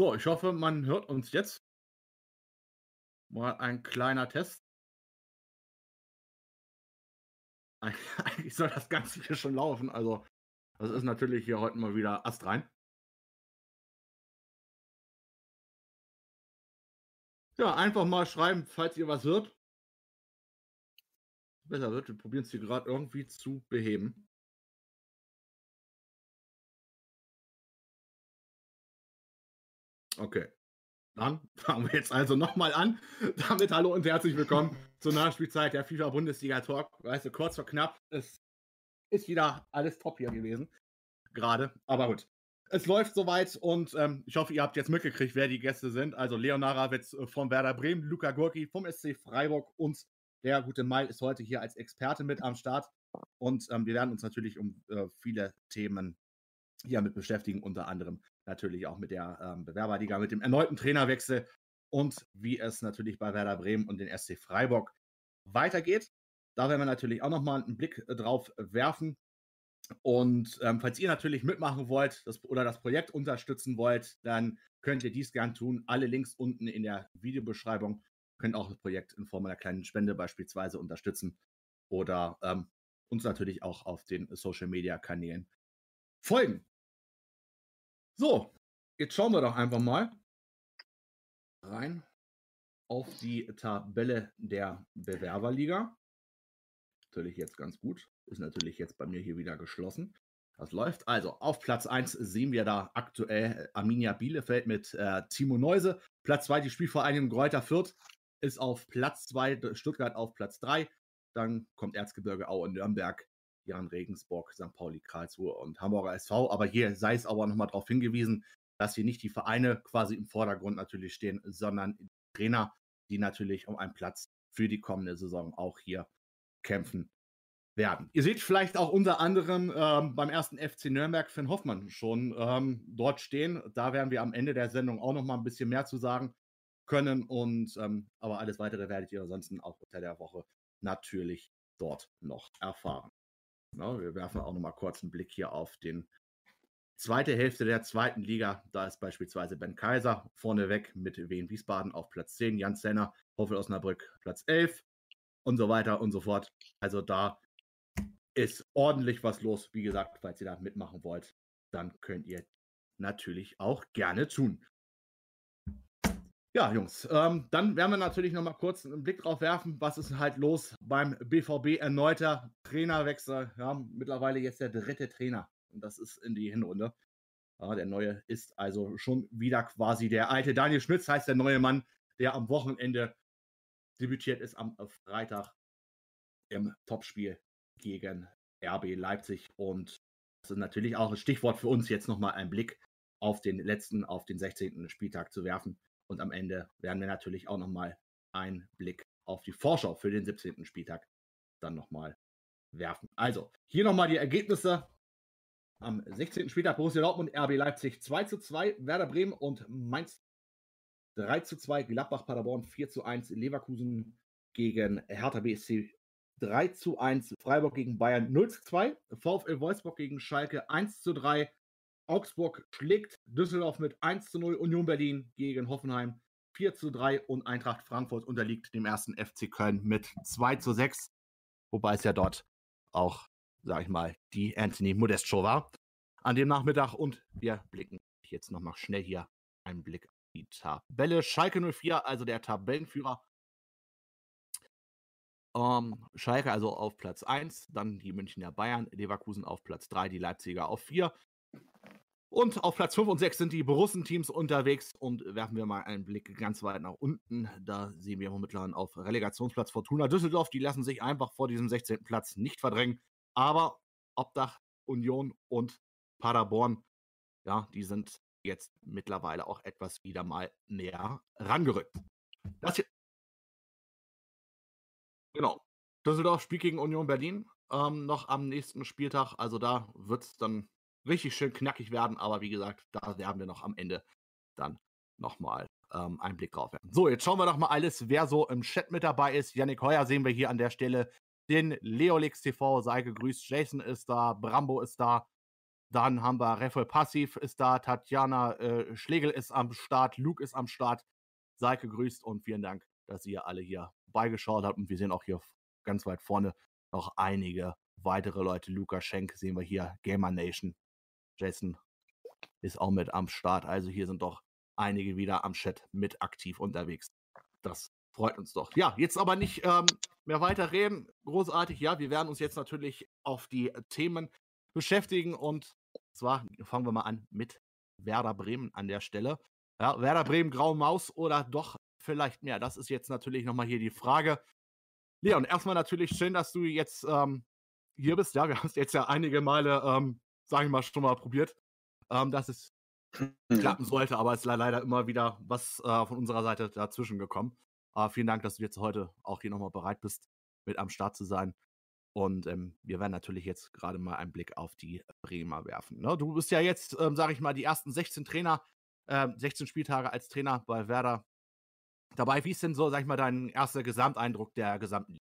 So, ich hoffe, man hört uns jetzt. Mal ein kleiner Test. Eigentlich soll das Ganze hier schon laufen. Also, das ist natürlich hier heute mal wieder astrein. Ja, einfach mal schreiben, falls ihr was hört. Besser wird. Wir probieren es hier gerade irgendwie zu beheben. Okay. Dann fangen wir jetzt also nochmal an. Damit hallo und herzlich willkommen zur Nachspielzeit der FIFA Bundesliga Talk. Weißt du, kurz vor knapp, es ist wieder alles top hier gewesen. Gerade, aber gut. Es läuft soweit und ähm, ich hoffe, ihr habt jetzt mitgekriegt, wer die Gäste sind. Also Leon Narawitz äh, von Werder Bremen, Luca Gorki vom SC Freiburg und der gute Mai ist heute hier als Experte mit am Start. Und ähm, wir werden uns natürlich um äh, viele Themen hier mit beschäftigen, unter anderem natürlich auch mit der ähm, Bewerberliga, mit dem erneuten Trainerwechsel und wie es natürlich bei Werder Bremen und den SC Freiburg weitergeht. Da werden wir natürlich auch nochmal einen Blick äh, drauf werfen. Und ähm, falls ihr natürlich mitmachen wollt das, oder das Projekt unterstützen wollt, dann könnt ihr dies gern tun. Alle Links unten in der Videobeschreibung. Könnt auch das Projekt in Form einer kleinen Spende beispielsweise unterstützen oder ähm, uns natürlich auch auf den Social Media Kanälen folgen. So, jetzt schauen wir doch einfach mal rein auf die Tabelle der Bewerberliga. Natürlich jetzt ganz gut. Ist natürlich jetzt bei mir hier wieder geschlossen. Das läuft. Also auf Platz 1 sehen wir da aktuell Arminia Bielefeld mit äh, Timo Neuse. Platz 2 die Spielvereinigung Greuther Fürth ist auf Platz 2, Stuttgart auf Platz 3. Dann kommt Erzgebirge Aue und Nürnberg Jan Regensburg, St. Pauli, Karlsruhe und Hamburger SV. Aber hier sei es aber nochmal darauf hingewiesen, dass hier nicht die Vereine quasi im Vordergrund natürlich stehen, sondern Trainer, die natürlich um einen Platz für die kommende Saison auch hier kämpfen werden. Ihr seht vielleicht auch unter anderem ähm, beim ersten FC Nürnberg Finn Hoffmann schon ähm, dort stehen. Da werden wir am Ende der Sendung auch noch mal ein bisschen mehr zu sagen können. Und ähm, aber alles weitere werdet ihr ansonsten auch unter der Woche natürlich dort noch erfahren. Ja, wir werfen auch noch mal kurz einen Blick hier auf den zweite Hälfte der zweiten Liga. Da ist beispielsweise Ben Kaiser vorneweg mit Wien Wiesbaden auf Platz 10, Jan Senner, Hoffel Osnabrück Platz 11 und so weiter und so fort. Also da ist ordentlich was los. Wie gesagt, falls ihr da mitmachen wollt, dann könnt ihr natürlich auch gerne tun. Ja, Jungs, ähm, dann werden wir natürlich noch mal kurz einen Blick drauf werfen, was ist halt los beim BVB erneuter Trainerwechsel. Ja, mittlerweile jetzt der dritte Trainer und das ist in die Hinrunde. Ja, der neue ist also schon wieder quasi der alte. Daniel Schmitz heißt der neue Mann, der am Wochenende debütiert ist am Freitag im Topspiel gegen RB Leipzig und das ist natürlich auch ein Stichwort für uns jetzt nochmal einen Blick auf den letzten, auf den 16. Spieltag zu werfen. Und am Ende werden wir natürlich auch nochmal einen Blick auf die Vorschau für den 17. Spieltag dann nochmal werfen. Also, hier nochmal die Ergebnisse. Am 16. Spieltag Borussia Dortmund, RB Leipzig 2 zu 2, Werder Bremen und Mainz 3 zu 2, Gladbach Paderborn 4 zu 1, Leverkusen gegen Hertha BSC 3 zu 1, Freiburg gegen Bayern 0 zu 2, VfL Wolfsburg gegen Schalke 1 zu 3, Augsburg schlägt Düsseldorf mit 1 zu 0, Union Berlin gegen Hoffenheim 4 zu 3 und Eintracht Frankfurt unterliegt dem ersten FC Köln mit 2 zu 6, wobei es ja dort auch, sag ich mal, die Anthony Modest Show war an dem Nachmittag und wir blicken jetzt nochmal schnell hier einen Blick auf die Tabelle. Schalke 04, also der Tabellenführer. Ähm, Schalke also auf Platz 1, dann die Münchner Bayern, Leverkusen auf Platz 3, die Leipziger auf 4, und auf Platz 5 und 6 sind die Borussen-Teams unterwegs und werfen wir mal einen Blick ganz weit nach unten. Da sehen wir momentan auf Relegationsplatz Fortuna Düsseldorf. Die lassen sich einfach vor diesem 16. Platz nicht verdrängen. Aber Obdach, Union und Paderborn, ja, die sind jetzt mittlerweile auch etwas wieder mal näher rangerückt. Das hier genau. Düsseldorf spielt gegen Union Berlin ähm, noch am nächsten Spieltag. Also da wird es dann richtig schön knackig werden. Aber wie gesagt, da werden wir noch am Ende dann nochmal ähm, einen Blick drauf werfen. So, jetzt schauen wir doch mal alles, wer so im Chat mit dabei ist. Yannick Heuer sehen wir hier an der Stelle. Den Leolix TV sei gegrüßt. Jason ist da, Brambo ist da. Dann haben wir Rafael Passiv ist da, Tatjana äh, Schlegel ist am Start, Luke ist am Start. Seid gegrüßt und vielen Dank, dass ihr alle hier beigeschaut habt. Und wir sehen auch hier ganz weit vorne noch einige weitere Leute. Luca Schenk sehen wir hier, Gamer Nation. Jason ist auch mit am Start. Also hier sind doch einige wieder am Chat mit aktiv unterwegs. Das freut uns doch. Ja, jetzt aber nicht ähm, mehr weiter reden. Großartig, ja, wir werden uns jetzt natürlich auf die Themen beschäftigen und zwar fangen wir mal an mit Werder Bremen an der Stelle. Ja, Werder Bremen, Graue Maus oder doch vielleicht mehr? Das ist jetzt natürlich nochmal hier die Frage. Leon, erstmal natürlich schön, dass du jetzt ähm, hier bist. Ja, wir haben es jetzt ja einige Male, ähm, sage ich mal, schon mal probiert, ähm, dass es klappen sollte, aber es ist leider immer wieder was äh, von unserer Seite dazwischen gekommen. Aber vielen Dank, dass du jetzt heute auch hier nochmal bereit bist, mit am Start zu sein. Und ähm, wir werden natürlich jetzt gerade mal einen Blick auf die Bremer werfen. Ne? Du bist ja jetzt, ähm, sage ich mal, die ersten 16 Trainer, äh, 16 Spieltage als Trainer bei Werder dabei. Wie ist denn so, sag ich mal, dein erster Gesamteindruck der gesamten Liga?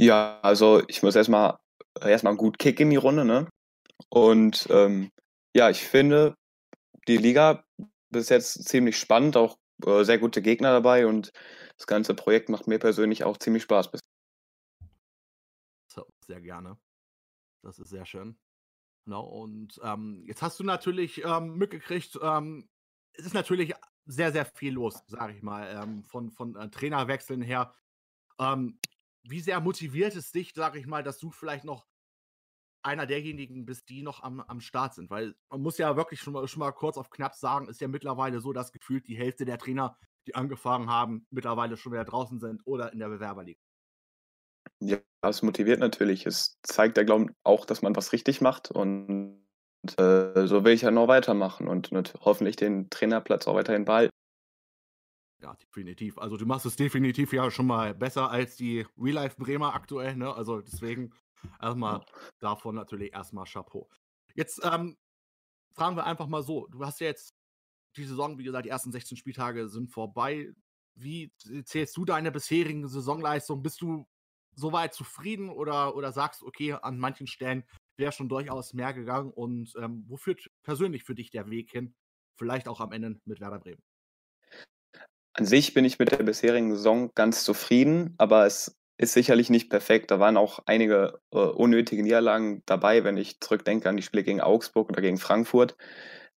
Ja, also ich muss erstmal erstmal gut Kick in die Runde, ne? Und ähm, ja, ich finde die Liga bis jetzt ziemlich spannend, auch äh, sehr gute Gegner dabei und das ganze Projekt macht mir persönlich auch ziemlich Spaß. So, sehr gerne. Das ist sehr schön. Genau, und ähm, jetzt hast du natürlich ähm, mitgekriegt, ähm, es ist natürlich sehr, sehr viel los, sage ich mal, ähm, von, von äh, Trainerwechseln her. Wie sehr motiviert es dich, sage ich mal, dass du vielleicht noch einer derjenigen bist, die noch am, am Start sind? Weil man muss ja wirklich schon mal, schon mal kurz auf knapp sagen, ist ja mittlerweile so, dass gefühlt die Hälfte der Trainer, die angefangen haben, mittlerweile schon wieder draußen sind oder in der Bewerberliga. Ja, es motiviert natürlich. Es zeigt ja, glaube ich, auch, dass man was richtig macht und und äh, so will ich ja noch weitermachen und, und hoffentlich den Trainerplatz auch weiterhin behalten. Ja, definitiv. Also du machst es definitiv ja schon mal besser als die Real Life Bremer aktuell, ne? Also deswegen erstmal davon natürlich erstmal Chapeau. Jetzt ähm, fragen wir einfach mal so: Du hast ja jetzt die Saison, wie gesagt, die ersten 16 Spieltage sind vorbei. Wie zählst du deine bisherigen Saisonleistungen? Bist du soweit zufrieden oder, oder sagst, okay, an manchen Stellen wäre schon durchaus mehr gegangen. Und ähm, wo führt persönlich für dich der Weg hin? Vielleicht auch am Ende mit Werder Bremen. An sich bin ich mit der bisherigen Saison ganz zufrieden, aber es ist sicherlich nicht perfekt. Da waren auch einige äh, unnötige Niederlagen dabei, wenn ich zurückdenke an die Spiele gegen Augsburg oder gegen Frankfurt.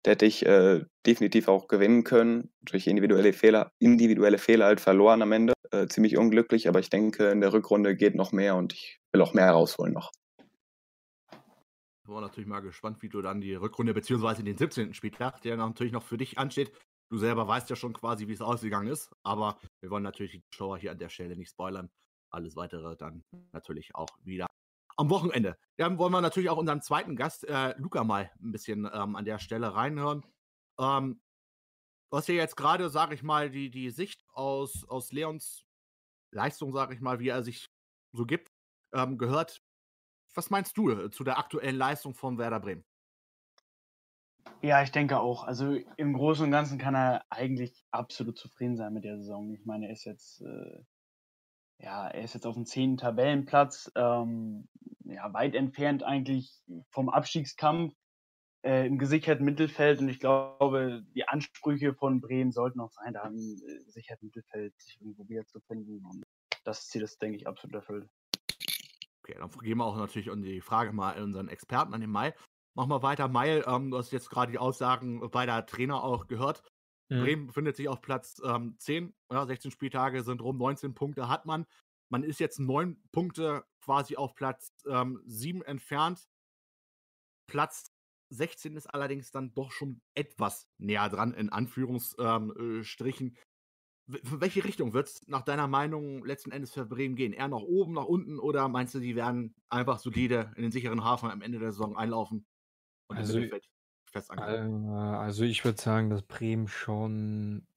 Da hätte ich äh, definitiv auch gewinnen können. Durch individuelle Fehler, individuelle Fehler halt verloren am Ende. Äh, ziemlich unglücklich, aber ich denke, in der Rückrunde geht noch mehr und ich will auch mehr rausholen noch. Ich war natürlich mal gespannt, wie du dann die Rückrunde beziehungsweise den 17. Spieltag, der natürlich noch für dich ansteht. Du selber weißt ja schon quasi, wie es ausgegangen ist, aber wir wollen natürlich die Zuschauer hier an der Stelle nicht spoilern. Alles weitere dann natürlich auch wieder am Wochenende. Dann wollen wir natürlich auch unseren zweiten Gast, äh, Luca, mal ein bisschen ähm, an der Stelle reinhören. Ähm, hast ja jetzt gerade, sage ich mal, die, die Sicht aus, aus Leons Leistung, sage ich mal, wie er sich so gibt, ähm, gehört. Was meinst du äh, zu der aktuellen Leistung von Werder Bremen? Ja, ich denke auch. Also im Großen und Ganzen kann er eigentlich absolut zufrieden sein mit der Saison. Ich meine, er ist jetzt, äh, ja, er ist jetzt auf dem zehnten Tabellenplatz, ähm, ja, weit entfernt eigentlich vom Abstiegskampf äh, im gesicherten Mittelfeld. Und ich glaube, die Ansprüche von Bremen sollten auch sein, da im äh, gesicherten Mittelfeld sich irgendwo wiederzufinden. Und das Ziel ist, denke ich, absolut erfüllt. Okay, dann gehen wir auch natürlich an die Frage mal an unseren Experten an den Mai. Machen wir weiter. Mai, ähm, du hast jetzt gerade die Aussagen beider Trainer auch gehört. Mhm. Bremen befindet sich auf Platz ähm, 10. Ja, 16 Spieltage sind rum, 19 Punkte hat man. Man ist jetzt neun Punkte quasi auf Platz ähm, 7 entfernt. Platz 16 ist allerdings dann doch schon etwas näher dran, in Anführungsstrichen. Ähm, äh, für welche Richtung wird es nach deiner Meinung letzten Endes für Bremen gehen? Eher nach oben, nach unten oder meinst du, die werden einfach solide in den sicheren Hafen am Ende der Saison einlaufen und also, im fest ankommen? Äh, also ich würde sagen, dass Bremen schon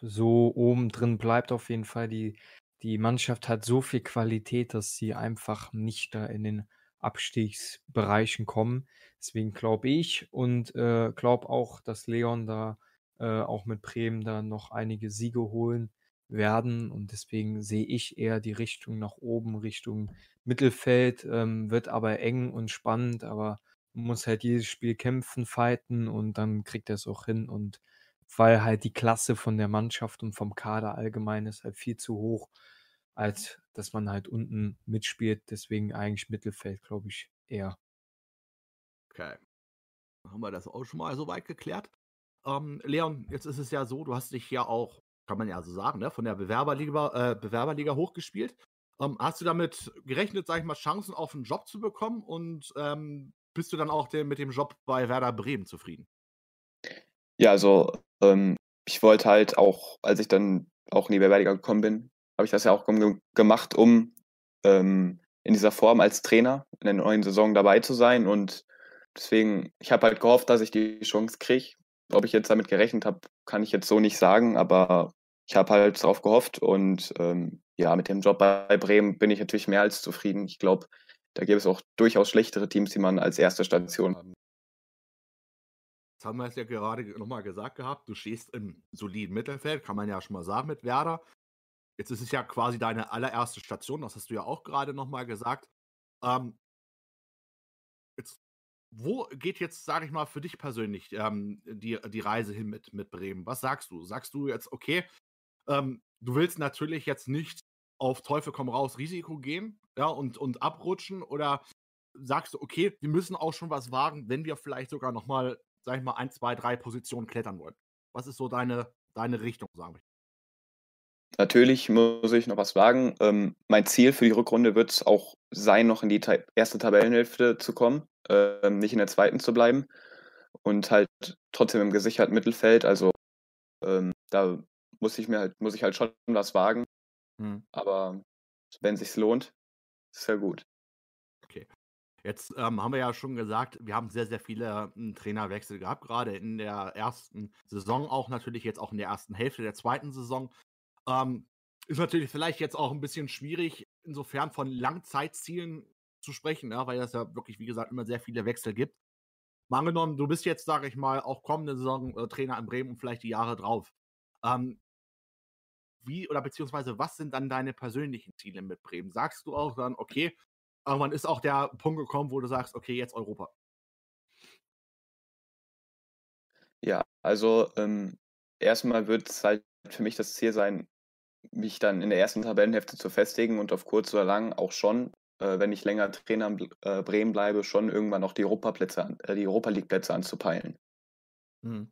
so oben drin bleibt auf jeden Fall. Die, die Mannschaft hat so viel Qualität, dass sie einfach nicht da in den Abstiegsbereichen kommen. Deswegen glaube ich und äh, glaube auch, dass Leon da äh, auch mit Bremen da noch einige Siege holen werden. Und deswegen sehe ich eher die Richtung nach oben, Richtung Mittelfeld. Ähm, wird aber eng und spannend, aber muss halt jedes Spiel kämpfen, fighten und dann kriegt er es auch hin. Und weil halt die Klasse von der Mannschaft und vom Kader allgemein ist halt viel zu hoch, als dass man halt unten mitspielt. Deswegen eigentlich Mittelfeld, glaube ich, eher. Okay. Haben wir das auch schon mal so weit geklärt? Ähm, Leon, jetzt ist es ja so, du hast dich ja auch, kann man ja so sagen, ne, von der Bewerberliga, äh, Bewerberliga hochgespielt. Ähm, hast du damit gerechnet, sag ich mal, Chancen auf einen Job zu bekommen und ähm, bist du dann auch den, mit dem Job bei Werder Bremen zufrieden? Ja, also ähm, ich wollte halt auch, als ich dann auch in die Bewerberliga gekommen bin, habe ich das ja auch gemacht, um ähm, in dieser Form als Trainer in der neuen Saison dabei zu sein. Und deswegen, ich habe halt gehofft, dass ich die Chance kriege. Ob ich jetzt damit gerechnet habe, kann ich jetzt so nicht sagen, aber ich habe halt darauf gehofft und ähm, ja, mit dem Job bei Bremen bin ich natürlich mehr als zufrieden. Ich glaube, da gäbe es auch durchaus schlechtere Teams, die man als erste Station haben. Das haben wir es ja gerade nochmal gesagt gehabt. Du stehst im soliden Mittelfeld, kann man ja schon mal sagen mit Werder. Jetzt ist es ja quasi deine allererste Station, das hast du ja auch gerade nochmal gesagt. Ähm, jetzt, wo geht jetzt, sage ich mal, für dich persönlich ähm, die, die Reise hin mit, mit Bremen? Was sagst du? Sagst du jetzt, okay, ähm, du willst natürlich jetzt nicht auf Teufel komm raus Risiko gehen ja, und, und abrutschen oder sagst du, okay, wir müssen auch schon was wagen, wenn wir vielleicht sogar nochmal, sag ich mal, ein, zwei, drei Positionen klettern wollen? Was ist so deine, deine Richtung, sagen wir? Natürlich muss ich noch was wagen. Ähm, mein Ziel für die Rückrunde wird es auch sein, noch in die ta erste Tabellenhälfte zu kommen, ähm, nicht in der zweiten zu bleiben und halt trotzdem im gesicherten Mittelfeld. Also ähm, da muss ich mir halt, muss ich halt schon was wagen. Mhm. Aber wenn es sich lohnt, ist ja gut. Okay. Jetzt ähm, haben wir ja schon gesagt, wir haben sehr, sehr viele äh, Trainerwechsel gehabt, gerade in der ersten Saison auch natürlich, jetzt auch in der ersten Hälfte der zweiten Saison. Ähm, ist natürlich vielleicht jetzt auch ein bisschen schwierig, insofern von Langzeitzielen zu sprechen, ja, weil es ja wirklich, wie gesagt, immer sehr viele Wechsel gibt. Mal angenommen, du bist jetzt, sage ich mal, auch kommende Saison äh, Trainer in Bremen und vielleicht die Jahre drauf. Ähm, wie oder beziehungsweise was sind dann deine persönlichen Ziele mit Bremen? Sagst du auch dann, okay, irgendwann ist auch der Punkt gekommen, wo du sagst, okay, jetzt Europa? Ja, also ähm, erstmal wird es halt für mich das Ziel sein, mich dann in der ersten Tabellenhälfte zu festigen und auf kurz oder lang auch schon, äh, wenn ich länger Trainer in äh, Bremen bleibe, schon irgendwann noch die Europaplätze, äh, die Europa League Plätze anzupeilen. Mhm.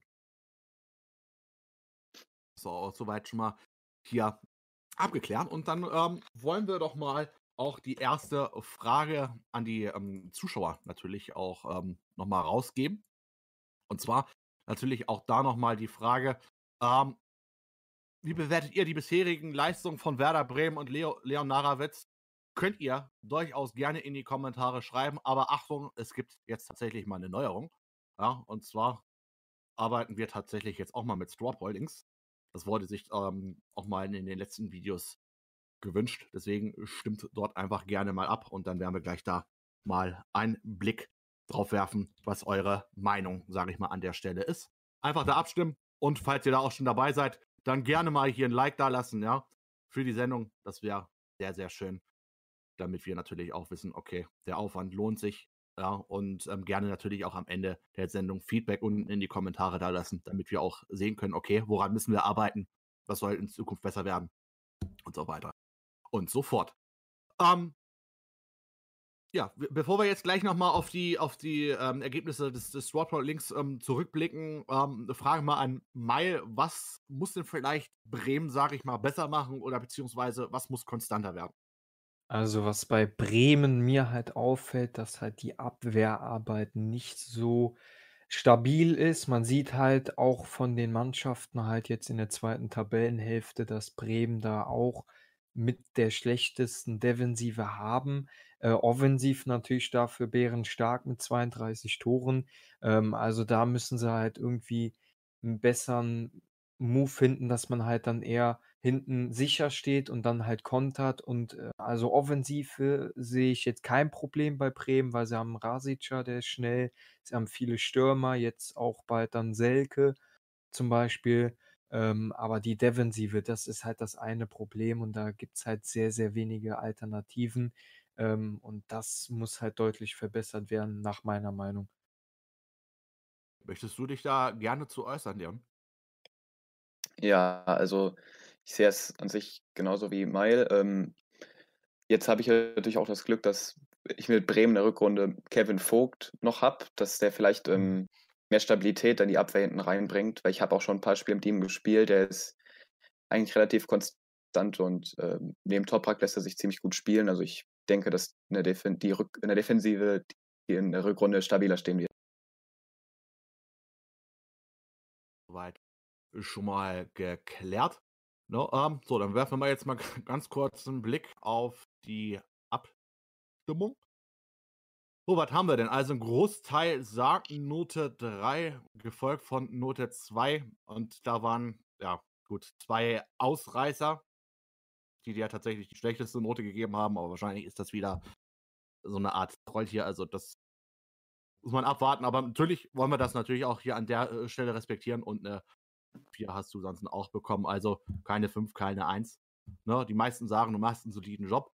So, soweit schon mal hier abgeklärt. Und dann ähm, wollen wir doch mal auch die erste Frage an die ähm, Zuschauer natürlich auch ähm, nochmal rausgeben. Und zwar natürlich auch da nochmal die Frage, ähm, wie bewertet ihr die bisherigen Leistungen von Werder Bremen und Leo, Leon Narawitz? Könnt ihr durchaus gerne in die Kommentare schreiben, aber Achtung, es gibt jetzt tatsächlich mal eine Neuerung. Ja, und zwar arbeiten wir tatsächlich jetzt auch mal mit Straw Holdings. Das wurde sich ähm, auch mal in den letzten Videos gewünscht. Deswegen stimmt dort einfach gerne mal ab und dann werden wir gleich da mal einen Blick drauf werfen, was eure Meinung, sage ich mal, an der Stelle ist. Einfach da abstimmen und falls ihr da auch schon dabei seid, dann gerne mal hier ein Like da lassen, ja, für die Sendung. Das wäre sehr, sehr schön, damit wir natürlich auch wissen, okay, der Aufwand lohnt sich. Ja, und ähm, gerne natürlich auch am Ende der Sendung Feedback unten in die Kommentare da lassen, damit wir auch sehen können, okay, woran müssen wir arbeiten, was soll in Zukunft besser werden und so weiter und so fort. Ähm, ja, bevor wir jetzt gleich nochmal auf die, auf die ähm, Ergebnisse des, des Swapper-Links ähm, zurückblicken, ähm, eine Frage mal an Mai. Was muss denn vielleicht Bremen, sage ich mal, besser machen oder beziehungsweise was muss konstanter werden? Also, was bei Bremen mir halt auffällt, dass halt die Abwehrarbeit nicht so stabil ist. Man sieht halt auch von den Mannschaften halt jetzt in der zweiten Tabellenhälfte, dass Bremen da auch mit der schlechtesten Defensive haben. Äh, offensiv natürlich dafür bärenstark mit 32 Toren. Ähm, also, da müssen sie halt irgendwie einen besseren Move finden, dass man halt dann eher hinten sicher steht und dann halt kontert. Und äh, also offensiv sehe ich jetzt kein Problem bei Bremen, weil sie haben Rasica, der ist schnell. Sie haben viele Stürmer, jetzt auch bald dann Selke zum Beispiel. Ähm, aber die Defensive, das ist halt das eine Problem und da gibt es halt sehr, sehr wenige Alternativen. Ähm, und das muss halt deutlich verbessert werden, nach meiner Meinung. Möchtest du dich da gerne zu äußern, Leon? Ja, also ich sehe es an sich genauso wie Mail. Ähm, jetzt habe ich natürlich auch das Glück, dass ich mit Bremen in der Rückrunde Kevin Vogt noch habe, dass der vielleicht ähm, mehr Stabilität in die Abwehr hinten reinbringt, weil ich habe auch schon ein paar Spiele mit ihm gespielt. Der ist eigentlich relativ konstant und ähm, neben Toprak lässt er sich ziemlich gut spielen. Also ich denke, dass in der, Defen die Rück in der Defensive die in der Rückrunde stabiler stehen wird. Soweit schon mal geklärt. No, ne? ähm, so, dann werfen wir jetzt mal ganz kurz einen Blick auf die Abstimmung. So, was haben wir denn? Also ein Großteil sagt Note 3, gefolgt von Note 2. Und da waren, ja, gut, zwei Ausreißer, die dir ja tatsächlich die schlechteste Note gegeben haben. Aber wahrscheinlich ist das wieder so eine Art Troll hier. Also das muss man abwarten. Aber natürlich wollen wir das natürlich auch hier an der äh, Stelle respektieren. Und eine 4 hast du sonst auch bekommen. Also keine 5, keine 1. Ne? Die meisten sagen, du machst einen soliden Job.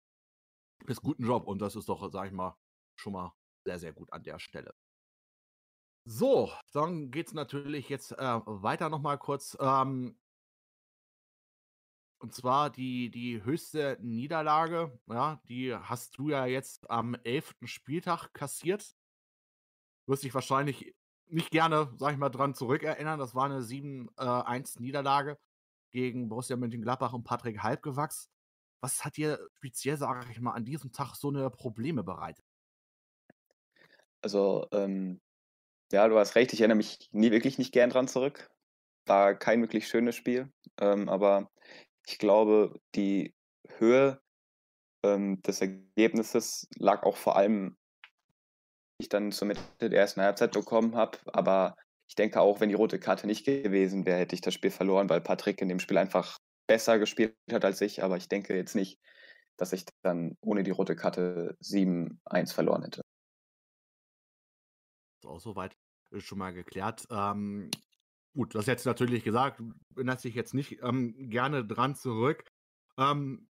Bist guten Job. Und das ist doch, sag ich mal, schon mal sehr, sehr gut an der Stelle. So, dann geht es natürlich jetzt äh, weiter nochmal kurz. Ähm, und zwar die, die höchste Niederlage, ja, die hast du ja jetzt am 11. Spieltag kassiert. Wirst dich wahrscheinlich nicht gerne, sag ich mal, dran zurückerinnern. Das war eine 7-1-Niederlage äh, gegen Borussia Mönchengladbach und Patrick Halbgewachs. Was hat dir speziell, sage ich mal, an diesem Tag so eine Probleme bereitet? Also, ähm, ja, du hast recht, ich erinnere mich nie wirklich nicht gern dran zurück. War kein wirklich schönes Spiel, ähm, aber ich glaube, die Höhe ähm, des Ergebnisses lag auch vor allem, ich dann zur Mitte der ersten Halbzeit bekommen habe. Aber ich denke auch, wenn die rote Karte nicht gewesen wäre, hätte ich das Spiel verloren, weil Patrick in dem Spiel einfach besser gespielt hat als ich. Aber ich denke jetzt nicht, dass ich dann ohne die rote Karte 7-1 verloren hätte auch soweit äh, schon mal geklärt. Ähm, gut, das jetzt natürlich gesagt, du erinnerst dich jetzt nicht ähm, gerne dran zurück. Ähm,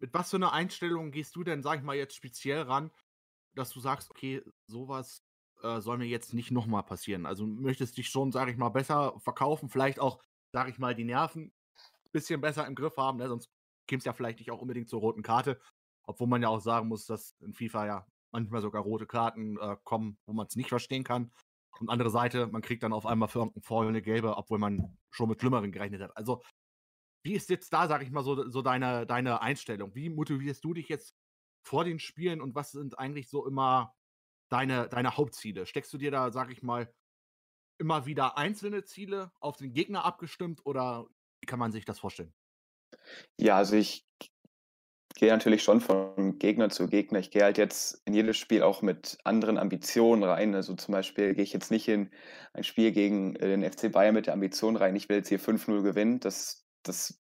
mit was für einer Einstellung gehst du denn, sag ich mal, jetzt speziell ran, dass du sagst, okay, sowas äh, soll mir jetzt nicht nochmal passieren? Also möchtest dich schon, sag ich mal, besser verkaufen, vielleicht auch, sag ich mal, die Nerven ein bisschen besser im Griff haben, ne? sonst käme es ja vielleicht nicht auch unbedingt zur roten Karte. Obwohl man ja auch sagen muss, dass in FIFA ja manchmal sogar rote Karten äh, kommen, wo man es nicht verstehen kann. Und andere Seite, man kriegt dann auf einmal für irgendeinen eine gelbe, obwohl man schon mit Schlimmeren gerechnet hat. Also, wie ist jetzt da, sag ich mal, so, so deine, deine Einstellung? Wie motivierst du dich jetzt vor den Spielen und was sind eigentlich so immer deine, deine Hauptziele? Steckst du dir da, sag ich mal, immer wieder einzelne Ziele auf den Gegner abgestimmt oder wie kann man sich das vorstellen? Ja, also ich gehe natürlich schon von Gegner zu Gegner. Ich gehe halt jetzt in jedes Spiel auch mit anderen Ambitionen rein. Also zum Beispiel gehe ich jetzt nicht in ein Spiel gegen äh, den FC Bayern mit der Ambition rein, ich will jetzt hier 5-0 gewinnen. Das, das,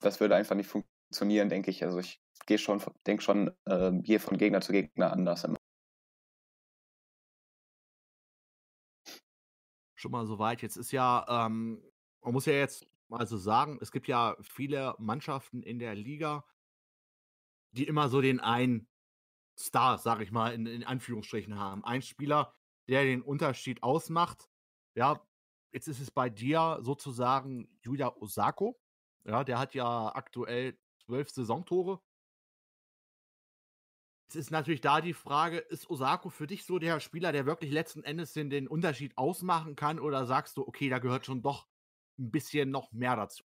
das würde einfach nicht funktionieren, denke ich. Also ich gehe schon, denke schon äh, hier von Gegner zu Gegner anders. Schon mal soweit. Jetzt ist ja, ähm, man muss ja jetzt mal so sagen, es gibt ja viele Mannschaften in der Liga, die immer so den einen Star, sag ich mal, in, in Anführungsstrichen haben. Ein Spieler, der den Unterschied ausmacht. Ja, jetzt ist es bei dir sozusagen Julia Osako. Ja, der hat ja aktuell zwölf Saisontore. Jetzt ist natürlich da die Frage, ist Osako für dich so der Spieler, der wirklich letzten Endes den, den Unterschied ausmachen kann? Oder sagst du, okay, da gehört schon doch ein bisschen noch mehr dazu?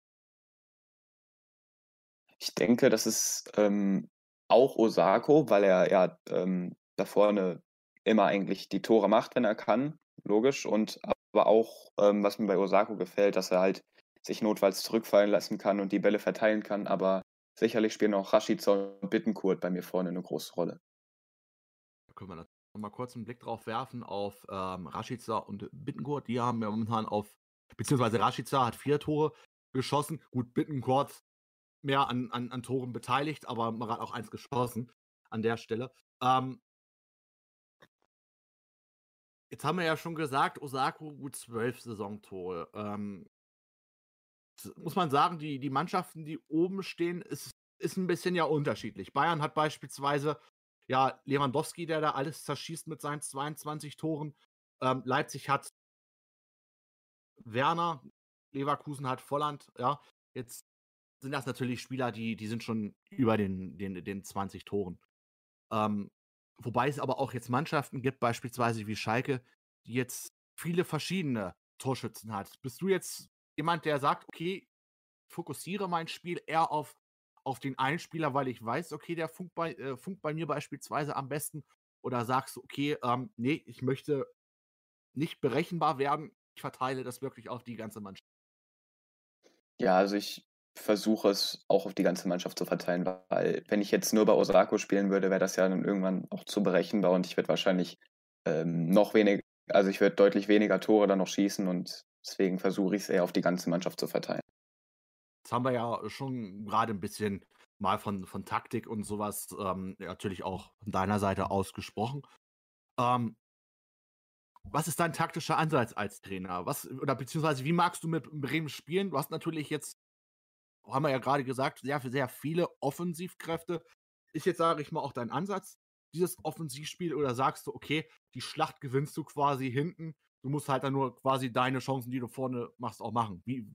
Ich denke, das ist ähm, auch Osako, weil er ja ähm, da vorne immer eigentlich die Tore macht, wenn er kann, logisch. Und aber auch, ähm, was mir bei Osako gefällt, dass er halt sich notfalls zurückfallen lassen kann und die Bälle verteilen kann. Aber sicherlich spielen auch Rashica und Bittenkurt bei mir vorne eine große Rolle. Da können wir noch mal kurz einen Blick drauf werfen auf ähm, Rashica und Bittenkurt. Die haben ja momentan auf, beziehungsweise Rashica hat vier Tore geschossen. Gut, Bittenkurt mehr an, an, an Toren beteiligt, aber man hat auch eins geschossen an der Stelle. Ähm, jetzt haben wir ja schon gesagt, Osako gut zwölf Saisontore. Ähm, muss man sagen, die, die Mannschaften, die oben stehen, ist, ist ein bisschen ja unterschiedlich. Bayern hat beispielsweise ja Lewandowski, der da alles zerschießt mit seinen 22 Toren. Ähm, Leipzig hat Werner, Leverkusen hat Volland, ja. Jetzt sind das natürlich Spieler, die, die sind schon über den, den, den 20 Toren. Ähm, wobei es aber auch jetzt Mannschaften gibt, beispielsweise wie Schalke, die jetzt viele verschiedene Torschützen hat. Bist du jetzt jemand, der sagt, okay, fokussiere mein Spiel eher auf, auf den einen Spieler, weil ich weiß, okay, der funkt bei, äh, funkt bei mir beispielsweise am besten? Oder sagst du, okay, ähm, nee, ich möchte nicht berechenbar werden, ich verteile das wirklich auf die ganze Mannschaft? Ja, also ich versuche es auch auf die ganze Mannschaft zu verteilen, weil wenn ich jetzt nur bei Osako spielen würde, wäre das ja dann irgendwann auch zu berechenbar und ich werde wahrscheinlich ähm, noch weniger, also ich werde deutlich weniger Tore dann noch schießen und deswegen versuche ich es eher auf die ganze Mannschaft zu verteilen. Jetzt haben wir ja schon gerade ein bisschen mal von, von Taktik und sowas ähm, natürlich auch von deiner Seite ausgesprochen. Ähm, was ist dein taktischer Ansatz als Trainer? Was, oder beziehungsweise wie magst du mit Bremen spielen? Du hast natürlich jetzt haben wir ja gerade gesagt, sehr, sehr viele Offensivkräfte. Ist jetzt, sage ich mal, auch dein Ansatz, dieses Offensivspiel, oder sagst du, okay, die Schlacht gewinnst du quasi hinten, du musst halt dann nur quasi deine Chancen, die du vorne machst, auch machen. Wie,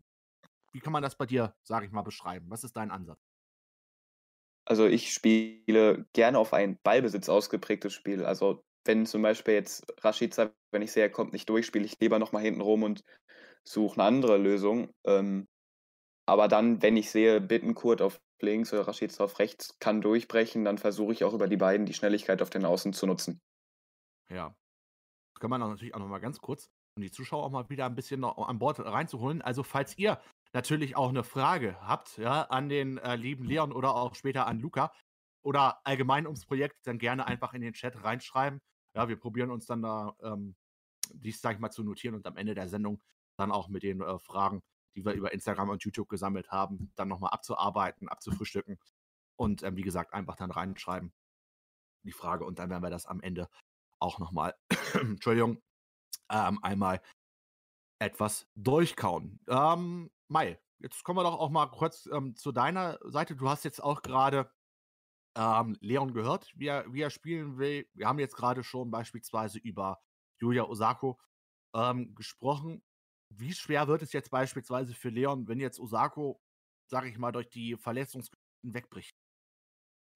wie kann man das bei dir, sage ich mal, beschreiben? Was ist dein Ansatz? Also ich spiele gerne auf ein Ballbesitz ausgeprägtes Spiel. Also wenn zum Beispiel jetzt Rashica, wenn ich sehe, er kommt nicht durch, spiele ich lieber nochmal hinten rum und suche eine andere Lösung. Ähm, aber dann, wenn ich sehe, Bittenkurt auf links oder Rashica auf rechts kann durchbrechen, dann versuche ich auch über die beiden die Schnelligkeit auf den Außen zu nutzen. Ja. Man auch natürlich auch nochmal ganz kurz, um die Zuschauer auch mal wieder ein bisschen noch an Bord reinzuholen. Also, falls ihr natürlich auch eine Frage habt, ja, an den äh, lieben Leon oder auch später an Luca oder allgemein ums Projekt, dann gerne einfach in den Chat reinschreiben. Ja, wir probieren uns dann da ähm, dies, sag ich mal, zu notieren und am Ende der Sendung dann auch mit den äh, Fragen die wir über Instagram und YouTube gesammelt haben, dann nochmal abzuarbeiten, abzufrühstücken und ähm, wie gesagt, einfach dann reinschreiben die Frage und dann werden wir das am Ende auch nochmal, Entschuldigung, ähm, einmal etwas durchkauen. Ähm, Mai, jetzt kommen wir doch auch mal kurz ähm, zu deiner Seite. Du hast jetzt auch gerade ähm, Leon gehört, wie er, wie er spielen will. Wir haben jetzt gerade schon beispielsweise über Julia Osako ähm, gesprochen wie schwer wird es jetzt beispielsweise für Leon, wenn jetzt Osako, sag ich mal, durch die Verletzungsgeschichten wegbricht?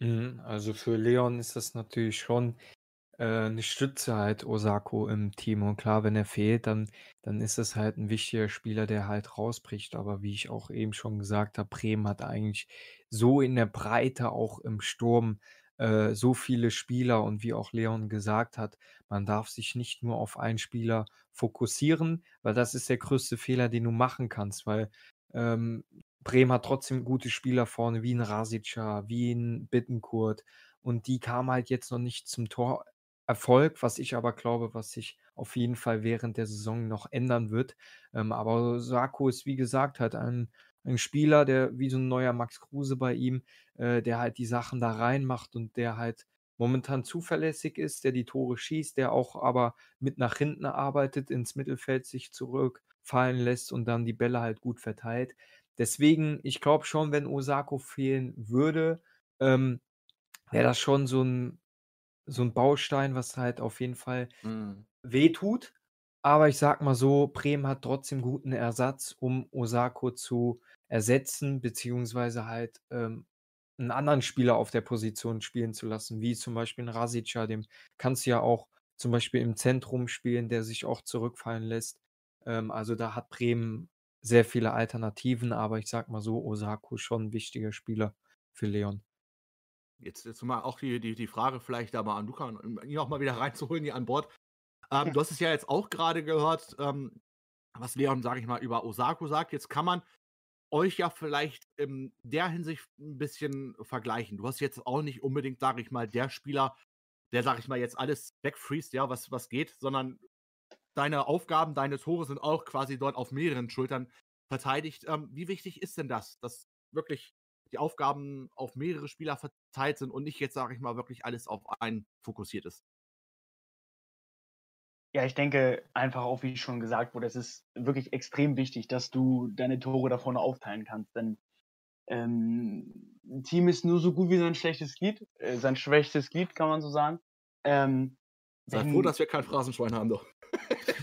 Mhm, also für Leon ist das natürlich schon äh, eine Stütze halt, Osako im Team. Und klar, wenn er fehlt, dann, dann ist es halt ein wichtiger Spieler, der halt rausbricht. Aber wie ich auch eben schon gesagt habe, Bremen hat eigentlich so in der Breite auch im Sturm äh, so viele Spieler und wie auch Leon gesagt hat, man darf sich nicht nur auf einen Spieler fokussieren, weil das ist der größte Fehler, den du machen kannst, weil ähm, Bremen hat trotzdem gute Spieler vorne, wie ein Rasica, wie ein Bittenkurt und die kamen halt jetzt noch nicht zum Torerfolg, was ich aber glaube, was sich auf jeden Fall während der Saison noch ändern wird. Ähm, aber Sarko ist, wie gesagt, halt ein ein Spieler, der wie so ein neuer Max Kruse bei ihm, äh, der halt die Sachen da reinmacht und der halt momentan zuverlässig ist, der die Tore schießt, der auch aber mit nach hinten arbeitet, ins Mittelfeld sich zurückfallen lässt und dann die Bälle halt gut verteilt. Deswegen, ich glaube schon, wenn Osako fehlen würde, ähm, wäre das schon so ein, so ein Baustein, was halt auf jeden Fall mhm. wehtut. Aber ich sag mal so, Bremen hat trotzdem guten Ersatz, um Osako zu ersetzen, beziehungsweise halt ähm, einen anderen Spieler auf der Position spielen zu lassen, wie zum Beispiel ein Rasica, dem kannst du ja auch zum Beispiel im Zentrum spielen, der sich auch zurückfallen lässt. Ähm, also da hat Bremen sehr viele Alternativen, aber ich sag mal so, Osako schon ein wichtiger Spieler für Leon. Jetzt, jetzt mal auch die, die, die Frage vielleicht aber an Luca, um ihn auch mal wieder reinzuholen hier an Bord. Ähm, du hast es ja jetzt auch gerade gehört, ähm, was Leon, sage ich mal, über Osako sagt. Jetzt kann man euch ja vielleicht in der Hinsicht ein bisschen vergleichen. Du hast jetzt auch nicht unbedingt, sage ich mal, der Spieler, der, sage ich mal, jetzt alles wegfriest, ja, was, was geht, sondern deine Aufgaben, deine Tore sind auch quasi dort auf mehreren Schultern verteidigt. Ähm, wie wichtig ist denn das, dass wirklich die Aufgaben auf mehrere Spieler verteilt sind und nicht jetzt, sage ich mal, wirklich alles auf einen fokussiert ist? Ja, ich denke einfach auch, wie schon gesagt wurde, es ist wirklich extrem wichtig, dass du deine Tore da vorne aufteilen kannst. Denn ähm, ein Team ist nur so gut wie sein schlechtes Glied, äh, sein schwächstes Glied, kann man so sagen. Ähm, Sei froh, dass wir kein Phrasenschwein haben, doch.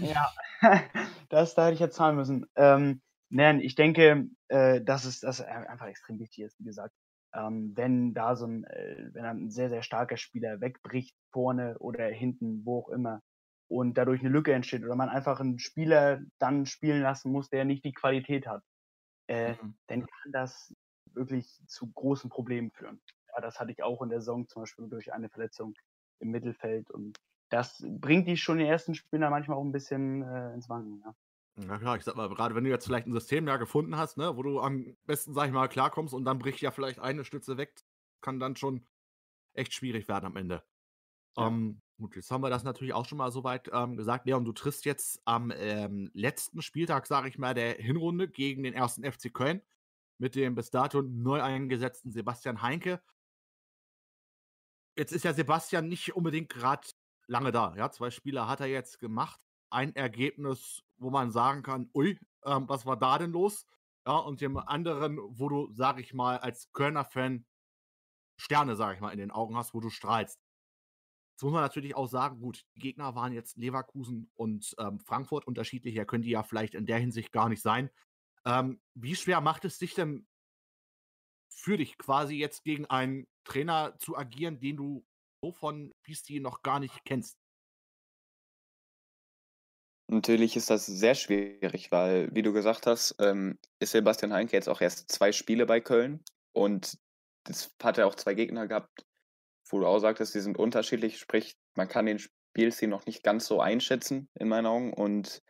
ja, das, da hätte ich jetzt zahlen müssen. Ähm, nein, ich denke, äh, dass es das einfach extrem wichtig ist, wie gesagt. Ähm, wenn da so ein, äh, wenn ein sehr, sehr starker Spieler wegbricht, vorne oder hinten, wo auch immer, und dadurch eine Lücke entsteht oder man einfach einen Spieler dann spielen lassen muss, der nicht die Qualität hat, äh, mhm. dann kann das wirklich zu großen Problemen führen. Ja, das hatte ich auch in der Saison zum Beispiel durch eine Verletzung im Mittelfeld und das bringt die schon die ersten Spieler manchmal auch ein bisschen äh, ins Wanken. Ja. Na klar, ich sag mal, gerade wenn du jetzt vielleicht ein System ja gefunden hast, ne, wo du am besten, sag ich mal, klarkommst und dann bricht ja vielleicht eine Stütze weg, kann dann schon echt schwierig werden am Ende. Ja. Ähm, gut, jetzt haben wir das natürlich auch schon mal soweit ähm, gesagt. Leon, du triffst jetzt am ähm, letzten Spieltag, sage ich mal, der Hinrunde gegen den ersten FC Köln mit dem bis dato neu eingesetzten Sebastian Heinke. Jetzt ist ja Sebastian nicht unbedingt gerade lange da. Ja, zwei Spiele hat er jetzt gemacht. Ein Ergebnis, wo man sagen kann, ui, ähm, was war da denn los? Ja, und dem anderen, wo du, sag ich mal, als Kölner-Fan Sterne, sag ich mal, in den Augen hast, wo du strahlst. Jetzt muss man natürlich auch sagen, gut, die Gegner waren jetzt Leverkusen und ähm, Frankfurt unterschiedlich. können die ja vielleicht in der Hinsicht gar nicht sein. Ähm, wie schwer macht es sich denn für dich quasi jetzt gegen einen Trainer zu agieren, den du so von Pisti noch gar nicht kennst? Natürlich ist das sehr schwierig, weil, wie du gesagt hast, ähm, ist Sebastian Heinke jetzt auch erst zwei Spiele bei Köln und das hat er auch zwei Gegner gehabt, wo du auch sagtest, die sind unterschiedlich, sprich, man kann den Spielstil noch nicht ganz so einschätzen, in meinen Augen. Und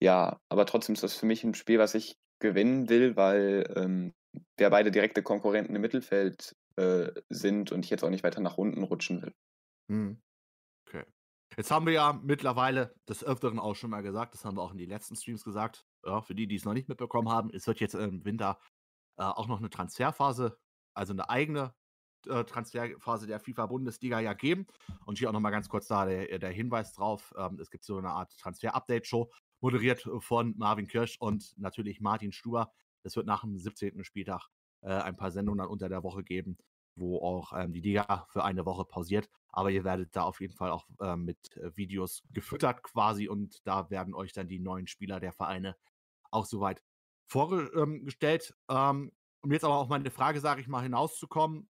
ja, aber trotzdem ist das für mich ein Spiel, was ich gewinnen will, weil ähm, wir beide direkte Konkurrenten im Mittelfeld äh, sind und ich jetzt auch nicht weiter nach unten rutschen will. Hm. Jetzt haben wir ja mittlerweile des Öfteren auch schon mal gesagt, das haben wir auch in den letzten Streams gesagt, ja, für die, die es noch nicht mitbekommen haben, es wird jetzt im Winter äh, auch noch eine Transferphase, also eine eigene äh, Transferphase der FIFA-Bundesliga ja geben. Und hier auch nochmal ganz kurz da der, der Hinweis drauf, ähm, es gibt so eine Art Transfer-Update-Show, moderiert von Marvin Kirsch und natürlich Martin Stuber. Es wird nach dem 17. Spieltag äh, ein paar Sendungen dann unter der Woche geben, wo auch ähm, die Liga für eine Woche pausiert. Aber ihr werdet da auf jeden Fall auch äh, mit äh, Videos gefüttert quasi und da werden euch dann die neuen Spieler der Vereine auch soweit vorgestellt. Ähm, um jetzt aber auch meine Frage, sage ich mal, hinauszukommen.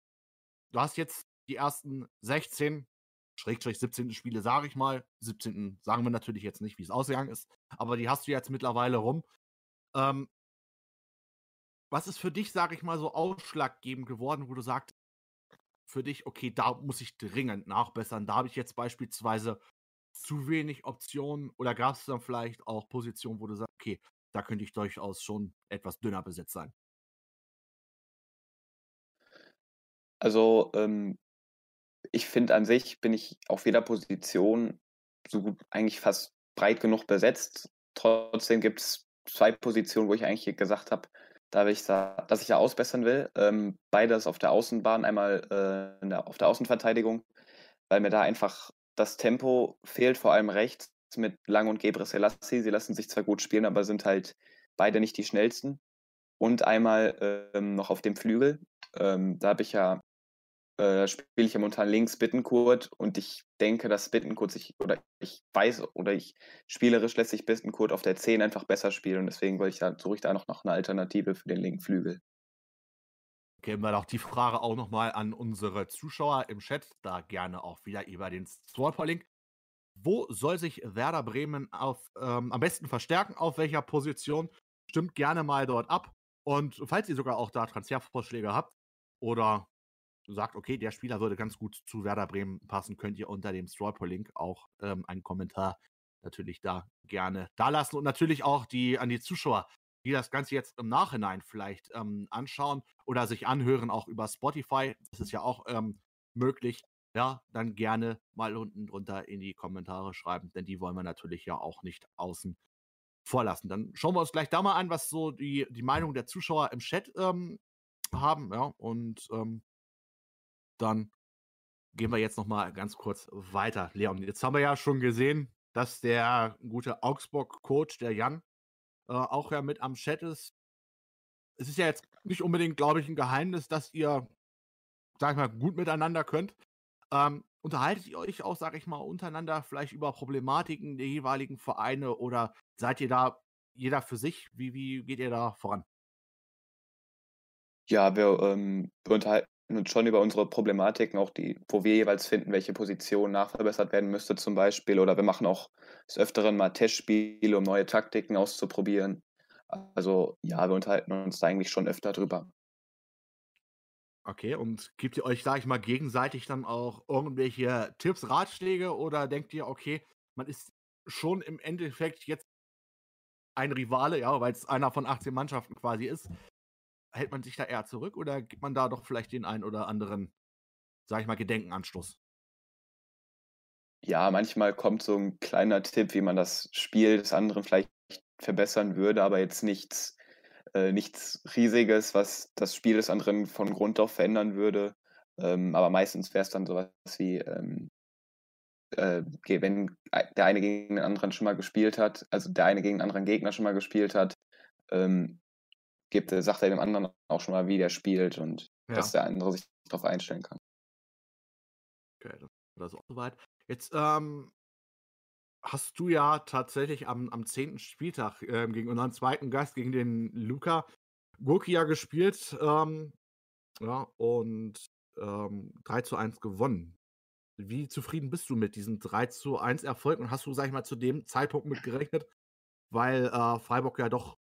Du hast jetzt die ersten 16, Schrägstrich 17. Spiele, sage ich mal. 17. sagen wir natürlich jetzt nicht, wie es ausgegangen ist, aber die hast du jetzt mittlerweile rum. Ähm, was ist für dich, sage ich mal, so ausschlaggebend geworden, wo du sagst, für dich, okay, da muss ich dringend nachbessern. Da habe ich jetzt beispielsweise zu wenig Optionen oder gab es dann vielleicht auch Positionen, wo du sagst, okay, da könnte ich durchaus schon etwas dünner besetzt sein? Also, ähm, ich finde an sich bin ich auf jeder Position so gut eigentlich fast breit genug besetzt. Trotzdem gibt es zwei Positionen, wo ich eigentlich gesagt habe, da ich da, dass ich da ausbessern will. Ähm, beides auf der Außenbahn, einmal äh, der, auf der Außenverteidigung, weil mir da einfach das Tempo fehlt, vor allem rechts mit Lang und Gebre Selassie. Sie lassen sich zwar gut spielen, aber sind halt beide nicht die schnellsten. Und einmal ähm, noch auf dem Flügel. Ähm, da habe ich ja äh, spiele ich ja momentan links Bittenkurt und ich denke, dass Bittenkurt sich, oder ich weiß, oder ich spielerisch lässt sich Bittenkurt auf der 10 einfach besser spielen und deswegen wollte ich da, suche ich da noch, noch eine Alternative für den linken Flügel. Geben wir doch die Frage auch nochmal an unsere Zuschauer im Chat, da gerne auch wieder über den Swapper-Link. Wo soll sich Werder Bremen auf, ähm, am besten verstärken? Auf welcher Position? Stimmt gerne mal dort ab. Und falls ihr sogar auch da Transfervorschläge habt oder sagt, okay, der Spieler würde ganz gut zu Werder Bremen passen, könnt ihr unter dem Strawper-Link auch ähm, einen Kommentar natürlich da gerne da lassen und natürlich auch die an die Zuschauer, die das Ganze jetzt im Nachhinein vielleicht ähm, anschauen oder sich anhören, auch über Spotify. Das ist ja auch ähm, möglich. Ja, dann gerne mal unten drunter in die Kommentare schreiben, denn die wollen wir natürlich ja auch nicht außen vorlassen. Dann schauen wir uns gleich da mal an, was so die, die Meinung der Zuschauer im Chat ähm, haben. Ja, und ähm, dann gehen wir jetzt noch mal ganz kurz weiter. Leon, jetzt haben wir ja schon gesehen, dass der gute Augsburg-Coach, der Jan, äh, auch ja mit am Chat ist. Es ist ja jetzt nicht unbedingt, glaube ich, ein Geheimnis, dass ihr, sag ich mal, gut miteinander könnt. Ähm, unterhaltet ihr euch auch, sag ich mal, untereinander vielleicht über Problematiken der jeweiligen Vereine oder seid ihr da jeder für sich? Wie, wie geht ihr da voran? Ja, wir, ähm, wir unterhalten uns schon über unsere Problematiken, auch die, wo wir jeweils finden, welche Position nachverbessert werden müsste, zum Beispiel. Oder wir machen auch des Öfteren mal Testspiele, um neue Taktiken auszuprobieren. Also ja, wir unterhalten uns da eigentlich schon öfter drüber. Okay, und gebt ihr euch, sag ich mal, gegenseitig dann auch irgendwelche Tipps, Ratschläge oder denkt ihr, okay, man ist schon im Endeffekt jetzt ein Rivale, ja, weil es einer von 18 Mannschaften quasi ist. Hält man sich da eher zurück oder gibt man da doch vielleicht den einen oder anderen, sag ich mal, Gedenkenanstoß? Ja, manchmal kommt so ein kleiner Tipp, wie man das Spiel des anderen vielleicht verbessern würde, aber jetzt nichts äh, nichts Riesiges, was das Spiel des anderen von Grund auf verändern würde. Ähm, aber meistens wäre es dann sowas wie, ähm, äh, wenn der eine gegen den anderen schon mal gespielt hat, also der eine gegen den anderen Gegner schon mal gespielt hat, ähm, gibt, sagt er dem anderen auch schon mal, wie der spielt und ja. dass der andere sich darauf einstellen kann. Okay, das ist auch soweit. Jetzt ähm, hast du ja tatsächlich am, am 10. Spieltag äh, gegen unseren zweiten Gast, gegen den Luca Gurkia gespielt. Ähm, ja, und ähm, 3 zu 1 gewonnen. Wie zufrieden bist du mit diesem 3 zu 1 Erfolg und hast du, sag ich mal, zu dem Zeitpunkt mit gerechnet, weil äh, Freiburg ja doch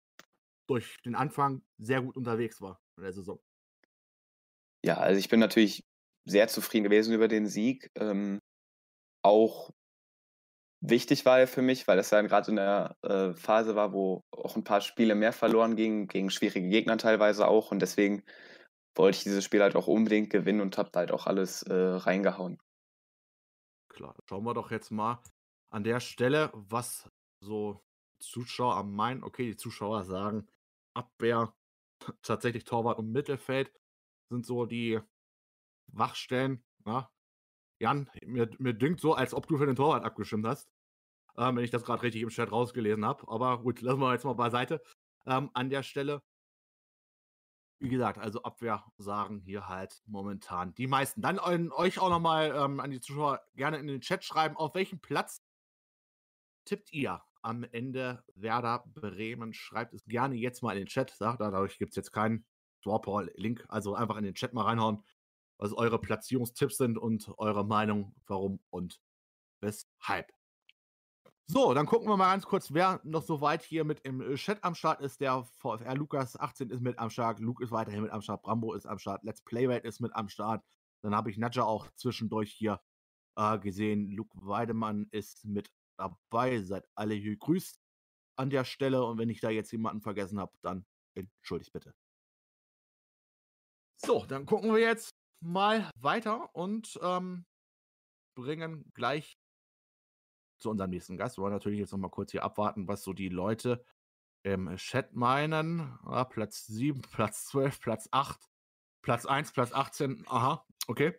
durch den Anfang sehr gut unterwegs war in der Saison? Ja, also ich bin natürlich sehr zufrieden gewesen über den Sieg. Ähm, auch wichtig war er für mich, weil das dann gerade in der äh, Phase war, wo auch ein paar Spiele mehr verloren gingen, gegen schwierige Gegner teilweise auch. Und deswegen wollte ich dieses Spiel halt auch unbedingt gewinnen und habe halt auch alles äh, reingehauen. Klar, schauen wir doch jetzt mal an der Stelle, was so Zuschauer am meinen. Okay, die Zuschauer sagen, Abwehr, tatsächlich Torwart und Mittelfeld sind so die Wachstellen. Ja, Jan, mir, mir dünkt so, als ob du für den Torwart abgestimmt hast. Ähm, wenn ich das gerade richtig im Chat rausgelesen habe. Aber gut, lassen wir jetzt mal beiseite. Ähm, an der Stelle. Wie gesagt, also Abwehr sagen hier halt momentan die meisten. Dann an euch auch nochmal ähm, an die Zuschauer gerne in den Chat schreiben, auf welchem Platz tippt ihr am Ende Werder Bremen? Schreibt es gerne jetzt mal in den Chat. Dadurch gibt es jetzt keinen Drawpaw-Link. Also einfach in den Chat mal reinhauen was eure Platzierungstipps sind und eure Meinung, warum und weshalb. So, dann gucken wir mal ganz kurz, wer noch so weit hier mit im äh, Chat am Start ist. Der VfR Lukas 18 ist mit am Start, Luke ist weiterhin mit am Start, Brambo ist am Start, Let's Playweight ist mit am Start. Dann habe ich Nadja auch zwischendurch hier äh, gesehen. Luke Weidemann ist mit dabei. Seid alle gegrüßt an der Stelle. Und wenn ich da jetzt jemanden vergessen habe, dann entschuldigt bitte. So, dann gucken wir jetzt, mal weiter und ähm, bringen gleich zu unserem nächsten Gast. Wir wollen natürlich jetzt noch mal kurz hier abwarten, was so die Leute im Chat meinen. Ah, Platz 7, Platz 12, Platz 8, Platz 1, Platz 18. Aha, okay.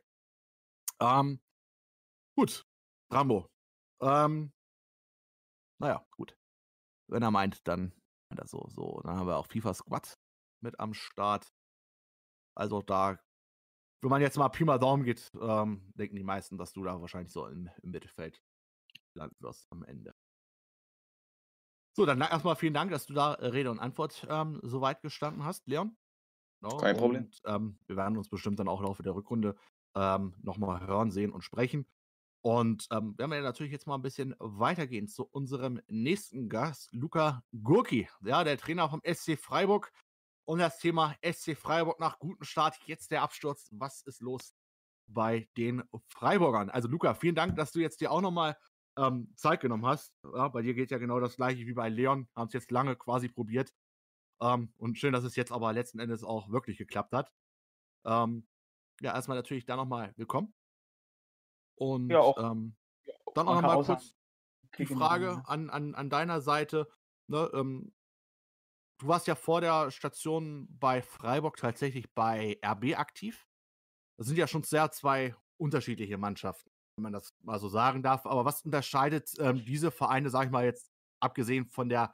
Ähm, gut, Rambo. Ähm, naja, gut. Wenn er meint, dann das so, so. Dann haben wir auch FIFA Squad mit am Start. Also da wenn man jetzt mal prima Daumen geht, ähm, denken die meisten, dass du da wahrscheinlich so im, im Mittelfeld landen wirst am Ende. So, dann erstmal vielen Dank, dass du da äh, Rede und Antwort ähm, so weit gestanden hast, Leon. No, Kein und, Problem. Ähm, wir werden uns bestimmt dann auch im Laufe der Rückrunde ähm, nochmal hören, sehen und sprechen. Und ähm, werden wir natürlich jetzt mal ein bisschen weitergehen zu unserem nächsten Gast, Luca Gurki, ja, der Trainer vom SC Freiburg. Und das Thema SC Freiburg nach gutem Start. Jetzt der Absturz. Was ist los bei den Freiburgern? Also, Luca, vielen Dank, dass du jetzt dir auch nochmal ähm, Zeit genommen hast. Ja, bei dir geht ja genau das gleiche wie bei Leon. Haben es jetzt lange quasi probiert. Ähm, und schön, dass es jetzt aber letzten Endes auch wirklich geklappt hat. Ähm, ja, erstmal natürlich da nochmal willkommen. Und ja, auch, ähm, dann auch nochmal kurz die Frage an, an, an deiner Seite. Ne, ähm, du warst ja vor der Station bei Freiburg tatsächlich bei RB aktiv. Das sind ja schon sehr zwei unterschiedliche Mannschaften, wenn man das mal so sagen darf. Aber was unterscheidet ähm, diese Vereine, sag ich mal jetzt, abgesehen von der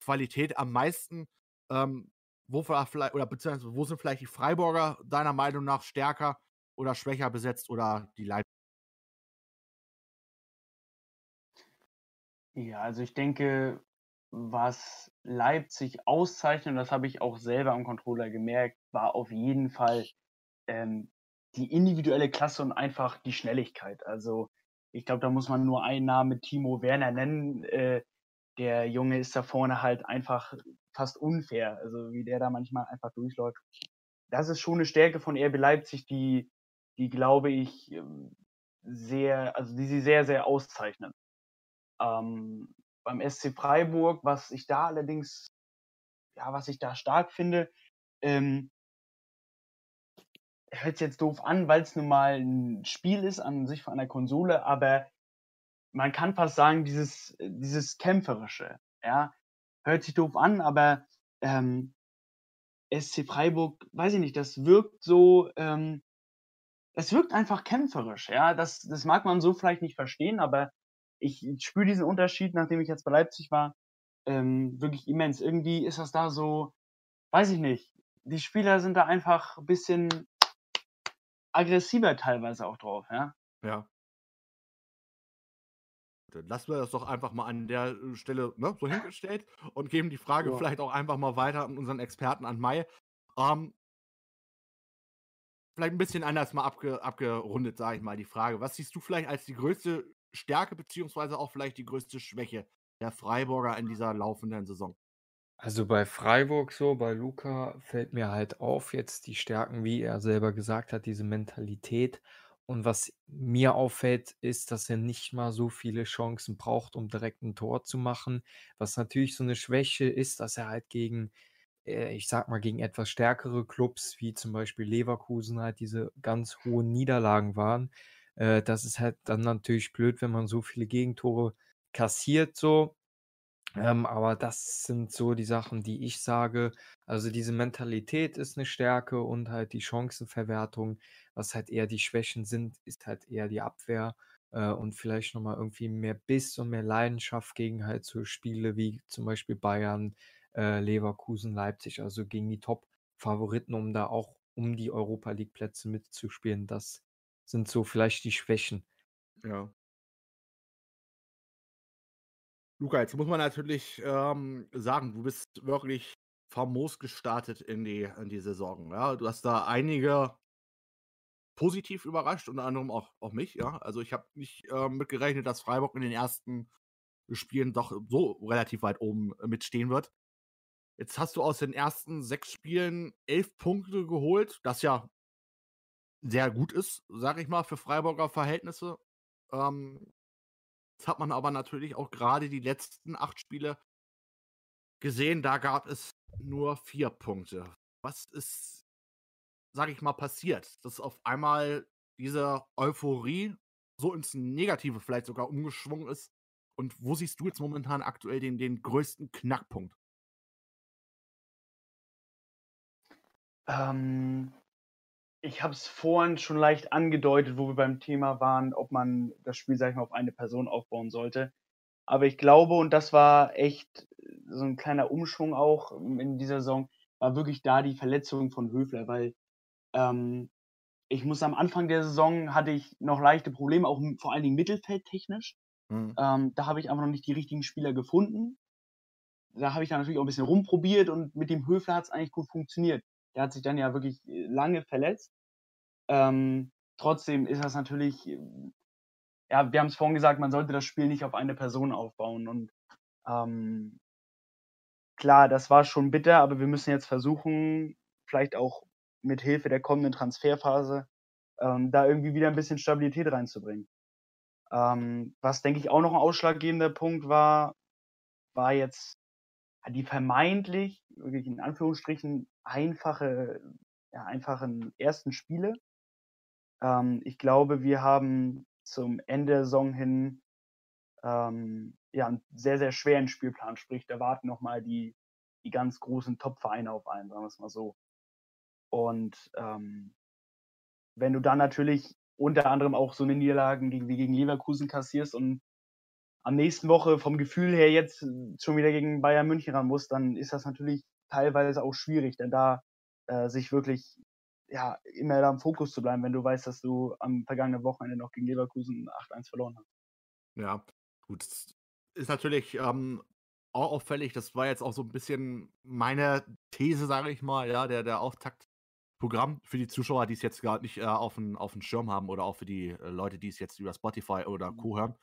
Qualität am meisten? Ähm, wo vielleicht, oder beziehungsweise wo sind vielleicht die Freiburger deiner Meinung nach stärker oder schwächer besetzt oder die Leipziger? Ja, also ich denke, was Leipzig auszeichnet, und das habe ich auch selber am Controller gemerkt, war auf jeden Fall ähm, die individuelle Klasse und einfach die Schnelligkeit. Also ich glaube, da muss man nur einen Namen Timo Werner nennen. Äh, der Junge ist da vorne halt einfach fast unfair, also wie der da manchmal einfach durchläuft. Das ist schon eine Stärke von RB Leipzig, die, die glaube ich, ähm, sehr, also die sie sehr, sehr auszeichnen. Ähm, beim SC Freiburg, was ich da allerdings, ja, was ich da stark finde, ähm, hört jetzt doof an, weil es nun mal ein Spiel ist an sich von einer Konsole, aber man kann fast sagen, dieses, dieses Kämpferische, ja, hört sich doof an, aber ähm, SC Freiburg, weiß ich nicht, das wirkt so, ähm, es wirkt einfach kämpferisch, ja, das, das mag man so vielleicht nicht verstehen, aber ich, spüre diesen Unterschied, nachdem ich jetzt bei Leipzig war, ähm, wirklich immens. Irgendwie ist das da so, weiß ich nicht, die Spieler sind da einfach ein bisschen aggressiver teilweise auch drauf, ja. Ja. Dann lassen wir das doch einfach mal an der äh, Stelle ne, so hingestellt und geben die Frage ja. vielleicht auch einfach mal weiter an unseren Experten, an Mai. Ähm, vielleicht ein bisschen anders mal abge, abgerundet, sage ich mal, die Frage. Was siehst du vielleicht als die größte Stärke, beziehungsweise auch vielleicht die größte Schwäche der Freiburger in dieser laufenden Saison? Also bei Freiburg so, bei Luca fällt mir halt auf jetzt die Stärken, wie er selber gesagt hat, diese Mentalität. Und was mir auffällt, ist, dass er nicht mal so viele Chancen braucht, um direkt ein Tor zu machen. Was natürlich so eine Schwäche ist, dass er halt gegen, äh, ich sag mal, gegen etwas stärkere Clubs, wie zum Beispiel Leverkusen, halt diese ganz hohen Niederlagen waren. Äh, das ist halt dann natürlich blöd, wenn man so viele Gegentore kassiert so. Ähm, aber das sind so die Sachen, die ich sage. Also diese Mentalität ist eine Stärke und halt die Chancenverwertung. Was halt eher die Schwächen sind, ist halt eher die Abwehr äh, und vielleicht nochmal irgendwie mehr Biss und mehr Leidenschaft gegen halt so Spiele wie zum Beispiel Bayern, äh, Leverkusen, Leipzig, also gegen die Top-Favoriten, um da auch um die Europa League-Plätze mitzuspielen. Das sind so vielleicht die Schwächen. Ja. Luca, jetzt muss man natürlich ähm, sagen, du bist wirklich famos gestartet in die, in die Saison. Ja? Du hast da einige positiv überrascht, unter anderem auch, auch mich. Ja? Also ich habe nicht äh, mitgerechnet, dass Freiburg in den ersten Spielen doch so relativ weit oben äh, mitstehen wird. Jetzt hast du aus den ersten sechs Spielen elf Punkte geholt, das ja sehr gut ist, sag ich mal, für Freiburger Verhältnisse. Ähm, Jetzt hat man aber natürlich auch gerade die letzten acht Spiele gesehen, da gab es nur vier Punkte. Was ist, sag ich mal, passiert? Dass auf einmal diese Euphorie so ins Negative vielleicht sogar umgeschwungen ist. Und wo siehst du jetzt momentan aktuell den, den größten Knackpunkt? Ähm, ich habe es vorhin schon leicht angedeutet, wo wir beim Thema waren, ob man das Spiel, sag ich mal, auf eine Person aufbauen sollte. Aber ich glaube, und das war echt so ein kleiner Umschwung auch in dieser Saison, war wirklich da die Verletzung von Höfler, weil ähm, ich muss am Anfang der Saison hatte ich noch leichte Probleme, auch vor allen Dingen mittelfeldtechnisch. Mhm. Ähm, da habe ich einfach noch nicht die richtigen Spieler gefunden. Da habe ich dann natürlich auch ein bisschen rumprobiert und mit dem Höfler hat es eigentlich gut funktioniert. Der hat sich dann ja wirklich äh, lange verletzt. Ähm, trotzdem ist das natürlich, ähm, ja, wir haben es vorhin gesagt, man sollte das Spiel nicht auf eine Person aufbauen. Und ähm, klar, das war schon bitter, aber wir müssen jetzt versuchen, vielleicht auch mit Hilfe der kommenden Transferphase, ähm, da irgendwie wieder ein bisschen Stabilität reinzubringen. Ähm, was, denke ich, auch noch ein ausschlaggebender Punkt war, war jetzt die vermeintlich, wirklich in Anführungsstrichen, einfache, ja, einfachen ersten Spiele. Ähm, ich glaube, wir haben zum Ende der Saison hin ähm, ja, einen sehr, sehr schweren Spielplan. Sprich, da warten nochmal die, die ganz großen Top-Vereine auf einen, sagen wir es mal so. Und ähm, wenn du dann natürlich unter anderem auch so eine Niederlagen gegen, wie gegen Leverkusen kassierst und am nächsten Woche vom Gefühl her jetzt schon wieder gegen Bayern München ran muss, dann ist das natürlich teilweise auch schwierig, denn da äh, sich wirklich ja, immer da im Fokus zu bleiben, wenn du weißt, dass du am vergangenen Wochenende noch gegen Leverkusen 8-1 verloren hast. Ja, gut. ist natürlich ähm, auch auffällig, das war jetzt auch so ein bisschen meine These, sage ich mal, ja, der, der Auftaktprogramm für die Zuschauer, die es jetzt gar nicht äh, auf dem auf Schirm haben oder auch für die äh, Leute, die es jetzt über Spotify oder Co. hören.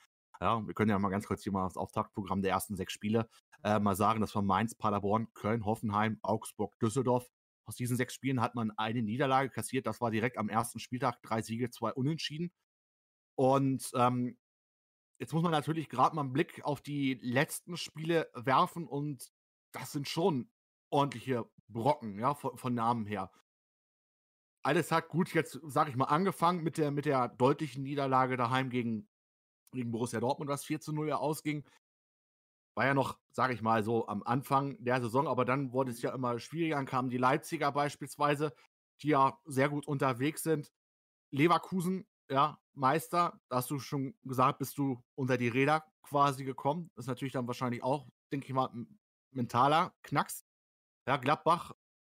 Ja, wir können ja mal ganz kurz hier mal das Auftaktprogramm der ersten sechs Spiele äh, mal sagen. Das war Mainz, Paderborn, Köln, Hoffenheim, Augsburg, Düsseldorf. Aus diesen sechs Spielen hat man eine Niederlage kassiert. Das war direkt am ersten Spieltag. Drei Siege, zwei Unentschieden. Und ähm, jetzt muss man natürlich gerade mal einen Blick auf die letzten Spiele werfen und das sind schon ordentliche Brocken, ja, von, von Namen her. Alles hat gut jetzt, sag ich mal, angefangen mit der, mit der deutlichen Niederlage daheim gegen, gegen Borussia Dortmund, was 4 zu 0 ja ausging. War ja noch, sag ich mal, so am Anfang der Saison, aber dann wurde es ja immer schwieriger. Dann kamen die Leipziger beispielsweise, die ja sehr gut unterwegs sind. Leverkusen ja, Meister, da hast du schon gesagt, bist du unter die Räder quasi gekommen. Das ist natürlich dann wahrscheinlich auch, denke ich mal, ein mentaler Knacks. Ja, Gladbach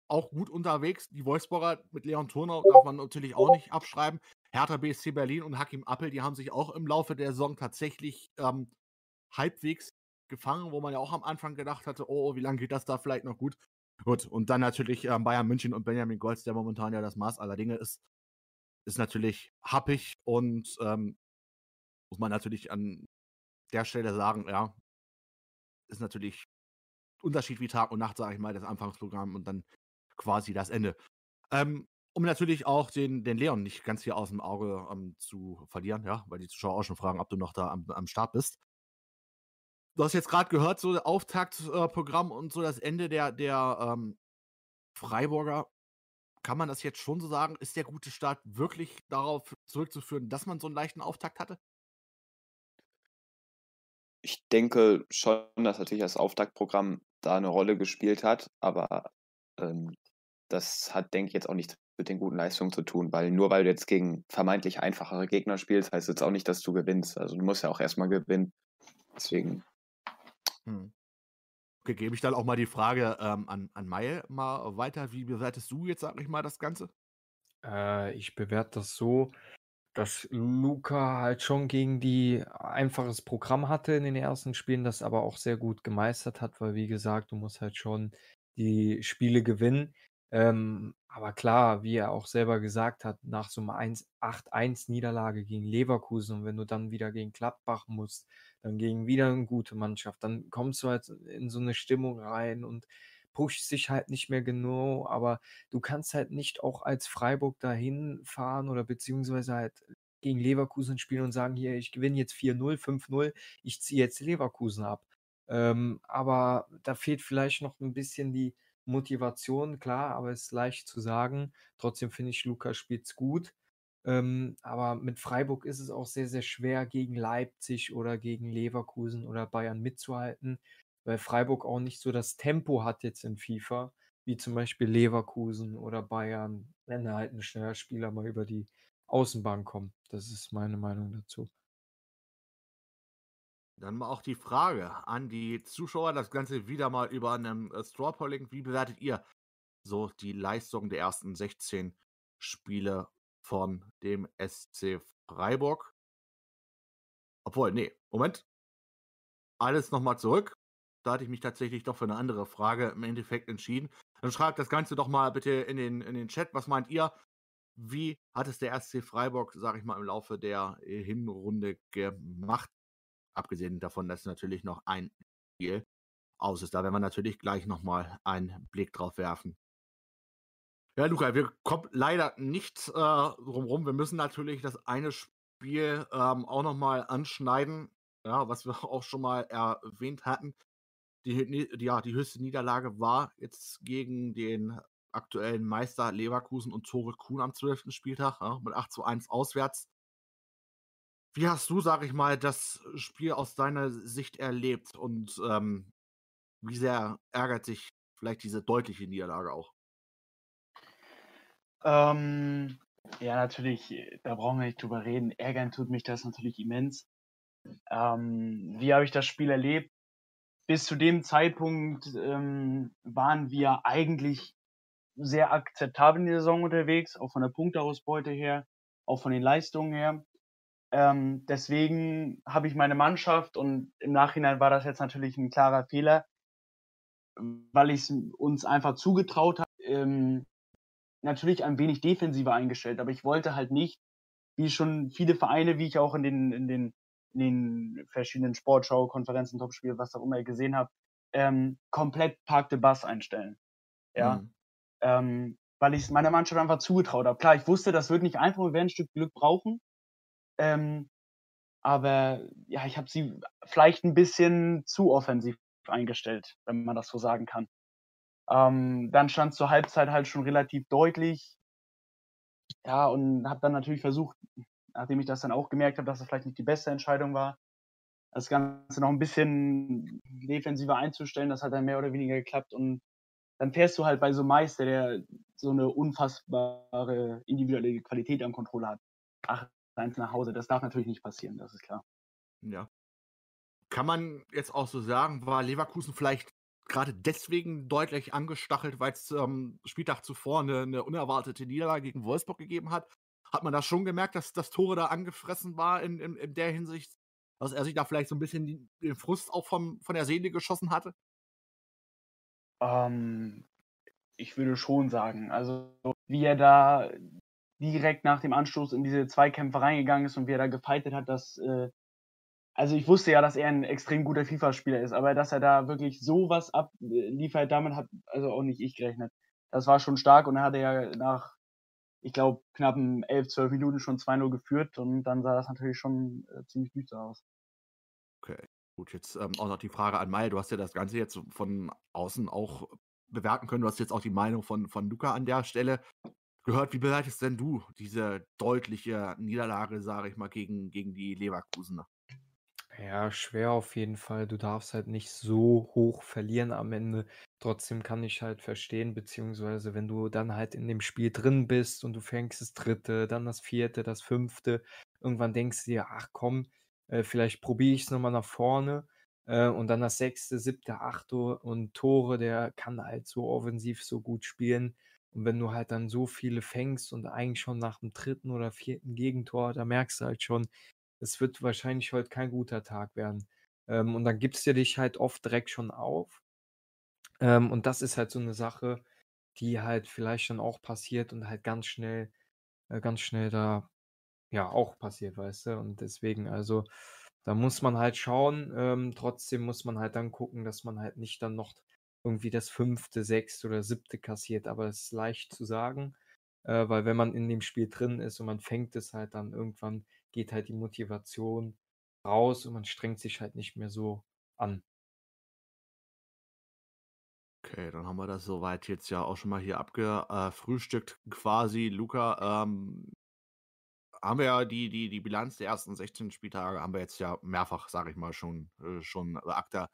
auch gut unterwegs. Die Wolfsburger mit Leon Turner darf man natürlich auch nicht abschreiben. Hertha BSC Berlin und Hakim Appel, die haben sich auch im Laufe der Saison tatsächlich ähm, halbwegs gefangen, wo man ja auch am Anfang gedacht hatte, oh, wie lange geht das da vielleicht noch gut? Gut, und dann natürlich ähm, Bayern München und Benjamin Golz, der momentan ja das Maß aller Dinge ist ist natürlich happig und ähm, muss man natürlich an der Stelle sagen, ja, ist natürlich Unterschied wie Tag und Nacht, sage ich mal, das Anfangsprogramm und dann quasi das Ende. Ähm, um natürlich auch den, den Leon nicht ganz hier aus dem Auge ähm, zu verlieren, ja, weil die Zuschauer auch schon fragen, ob du noch da am, am Start bist. Du hast jetzt gerade gehört, so Auftaktprogramm äh, und so das Ende der, der ähm, Freiburger kann man das jetzt schon so sagen? Ist der gute Start wirklich darauf zurückzuführen, dass man so einen leichten Auftakt hatte? Ich denke schon, dass natürlich das Auftaktprogramm da eine Rolle gespielt hat, aber ähm, das hat, denke ich, jetzt auch nichts mit den guten Leistungen zu tun, weil nur weil du jetzt gegen vermeintlich einfachere Gegner spielst, heißt jetzt auch nicht, dass du gewinnst. Also du musst ja auch erstmal gewinnen. Deswegen. Hm. Okay, gebe ich dann auch mal die Frage ähm, an, an Mail mal weiter. Wie bewertest du jetzt, sag ich mal, das Ganze? Äh, ich bewerte das so, dass Luca halt schon gegen die einfaches Programm hatte in den ersten Spielen, das aber auch sehr gut gemeistert hat, weil wie gesagt, du musst halt schon die Spiele gewinnen. Ähm, aber klar, wie er auch selber gesagt hat, nach so einem 8-1-Niederlage gegen Leverkusen und wenn du dann wieder gegen Gladbach musst, dann gegen wieder eine gute Mannschaft, dann kommst du halt in so eine Stimmung rein und pushst dich halt nicht mehr genau, aber du kannst halt nicht auch als Freiburg dahin fahren oder beziehungsweise halt gegen Leverkusen spielen und sagen, hier, ich gewinne jetzt 4-0, 5-0, ich ziehe jetzt Leverkusen ab. Ähm, aber da fehlt vielleicht noch ein bisschen die Motivation, klar, aber ist leicht zu sagen. Trotzdem finde ich, Lukas spielt es gut. Ähm, aber mit Freiburg ist es auch sehr, sehr schwer, gegen Leipzig oder gegen Leverkusen oder Bayern mitzuhalten, weil Freiburg auch nicht so das Tempo hat jetzt in FIFA, wie zum Beispiel Leverkusen oder Bayern, wenn da halt ein schneller Spieler mal über die Außenbahn kommt. Das ist meine Meinung dazu. Dann mal auch die Frage an die Zuschauer, das Ganze wieder mal über einem äh, Straw Polling. Wie bewertet ihr so die Leistung der ersten 16 Spiele von dem SC Freiburg? Obwohl, nee, Moment. Alles nochmal zurück. Da hatte ich mich tatsächlich doch für eine andere Frage im Endeffekt entschieden. Dann schreibt das Ganze doch mal bitte in den, in den Chat. Was meint ihr? Wie hat es der SC Freiburg, sage ich mal, im Laufe der Hinrunde gemacht? Abgesehen davon, dass natürlich noch ein Spiel aus ist. Da werden wir natürlich gleich nochmal einen Blick drauf werfen. Ja, Luca, wir kommen leider nicht äh, drumherum. Wir müssen natürlich das eine Spiel ähm, auch nochmal anschneiden, ja, was wir auch schon mal erwähnt hatten. Die, ja, die höchste Niederlage war jetzt gegen den aktuellen Meister Leverkusen und Tore Kuhn am 12. Spieltag ja, mit 8 zu 1 auswärts. Wie hast du, sag ich mal, das Spiel aus deiner Sicht erlebt und ähm, wie sehr ärgert sich vielleicht diese deutliche Niederlage auch? Ähm, ja, natürlich, da brauchen wir nicht drüber reden. Ärgern tut mich das natürlich immens. Ähm, wie habe ich das Spiel erlebt? Bis zu dem Zeitpunkt ähm, waren wir eigentlich sehr akzeptabel in der Saison unterwegs, auch von der Punkteausbeute her, auch von den Leistungen her. Ähm, deswegen habe ich meine Mannschaft und im Nachhinein war das jetzt natürlich ein klarer Fehler, weil ich es uns einfach zugetraut habe. Ähm, natürlich ein wenig defensiver eingestellt, aber ich wollte halt nicht, wie schon viele Vereine, wie ich auch in den, in den, in den verschiedenen Sportschau, Konferenzen, Topspiel, was auch immer gesehen habe, ähm, komplett Park de Bass einstellen. Ja. Mhm. Ähm, weil ich es meiner Mannschaft einfach zugetraut habe. Klar, ich wusste, das wird nicht einfach, wir werden ein Stück Glück brauchen. Ähm, aber ja, ich habe sie vielleicht ein bisschen zu offensiv eingestellt, wenn man das so sagen kann. Ähm, dann stand zur Halbzeit halt schon relativ deutlich. Ja, und habe dann natürlich versucht, nachdem ich das dann auch gemerkt habe, dass das vielleicht nicht die beste Entscheidung war, das Ganze noch ein bisschen defensiver einzustellen. Das hat dann mehr oder weniger geklappt. Und dann fährst du halt bei so Meister, der so eine unfassbare individuelle Qualität an Kontrolle hat. Ach, eins nach Hause. Das darf natürlich nicht passieren, das ist klar. Ja. Kann man jetzt auch so sagen, war Leverkusen vielleicht gerade deswegen deutlich angestachelt, weil es ähm, Spieltag zuvor eine, eine, unerwartete Niederlage gegen Wolfsburg gegeben hat? Hat man da schon gemerkt, dass das Tore da angefressen war in, in, in der Hinsicht, dass er sich da vielleicht so ein bisschen den Frust auch vom, von der Seele geschossen hatte? Ähm, ich würde schon sagen, also wie er da direkt nach dem Anstoß in diese Zweikämpfe reingegangen ist und wie er da gefeitet hat, dass äh, also ich wusste ja, dass er ein extrem guter FIFA-Spieler ist, aber dass er da wirklich sowas abliefert, damit hat also auch nicht ich gerechnet. Das war schon stark und er hatte ja nach, ich glaube, knappen 11, 12 Minuten schon 2-0 geführt und dann sah das natürlich schon äh, ziemlich düster aus. Okay, gut, jetzt ähm, auch noch die Frage an Mai. Du hast ja das Ganze jetzt von außen auch bewerten können. Du hast jetzt auch die Meinung von, von Luca an der Stelle gehört. Wie bewertest denn du diese deutliche Niederlage, sage ich mal, gegen, gegen die Leverkusener? Ja, schwer auf jeden Fall. Du darfst halt nicht so hoch verlieren am Ende. Trotzdem kann ich halt verstehen, beziehungsweise wenn du dann halt in dem Spiel drin bist und du fängst das dritte, dann das vierte, das fünfte, irgendwann denkst du dir, ach komm, äh, vielleicht probiere ich es nochmal nach vorne. Äh, und dann das sechste, siebte, achte und Tore, der kann halt so offensiv so gut spielen. Und wenn du halt dann so viele fängst und eigentlich schon nach dem dritten oder vierten Gegentor, da merkst du halt schon, es wird wahrscheinlich heute kein guter Tag werden. Ähm, und dann gibst du dich halt oft direkt schon auf. Ähm, und das ist halt so eine Sache, die halt vielleicht dann auch passiert und halt ganz schnell, äh, ganz schnell da ja auch passiert, weißt du? Und deswegen, also, da muss man halt schauen. Ähm, trotzdem muss man halt dann gucken, dass man halt nicht dann noch irgendwie das fünfte, sechste oder siebte kassiert. Aber es ist leicht zu sagen, äh, weil wenn man in dem Spiel drin ist und man fängt es halt dann irgendwann geht halt die Motivation raus und man strengt sich halt nicht mehr so an. Okay, dann haben wir das soweit jetzt ja auch schon mal hier abgefrühstückt quasi. Luca, ähm, haben wir ja die, die, die Bilanz der ersten 16 Spieltage haben wir jetzt ja mehrfach, sage ich mal, schon, äh, schon Akta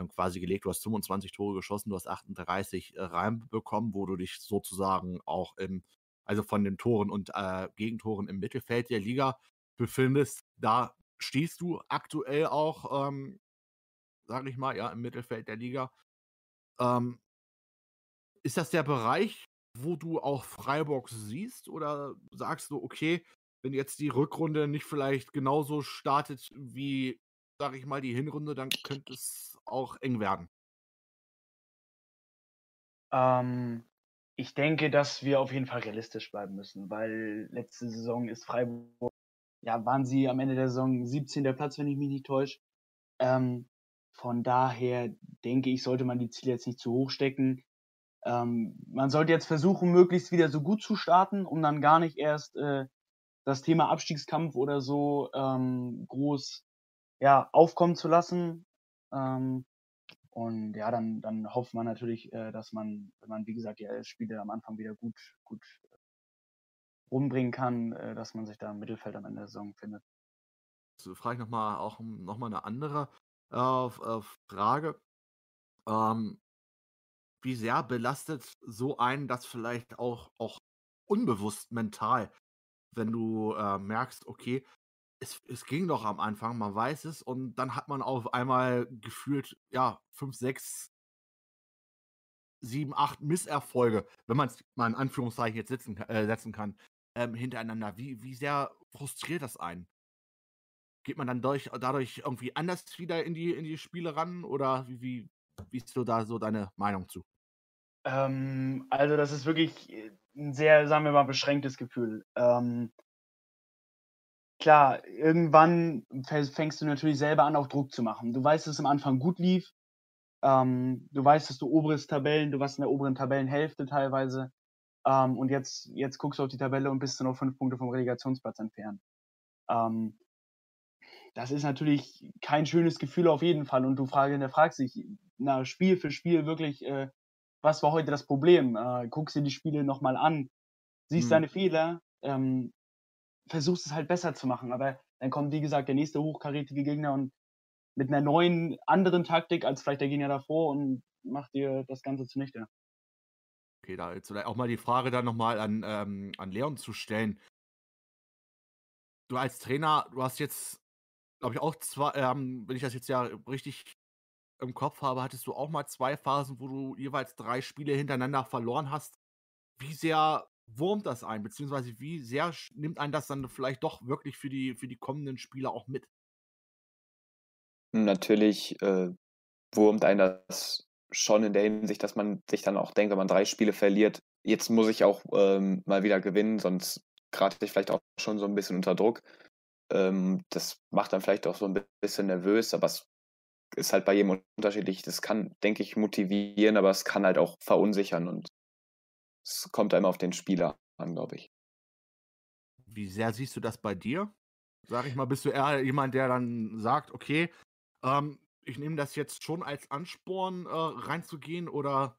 ähm, quasi gelegt. Du hast 25 Tore geschossen, du hast 38 äh, reinbekommen, wo du dich sozusagen auch im, also von den Toren und äh, Gegentoren im Mittelfeld der Liga befindest. Da stehst du aktuell auch, ähm, sage ich mal, ja, im Mittelfeld der Liga. Ähm, ist das der Bereich, wo du auch Freiburg siehst? Oder sagst du, okay, wenn jetzt die Rückrunde nicht vielleicht genauso startet wie, sage ich mal, die Hinrunde, dann könnte es auch eng werden? Ähm, ich denke, dass wir auf jeden Fall realistisch bleiben müssen, weil letzte Saison ist Freiburg ja, waren sie am Ende der Saison 17. Platz, wenn ich mich nicht täusche. Ähm, von daher denke ich, sollte man die Ziele jetzt nicht zu hoch stecken. Ähm, man sollte jetzt versuchen, möglichst wieder so gut zu starten, um dann gar nicht erst äh, das Thema Abstiegskampf oder so ähm, groß ja, aufkommen zu lassen. Ähm, und ja, dann, dann hofft man natürlich, äh, dass man, wenn man, wie gesagt, die Spiele am Anfang wieder gut, gut rumbringen kann, äh, dass man sich da im Mittelfeld am Ende der Saison findet. So frage ich nochmal auch noch mal eine andere äh, äh, Frage. Ähm, wie sehr belastet so einen das vielleicht auch, auch unbewusst mental, wenn du äh, merkst, okay, es, es ging doch am Anfang, man weiß es, und dann hat man auf einmal gefühlt, ja, fünf, sechs, sieben, acht Misserfolge, wenn man es mal in Anführungszeichen jetzt setzen, äh, setzen kann ähm, hintereinander. Wie, wie sehr frustriert das einen? geht man dann durch, dadurch irgendwie anders wieder in die, in die Spiele ran? Oder wie, wie, wie ist so da so deine Meinung zu? Ähm, also das ist wirklich äh, ein sehr, sagen wir mal, beschränktes Gefühl. Ähm, klar, irgendwann fängst du natürlich selber an, auch Druck zu machen. Du weißt, dass es am Anfang gut lief. Ähm, du weißt, dass du oberes Tabellen, du warst in der oberen Tabellenhälfte teilweise. Ähm, und jetzt, jetzt guckst du auf die Tabelle und bist du noch fünf Punkte vom Relegationsplatz entfernt. Ähm, das ist natürlich kein schönes Gefühl auf jeden Fall. Und du fragst, der fragst dich, na, Spiel für Spiel wirklich, äh, was war heute das Problem? Äh, guckst dir die Spiele nochmal an, siehst hm. deine Fehler, ähm, versuchst es halt besser zu machen. Aber dann kommt, wie gesagt, der nächste hochkarätige Gegner und mit einer neuen, anderen Taktik als vielleicht der Gegner davor und macht dir das Ganze zunichte. Okay, da jetzt auch mal die Frage dann nochmal an, ähm, an Leon zu stellen. Du als Trainer, du hast jetzt, glaube ich, auch zwei, ähm, wenn ich das jetzt ja richtig im Kopf habe, hattest du auch mal zwei Phasen, wo du jeweils drei Spiele hintereinander verloren hast. Wie sehr wurmt das ein, beziehungsweise wie sehr nimmt einen das dann vielleicht doch wirklich für die, für die kommenden Spiele auch mit? Natürlich äh, wurmt einen das schon in der Hinsicht, dass man sich dann auch denkt, wenn man drei Spiele verliert, jetzt muss ich auch ähm, mal wieder gewinnen, sonst gerate ich vielleicht auch schon so ein bisschen unter Druck. Ähm, das macht dann vielleicht auch so ein bisschen nervös, aber es ist halt bei jedem unterschiedlich. Das kann, denke ich, motivieren, aber es kann halt auch verunsichern und es kommt einem auf den Spieler an, glaube ich. Wie sehr siehst du das bei dir? Sag ich mal, bist du eher jemand, der dann sagt, okay, ähm, ich nehme das jetzt schon als Ansporn, äh, reinzugehen oder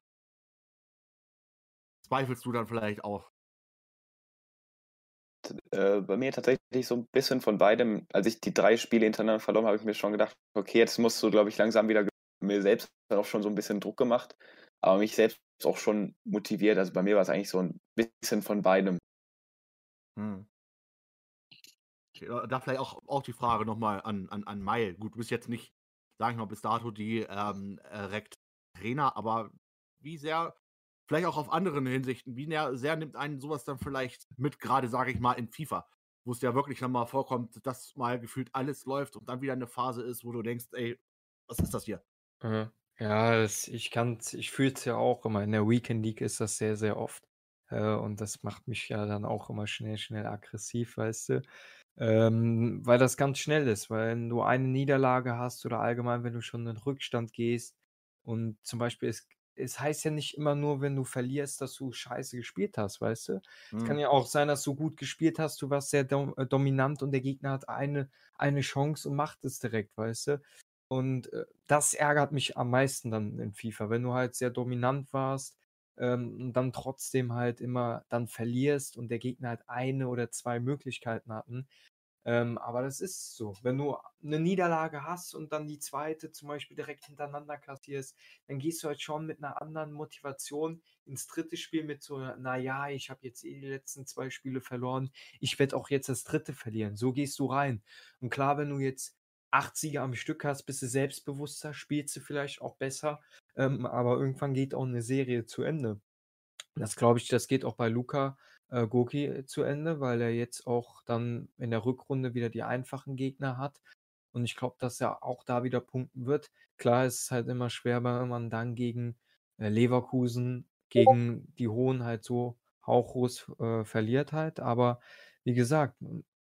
zweifelst du dann vielleicht auch? Äh, bei mir tatsächlich so ein bisschen von beidem. Als ich die drei Spiele hintereinander verloren habe, habe ich mir schon gedacht, okay, jetzt musst du, glaube ich, langsam wieder mir selbst auch schon so ein bisschen Druck gemacht, aber mich selbst auch schon motiviert. Also bei mir war es eigentlich so ein bisschen von beidem. Hm. Da vielleicht auch, auch die Frage nochmal an, an, an Meil. Gut, du bist jetzt nicht sage ich mal, bis dato die ähm, direkt Trainer, aber wie sehr, vielleicht auch auf anderen Hinsichten, wie sehr nimmt einen sowas dann vielleicht mit, gerade sage ich mal, in FIFA, wo es ja wirklich nochmal vorkommt, dass mal gefühlt alles läuft und dann wieder eine Phase ist, wo du denkst, ey, was ist das hier? Mhm. Ja, das, ich kann ich fühle es ja auch immer. In der Weekend League ist das sehr, sehr oft. Äh, und das macht mich ja dann auch immer schnell, schnell aggressiv, weißt du. Ähm, weil das ganz schnell ist, weil wenn du eine Niederlage hast oder allgemein, wenn du schon in Rückstand gehst und zum Beispiel es, es heißt ja nicht immer nur, wenn du verlierst, dass du scheiße gespielt hast, weißt du? Es kann mhm. ja auch sein, dass du gut gespielt hast, du warst sehr dom äh, dominant und der Gegner hat eine, eine Chance und macht es direkt, weißt du? Und äh, das ärgert mich am meisten dann in FIFA, wenn du halt sehr dominant warst ähm, und dann trotzdem halt immer dann verlierst und der Gegner halt eine oder zwei Möglichkeiten hatten. Ähm, aber das ist so. Wenn du eine Niederlage hast und dann die zweite zum Beispiel direkt hintereinander kassierst, dann gehst du halt schon mit einer anderen Motivation ins dritte Spiel mit so, naja, ich habe jetzt eh die letzten zwei Spiele verloren, ich werde auch jetzt das dritte verlieren. So gehst du rein. Und klar, wenn du jetzt acht Siege am Stück hast, bist du selbstbewusster, spielst du vielleicht auch besser, ähm, aber irgendwann geht auch eine Serie zu Ende. Das glaube ich, das geht auch bei Luca äh, Goki äh, zu Ende, weil er jetzt auch dann in der Rückrunde wieder die einfachen Gegner hat. Und ich glaube, dass er auch da wieder punkten wird. Klar ist es halt immer schwer, wenn man dann gegen äh, Leverkusen, gegen die Hohen halt so hauchlos äh, verliert halt. Aber wie gesagt,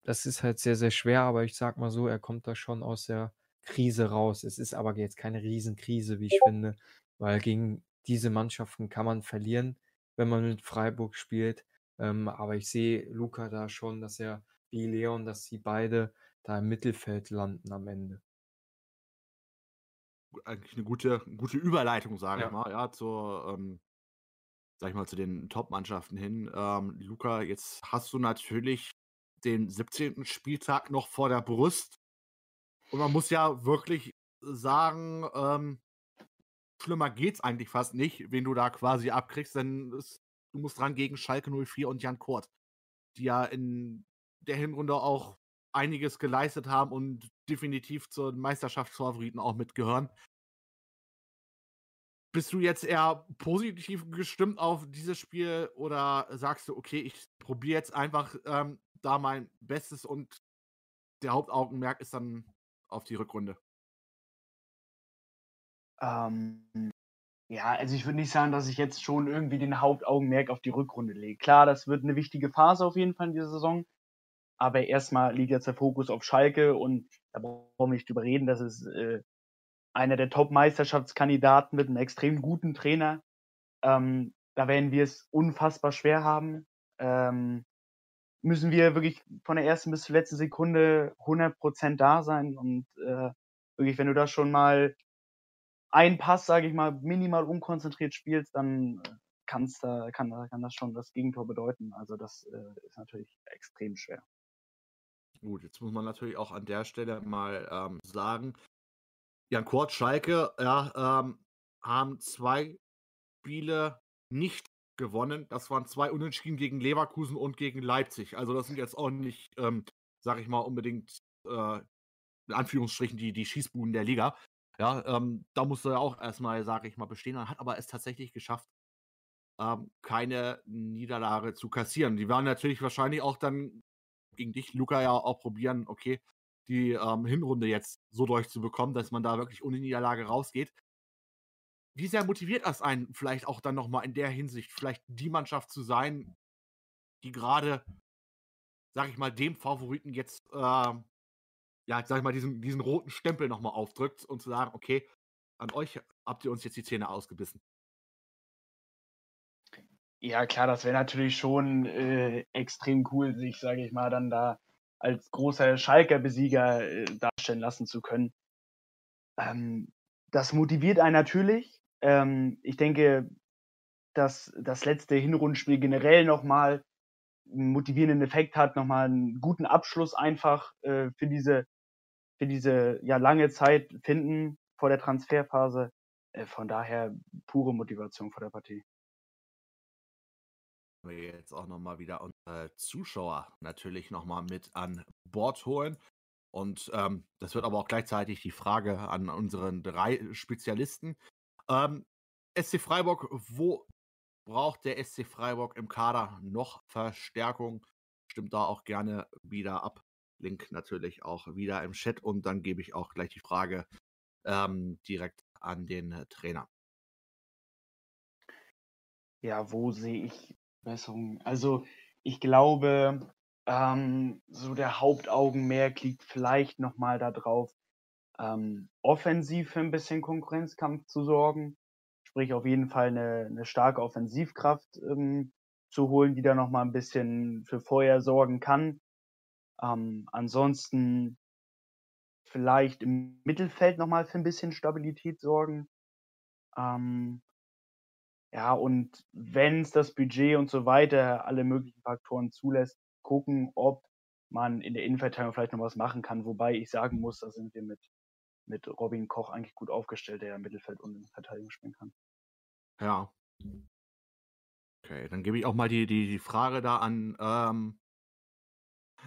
das ist halt sehr, sehr schwer, aber ich sag mal so, er kommt da schon aus der Krise raus. Es ist aber jetzt keine Riesenkrise, wie ich finde, weil gegen diese Mannschaften kann man verlieren, wenn man mit Freiburg spielt. Ähm, aber ich sehe Luca da schon, dass er wie Leon, dass sie beide da im Mittelfeld landen am Ende. Eigentlich eine gute, gute Überleitung, sage ja. ich mal, ja, zur, ähm, sag ich mal, zu den Top-Mannschaften hin. Ähm, Luca, jetzt hast du natürlich den 17. Spieltag noch vor der Brust. Und man muss ja wirklich sagen, ähm, schlimmer geht's eigentlich fast nicht, wen du da quasi abkriegst, denn es, du musst dran gegen Schalke 04 und Jan Kort, die ja in der Hinrunde auch einiges geleistet haben und definitiv zu den Meisterschaftsfavoriten auch mitgehören. Bist du jetzt eher positiv gestimmt auf dieses Spiel oder sagst du, okay, ich probiere jetzt einfach ähm, da mein Bestes und der Hauptaugenmerk ist dann auf die Rückrunde? Ähm, ja, also ich würde nicht sagen, dass ich jetzt schon irgendwie den Hauptaugenmerk auf die Rückrunde lege. Klar, das wird eine wichtige Phase auf jeden Fall in dieser Saison. Aber erstmal liegt jetzt der Fokus auf Schalke und da brauchen wir nicht drüber reden. Das ist äh, einer der Top-Meisterschaftskandidaten mit einem extrem guten Trainer. Ähm, da werden wir es unfassbar schwer haben. Ähm, müssen wir wirklich von der ersten bis zur letzten Sekunde 100% da sein und äh, wirklich, wenn du da schon mal einen Pass, sage ich mal, minimal unkonzentriert spielst, dann äh, kann's da, kann, kann das schon das Gegentor bedeuten. Also das äh, ist natürlich extrem schwer. Gut, jetzt muss man natürlich auch an der Stelle mal ähm, sagen, Jan Kurt Schalke ja, ähm, haben zwei Spiele nicht gewonnen. Das waren zwei Unentschieden gegen Leverkusen und gegen Leipzig. Also das sind jetzt auch nicht, ähm, sage ich mal, unbedingt äh, in Anführungsstrichen die, die Schießbuden der Liga. Ja, ähm, da musste er auch erstmal, sage ich mal, bestehen. Er hat aber es tatsächlich geschafft, ähm, keine Niederlage zu kassieren. Die waren natürlich wahrscheinlich auch dann gegen dich, Luca, ja auch probieren, okay, die ähm, Hinrunde jetzt so durchzubekommen, dass man da wirklich ohne Niederlage rausgeht. Wie sehr motiviert das einen vielleicht auch dann nochmal in der Hinsicht, vielleicht die Mannschaft zu sein, die gerade, sag ich mal, dem Favoriten jetzt, äh, ja, sag ich mal, diesen, diesen roten Stempel nochmal aufdrückt und zu sagen, okay, an euch habt ihr uns jetzt die Zähne ausgebissen. Ja, klar, das wäre natürlich schon äh, extrem cool, sich, sage ich mal, dann da als großer Schalker-Besieger äh, darstellen lassen zu können. Ähm, das motiviert einen natürlich. Ähm, ich denke, dass das letzte Hinrundenspiel generell nochmal einen motivierenden Effekt hat, nochmal einen guten Abschluss einfach äh, für diese, für diese ja, lange Zeit finden vor der Transferphase. Äh, von daher pure Motivation vor der Partie wir jetzt auch nochmal wieder unsere Zuschauer natürlich nochmal mit an Bord holen. Und ähm, das wird aber auch gleichzeitig die Frage an unseren drei Spezialisten. Ähm, SC Freiburg, wo braucht der SC Freiburg im Kader noch Verstärkung? Stimmt da auch gerne wieder ab. Link natürlich auch wieder im Chat und dann gebe ich auch gleich die Frage ähm, direkt an den Trainer. Ja, wo sehe ich Besserung. Also ich glaube, ähm, so der Hauptaugenmerk liegt vielleicht nochmal darauf, ähm, offensiv für ein bisschen Konkurrenzkampf zu sorgen. Sprich auf jeden Fall eine, eine starke Offensivkraft ähm, zu holen, die da nochmal ein bisschen für Feuer sorgen kann. Ähm, ansonsten vielleicht im Mittelfeld nochmal für ein bisschen Stabilität sorgen. Ähm, ja, und wenn es das Budget und so weiter, alle möglichen Faktoren zulässt, gucken, ob man in der Innenverteidigung vielleicht noch was machen kann. Wobei ich sagen muss, da sind wir mit, mit Robin Koch eigentlich gut aufgestellt, der ja Mittelfeld und in Verteidigung spielen kann. Ja. Okay, dann gebe ich auch mal die, die, die Frage da an ähm,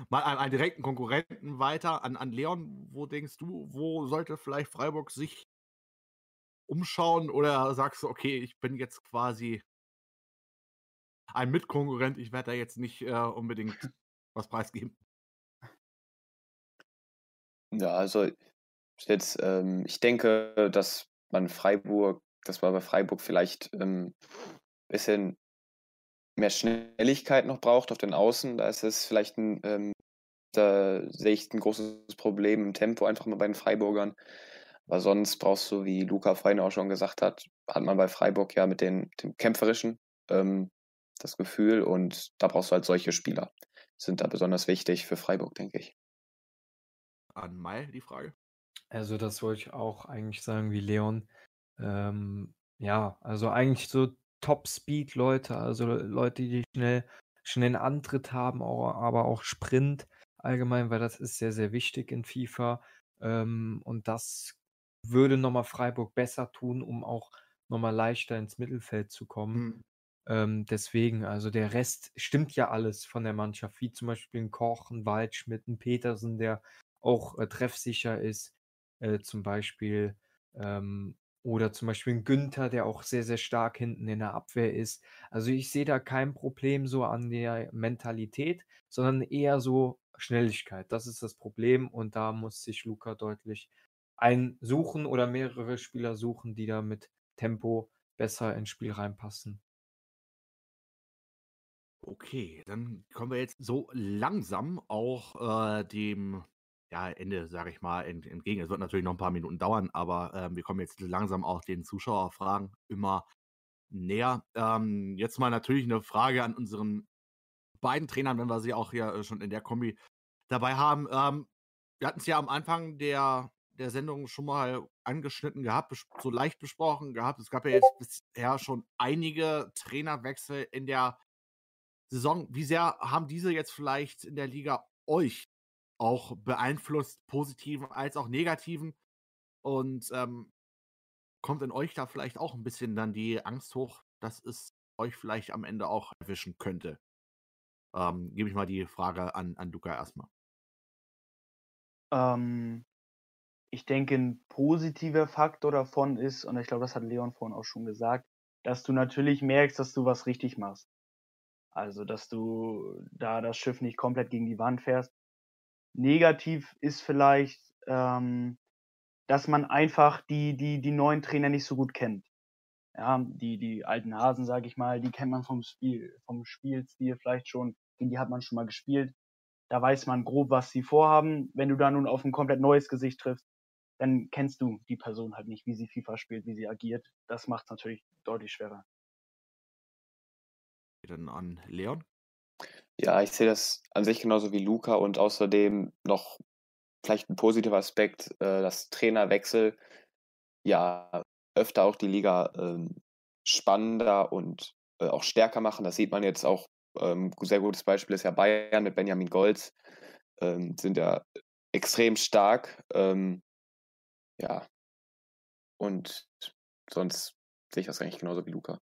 mal an einen direkten Konkurrenten weiter, an, an Leon. Wo denkst du, wo sollte vielleicht Freiburg sich umschauen oder sagst du, okay, ich bin jetzt quasi ein Mitkonkurrent, ich werde da jetzt nicht äh, unbedingt was preisgeben? Ja, also jetzt, ähm, ich denke, dass man Freiburg, dass man bei Freiburg vielleicht ein ähm, bisschen mehr Schnelligkeit noch braucht auf den Außen. Da ist es vielleicht ein, ähm, da sehe ich ein großes Problem im Tempo einfach mal bei den Freiburgern. Aber sonst brauchst du, wie Luca vorhin auch schon gesagt hat, hat man bei Freiburg ja mit den, dem Kämpferischen ähm, das Gefühl und da brauchst du halt solche Spieler. Sind da besonders wichtig für Freiburg, denke ich. An Mai die Frage. Also das wollte ich auch eigentlich sagen wie Leon. Ähm, ja, also eigentlich so Top-Speed-Leute, also Leute, die schnell, schnell einen Antritt haben, aber auch Sprint allgemein, weil das ist sehr, sehr wichtig in FIFA. Ähm, und das würde nochmal Freiburg besser tun, um auch nochmal leichter ins Mittelfeld zu kommen. Mhm. Ähm, deswegen, also der Rest stimmt ja alles von der Mannschaft, wie zum Beispiel ein Koch, ein Waldschmidt, ein Petersen, der auch äh, treffsicher ist, äh, zum Beispiel. Ähm, oder zum Beispiel ein Günther, der auch sehr, sehr stark hinten in der Abwehr ist. Also ich sehe da kein Problem so an der Mentalität, sondern eher so Schnelligkeit. Das ist das Problem und da muss sich Luca deutlich einsuchen oder mehrere Spieler suchen, die da mit Tempo besser ins Spiel reinpassen. Okay, dann kommen wir jetzt so langsam auch äh, dem ja, Ende, sage ich mal, ent entgegen. Es wird natürlich noch ein paar Minuten dauern, aber äh, wir kommen jetzt langsam auch den Zuschauerfragen immer näher. Ähm, jetzt mal natürlich eine Frage an unseren beiden Trainern, wenn wir sie auch hier äh, schon in der Kombi dabei haben. Ähm, wir hatten es ja am Anfang der, der Sendung schon mal angeschnitten gehabt, so leicht besprochen gehabt. Es gab ja jetzt bisher schon einige Trainerwechsel in der Saison. Wie sehr haben diese jetzt vielleicht in der Liga euch auch beeinflusst, positiven als auch negativen? Und ähm, kommt in euch da vielleicht auch ein bisschen dann die Angst hoch, dass es euch vielleicht am Ende auch erwischen könnte? Ähm, gebe ich mal die Frage an, an Luca erstmal. Ähm, ich denke, ein positiver Faktor davon ist, und ich glaube, das hat Leon vorhin auch schon gesagt, dass du natürlich merkst, dass du was richtig machst. Also, dass du da das Schiff nicht komplett gegen die Wand fährst. Negativ ist vielleicht, ähm, dass man einfach die, die, die neuen Trainer nicht so gut kennt. Ja, die, die alten Hasen, sage ich mal, die kennt man vom Spiel, vom Spielstil vielleicht schon, gegen die hat man schon mal gespielt. Da weiß man grob, was sie vorhaben. Wenn du da nun auf ein komplett neues Gesicht triffst, dann kennst du die Person halt nicht, wie sie FIFA spielt, wie sie agiert. Das macht es natürlich deutlich schwerer. Dann an Leon. Ja, ich sehe das an sich genauso wie Luca und außerdem noch vielleicht ein positiver Aspekt, äh, dass Trainerwechsel ja öfter auch die Liga ähm, spannender und äh, auch stärker machen. Das sieht man jetzt auch. Ähm, sehr gutes Beispiel ist ja Bayern mit Benjamin Golz. Ähm, sind ja extrem stark. Ähm, ja. Und sonst sehe ich das eigentlich genauso wie Luca.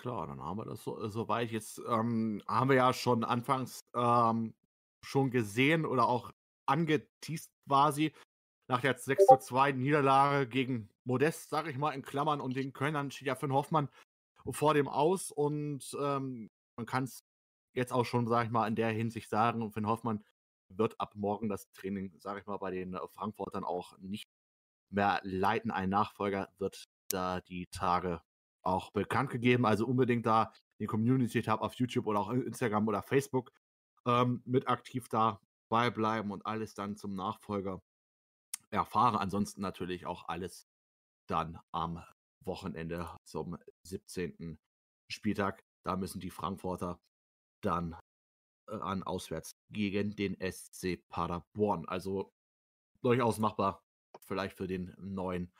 Klar, dann haben wir das so, äh, soweit. Jetzt ähm, haben wir ja schon anfangs ähm, schon gesehen oder auch angeteased quasi nach der 6 zu 2 Niederlage gegen Modest, sage ich mal in Klammern, und den Kölnern steht ja Finn Hoffmann vor dem Aus und ähm, man kann es jetzt auch schon, sage ich mal, in der Hinsicht sagen, Finn Hoffmann wird ab morgen das Training, sage ich mal, bei den äh, Frankfurtern auch nicht mehr leiten. Ein Nachfolger wird da die Tage auch bekannt gegeben. Also unbedingt da den Community-Tab auf YouTube oder auch Instagram oder Facebook ähm, mit aktiv dabei bleiben und alles dann zum Nachfolger erfahren. Ansonsten natürlich auch alles dann am Wochenende zum 17. Spieltag. Da müssen die Frankfurter dann äh, an auswärts gegen den SC Paderborn. Also durchaus machbar, vielleicht für den neuen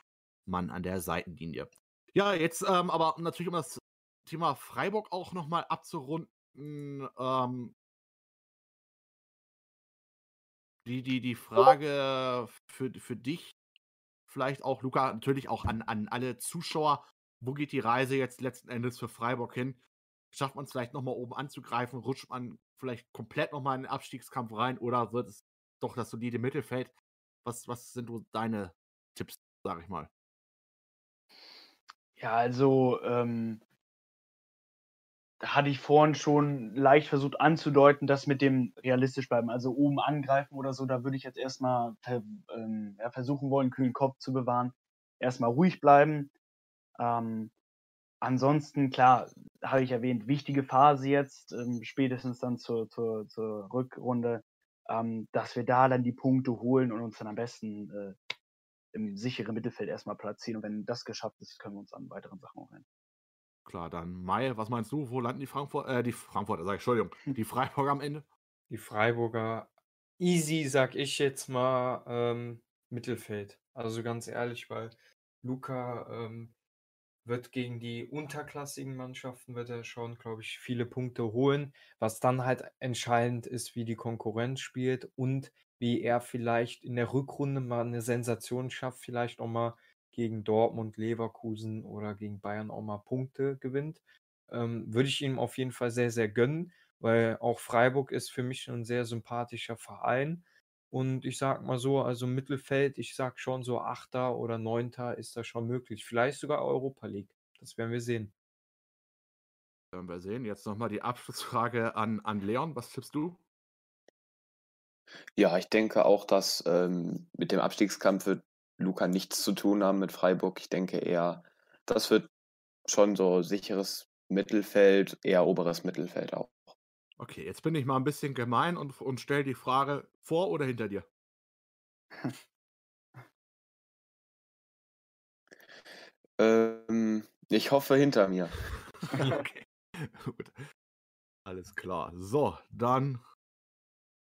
Mann an der Seitenlinie. Ja, jetzt ähm, aber natürlich, um das Thema Freiburg auch nochmal abzurunden, ähm, die, die, die Frage für, für dich, vielleicht auch, Luca, natürlich auch an, an alle Zuschauer, wo geht die Reise jetzt letzten Endes für Freiburg hin? Schafft man es vielleicht nochmal oben anzugreifen? Rutscht man vielleicht komplett nochmal in den Abstiegskampf rein oder wird es doch das solide Mittelfeld? Was, was sind deine Tipps, sag ich mal? Ja, also, ähm, da hatte ich vorhin schon leicht versucht anzudeuten, dass mit dem realistisch bleiben, also oben angreifen oder so, da würde ich jetzt erstmal ver ähm, ja, versuchen wollen, kühlen Kopf zu bewahren. Erstmal ruhig bleiben. Ähm, ansonsten, klar, habe ich erwähnt, wichtige Phase jetzt, ähm, spätestens dann zur, zur, zur Rückrunde, ähm, dass wir da dann die Punkte holen und uns dann am besten äh, im sicheren Mittelfeld erstmal platzieren. Und wenn das geschafft ist, können wir uns an weiteren Sachen auch hin. Klar, dann Mai, was meinst du? Wo landen die Frankfurter, äh, die Frankfurter, sag ich, Entschuldigung, hm. die Freiburger am Ende? Die Freiburger easy, sag ich jetzt mal, ähm, Mittelfeld. Also ganz ehrlich, weil Luca ähm, wird gegen die unterklassigen Mannschaften, wird er schon, glaube ich, viele Punkte holen. Was dann halt entscheidend ist, wie die Konkurrenz spielt und wie er vielleicht in der Rückrunde mal eine Sensation schafft, vielleicht auch mal gegen Dortmund, Leverkusen oder gegen Bayern auch mal Punkte gewinnt. Ähm, würde ich ihm auf jeden Fall sehr, sehr gönnen, weil auch Freiburg ist für mich ein sehr sympathischer Verein. Und ich sag mal so, also Mittelfeld, ich sag schon so Achter oder Neunter ist da schon möglich. Vielleicht sogar Europa League. Das werden wir sehen. Werden wir sehen. Jetzt nochmal die Abschlussfrage an, an Leon. Was tippst du? Ja, ich denke auch, dass ähm, mit dem Abstiegskampf wird Luca nichts zu tun haben mit Freiburg. Ich denke eher, das wird schon so sicheres Mittelfeld, eher oberes Mittelfeld auch. Okay, jetzt bin ich mal ein bisschen gemein und, und stelle die Frage vor oder hinter dir? ähm, ich hoffe hinter mir. okay, gut. Alles klar. So, dann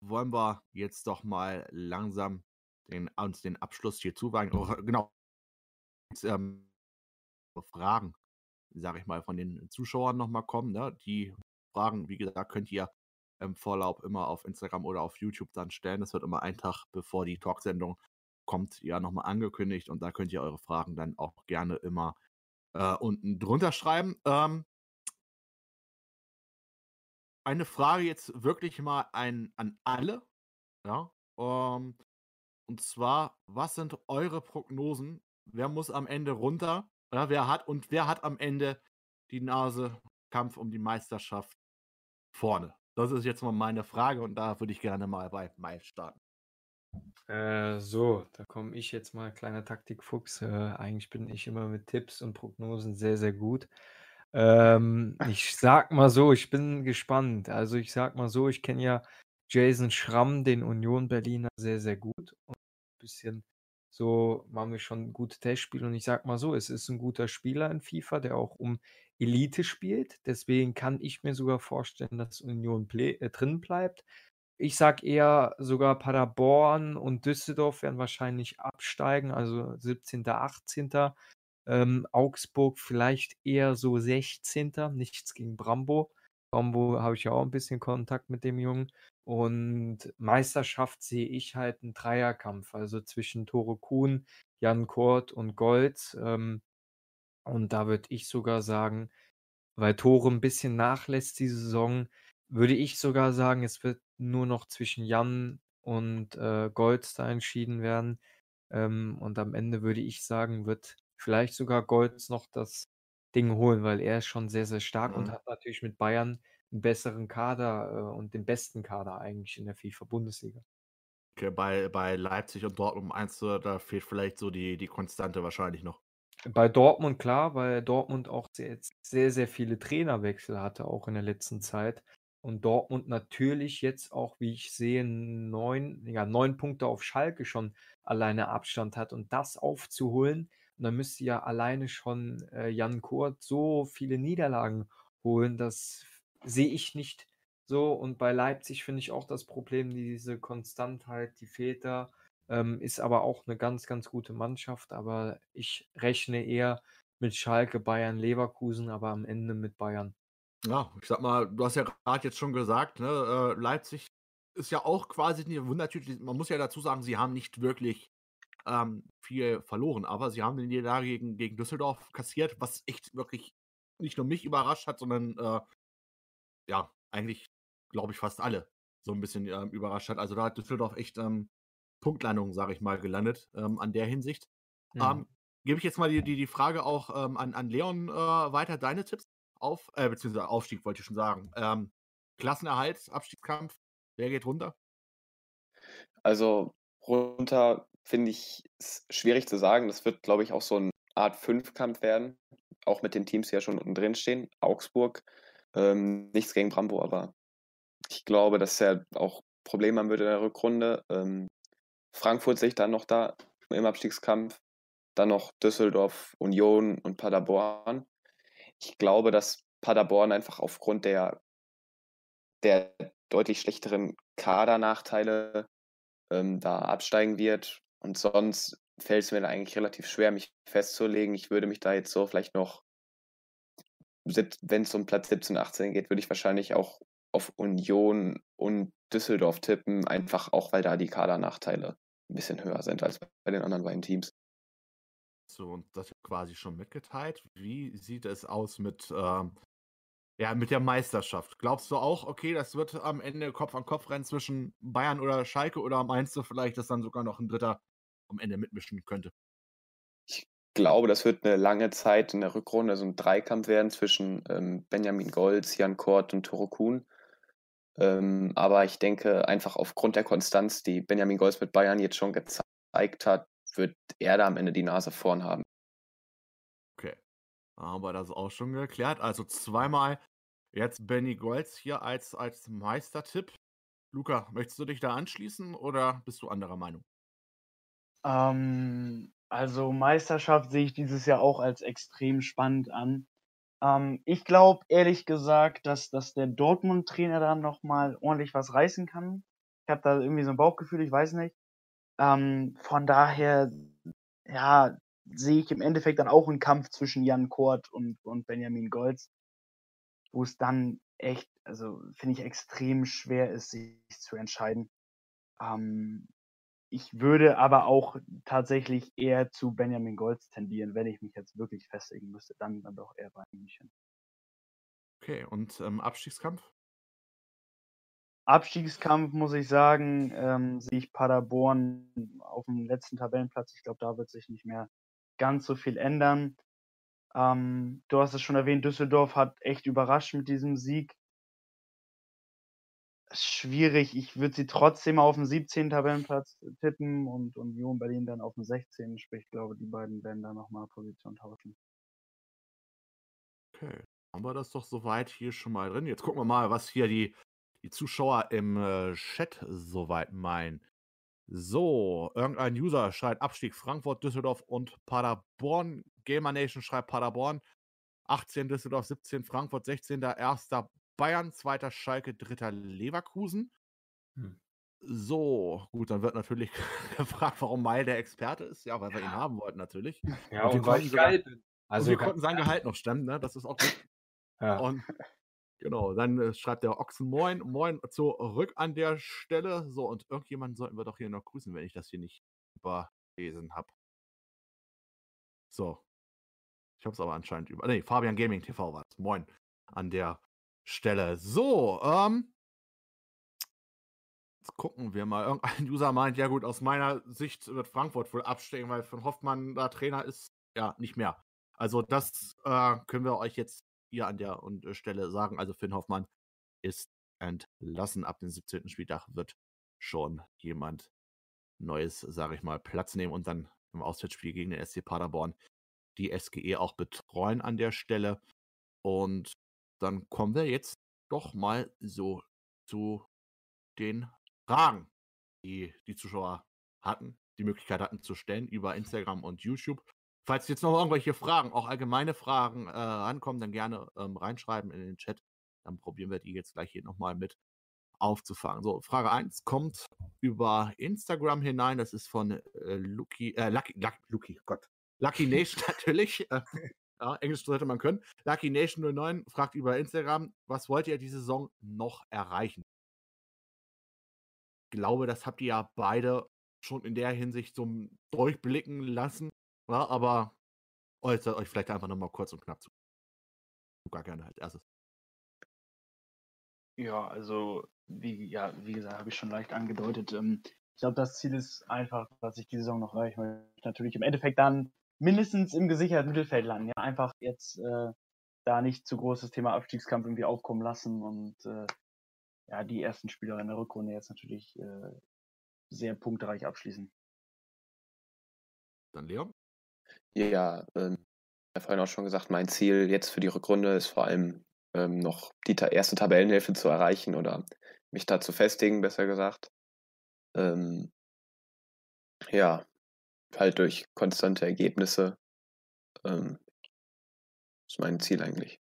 wollen wir jetzt doch mal langsam den, uns den Abschluss hier zuweigen. Oh, genau. Jetzt, ähm, Fragen, sage ich mal, von den Zuschauern nochmal kommen. Ne? Die Fragen, wie gesagt, könnt ihr im Vorlauf immer auf Instagram oder auf YouTube dann stellen. Das wird immer ein Tag bevor die Talksendung kommt, ja nochmal angekündigt und da könnt ihr eure Fragen dann auch gerne immer äh, unten drunter schreiben. Ähm, eine Frage jetzt wirklich mal ein, an alle. Ja. Ähm, und zwar, was sind eure Prognosen? Wer muss am Ende runter? Ja, wer hat und wer hat am Ende die Nase Kampf um die Meisterschaft vorne? Das ist jetzt mal meine Frage und da würde ich gerne mal bei Miles starten. Äh, so, da komme ich jetzt mal, kleiner Taktikfuchs. Äh, eigentlich bin ich immer mit Tipps und Prognosen sehr, sehr gut. Ähm, ich sag mal so, ich bin gespannt. Also ich sag mal so, ich kenne ja Jason Schramm, den Union Berliner, sehr, sehr gut. Und ein bisschen so machen wir schon gute Testspiele. Und ich sag mal so, es ist ein guter Spieler in FIFA, der auch um Elite spielt. Deswegen kann ich mir sogar vorstellen, dass Union äh, drin bleibt. Ich sag eher sogar Paderborn und Düsseldorf werden wahrscheinlich absteigen, also 17., 18. Ähm, Augsburg vielleicht eher so 16. Nichts gegen Brambo. Brambo habe ich ja auch ein bisschen Kontakt mit dem Jungen. Und Meisterschaft sehe ich halt einen Dreierkampf, also zwischen Tore Kuhn, Jan Kort und Golds. Ähm, und da würde ich sogar sagen, weil Tore ein bisschen nachlässt diese Saison, würde ich sogar sagen, es wird nur noch zwischen Jan und äh, Golds da entschieden werden. Ähm, und am Ende würde ich sagen, wird vielleicht sogar Golds noch das Ding holen, weil er ist schon sehr, sehr stark und hat natürlich mit Bayern einen besseren Kader äh, und den besten Kader eigentlich in der FIFA-Bundesliga. Okay, bei, bei Leipzig und Dortmund meinst du, da fehlt vielleicht so die, die Konstante wahrscheinlich noch. Bei Dortmund klar, weil Dortmund auch sehr, sehr, sehr viele Trainerwechsel hatte, auch in der letzten Zeit. Und Dortmund natürlich jetzt auch, wie ich sehe, neun, ja, neun Punkte auf Schalke schon alleine Abstand hat. Und das aufzuholen, und dann müsste ja alleine schon äh, Jan Kurt so viele Niederlagen holen, das sehe ich nicht so. Und bei Leipzig finde ich auch das Problem, diese Konstantheit, die fehlt da. Ähm, ist aber auch eine ganz, ganz gute Mannschaft. Aber ich rechne eher mit Schalke, Bayern, Leverkusen, aber am Ende mit Bayern. Ja, ich sag mal, du hast ja gerade jetzt schon gesagt, ne, äh, Leipzig ist ja auch quasi eine Wundertüte. Man muss ja dazu sagen, sie haben nicht wirklich ähm, viel verloren, aber sie haben den Niederlage gegen, gegen Düsseldorf kassiert, was echt wirklich nicht nur mich überrascht hat, sondern äh, ja, eigentlich, glaube ich, fast alle so ein bisschen äh, überrascht hat. Also da hat Düsseldorf echt ähm, Punktlandung, sage ich mal, gelandet ähm, an der Hinsicht. Mhm. Gebe ich jetzt mal die, die, die Frage auch ähm, an, an Leon äh, weiter. Deine Tipps? auf, äh, beziehungsweise Aufstieg wollte ich schon sagen. Ähm, Klassenerhalt, Abstiegskampf, wer geht runter? Also runter finde ich schwierig zu sagen. Das wird, glaube ich, auch so eine Art Fünfkampf werden. Auch mit den Teams, die ja schon unten drin stehen. Augsburg, ähm, nichts gegen Brambo, aber ich glaube, dass er auch Probleme haben würde in der Rückrunde. Ähm, Frankfurt sehe ich dann noch da im Abstiegskampf. Dann noch Düsseldorf, Union und Paderborn. Ich glaube, dass Paderborn einfach aufgrund der, der deutlich schlechteren Kadernachteile ähm, da absteigen wird. Und sonst fällt es mir da eigentlich relativ schwer, mich festzulegen. Ich würde mich da jetzt so vielleicht noch, wenn es um Platz 17, 18 geht, würde ich wahrscheinlich auch auf Union und Düsseldorf tippen, einfach auch, weil da die Kadernachteile ein bisschen höher sind als bei den anderen beiden Teams. So, und das quasi schon mitgeteilt. Wie sieht es aus mit, ähm, ja, mit der Meisterschaft? Glaubst du auch, okay, das wird am Ende Kopf an Kopf rennen zwischen Bayern oder Schalke oder meinst du vielleicht, dass dann sogar noch ein Dritter am Ende mitmischen könnte? Ich glaube, das wird eine lange Zeit in der Rückrunde so ein Dreikampf werden zwischen ähm, Benjamin Golz, Jan Kort und Toro Kuhn. Ähm, aber ich denke, einfach aufgrund der Konstanz, die Benjamin Golz mit Bayern jetzt schon gezeigt hat, wird er da am Ende die Nase vorn haben. Okay. Aber das ist auch schon geklärt. Also zweimal jetzt Benny Golz hier als, als Meistertipp. Luca, möchtest du dich da anschließen oder bist du anderer Meinung? Ähm, also Meisterschaft sehe ich dieses Jahr auch als extrem spannend an. Ähm, ich glaube ehrlich gesagt, dass, dass der Dortmund-Trainer dann nochmal ordentlich was reißen kann. Ich habe da irgendwie so ein Bauchgefühl, ich weiß nicht. Ähm, von daher, ja, sehe ich im Endeffekt dann auch einen Kampf zwischen Jan Kort und, und Benjamin Golz, wo es dann echt, also finde ich extrem schwer ist, sich zu entscheiden. Ähm, ich würde aber auch tatsächlich eher zu Benjamin Golz tendieren, wenn ich mich jetzt wirklich festlegen müsste, dann, dann doch eher bei München. Okay, und ähm, Abstiegskampf? Abstiegskampf, muss ich sagen, ähm, sehe ich Paderborn auf dem letzten Tabellenplatz. Ich glaube, da wird sich nicht mehr ganz so viel ändern. Ähm, du hast es schon erwähnt, Düsseldorf hat echt überrascht mit diesem Sieg schwierig. Ich würde sie trotzdem auf dem 17. Tabellenplatz tippen und Union Berlin dann auf dem 16. Sprich, ich glaube, die beiden werden da nochmal Position tauschen. Okay, haben wir das doch soweit hier schon mal drin. Jetzt gucken wir mal, was hier die, die Zuschauer im äh, Chat soweit meinen. So, irgendein User schreibt Abstieg Frankfurt, Düsseldorf und Paderborn. Gamer Nation schreibt Paderborn. 18 Düsseldorf, 17 Frankfurt, 16. Erster Bayern, zweiter Schalke, dritter Leverkusen. Hm. So, gut, dann wird natürlich gefragt, warum Meil der Experte ist. Ja, weil wir ihn haben wollten natürlich. Ja, und, und weil ich geil bin. Also wir konnten sein Gehalt noch stemmen, ne? Das ist auch gut. Ja. Und genau, dann äh, schreibt der Ochsen Moin, Moin zurück an der Stelle. So, und irgendjemanden sollten wir doch hier noch grüßen, wenn ich das hier nicht überlesen habe. So. Ich habe es aber anscheinend über. Nee, Fabian Gaming TV war es. Moin an der Stelle. So, ähm, jetzt gucken wir mal. Irgendein User meint, ja gut, aus meiner Sicht wird Frankfurt wohl absteigen, weil von Hoffmann da Trainer ist, ja, nicht mehr. Also das äh, können wir euch jetzt hier an der äh, Stelle sagen. Also Finn Hoffmann ist entlassen. Ab dem 17. Spieltag wird schon jemand Neues, sage ich mal, Platz nehmen und dann im Auswärtsspiel gegen den SC Paderborn die SGE auch betreuen an der Stelle. Und dann kommen wir jetzt doch mal so zu den Fragen, die die Zuschauer hatten, die Möglichkeit hatten zu stellen über Instagram und YouTube. Falls jetzt noch irgendwelche Fragen, auch allgemeine Fragen äh, rankommen, dann gerne ähm, reinschreiben in den Chat. Dann probieren wir die jetzt gleich hier nochmal mit aufzufangen. So, Frage 1 kommt über Instagram hinein. Das ist von äh, Lucky, äh, Lucky, Lucky, Lucky, Gott, Lucky Nation natürlich. Ja, Englisch sollte man können. Lucky Nation 09 fragt über Instagram, was wollt ihr diese Saison noch erreichen? Ich glaube, das habt ihr ja beide schon in der Hinsicht so durchblicken lassen. Ja, aber äußert euch vielleicht einfach nochmal kurz und knapp zu. Gar gerne als erstes. Ja, also, wie, ja, wie gesagt, habe ich schon leicht angedeutet. Ähm, ich glaube, das Ziel ist einfach, dass ich die Saison noch erreichen möchte. Natürlich im Endeffekt dann mindestens im gesicherten Mittelfeld landen. Ja, einfach jetzt äh, da nicht zu großes Thema Abstiegskampf irgendwie aufkommen lassen und äh, ja, die ersten Spieler in der Rückrunde jetzt natürlich äh, sehr punktereich abschließen. Dann Leon? Ja, ähm, ich habe vorhin auch schon gesagt, mein Ziel jetzt für die Rückrunde ist vor allem ähm, noch die erste Tabellenhälfte zu erreichen oder mich da zu festigen, besser gesagt. Ähm, ja, halt durch konstante Ergebnisse. Ähm, ist mein Ziel eigentlich.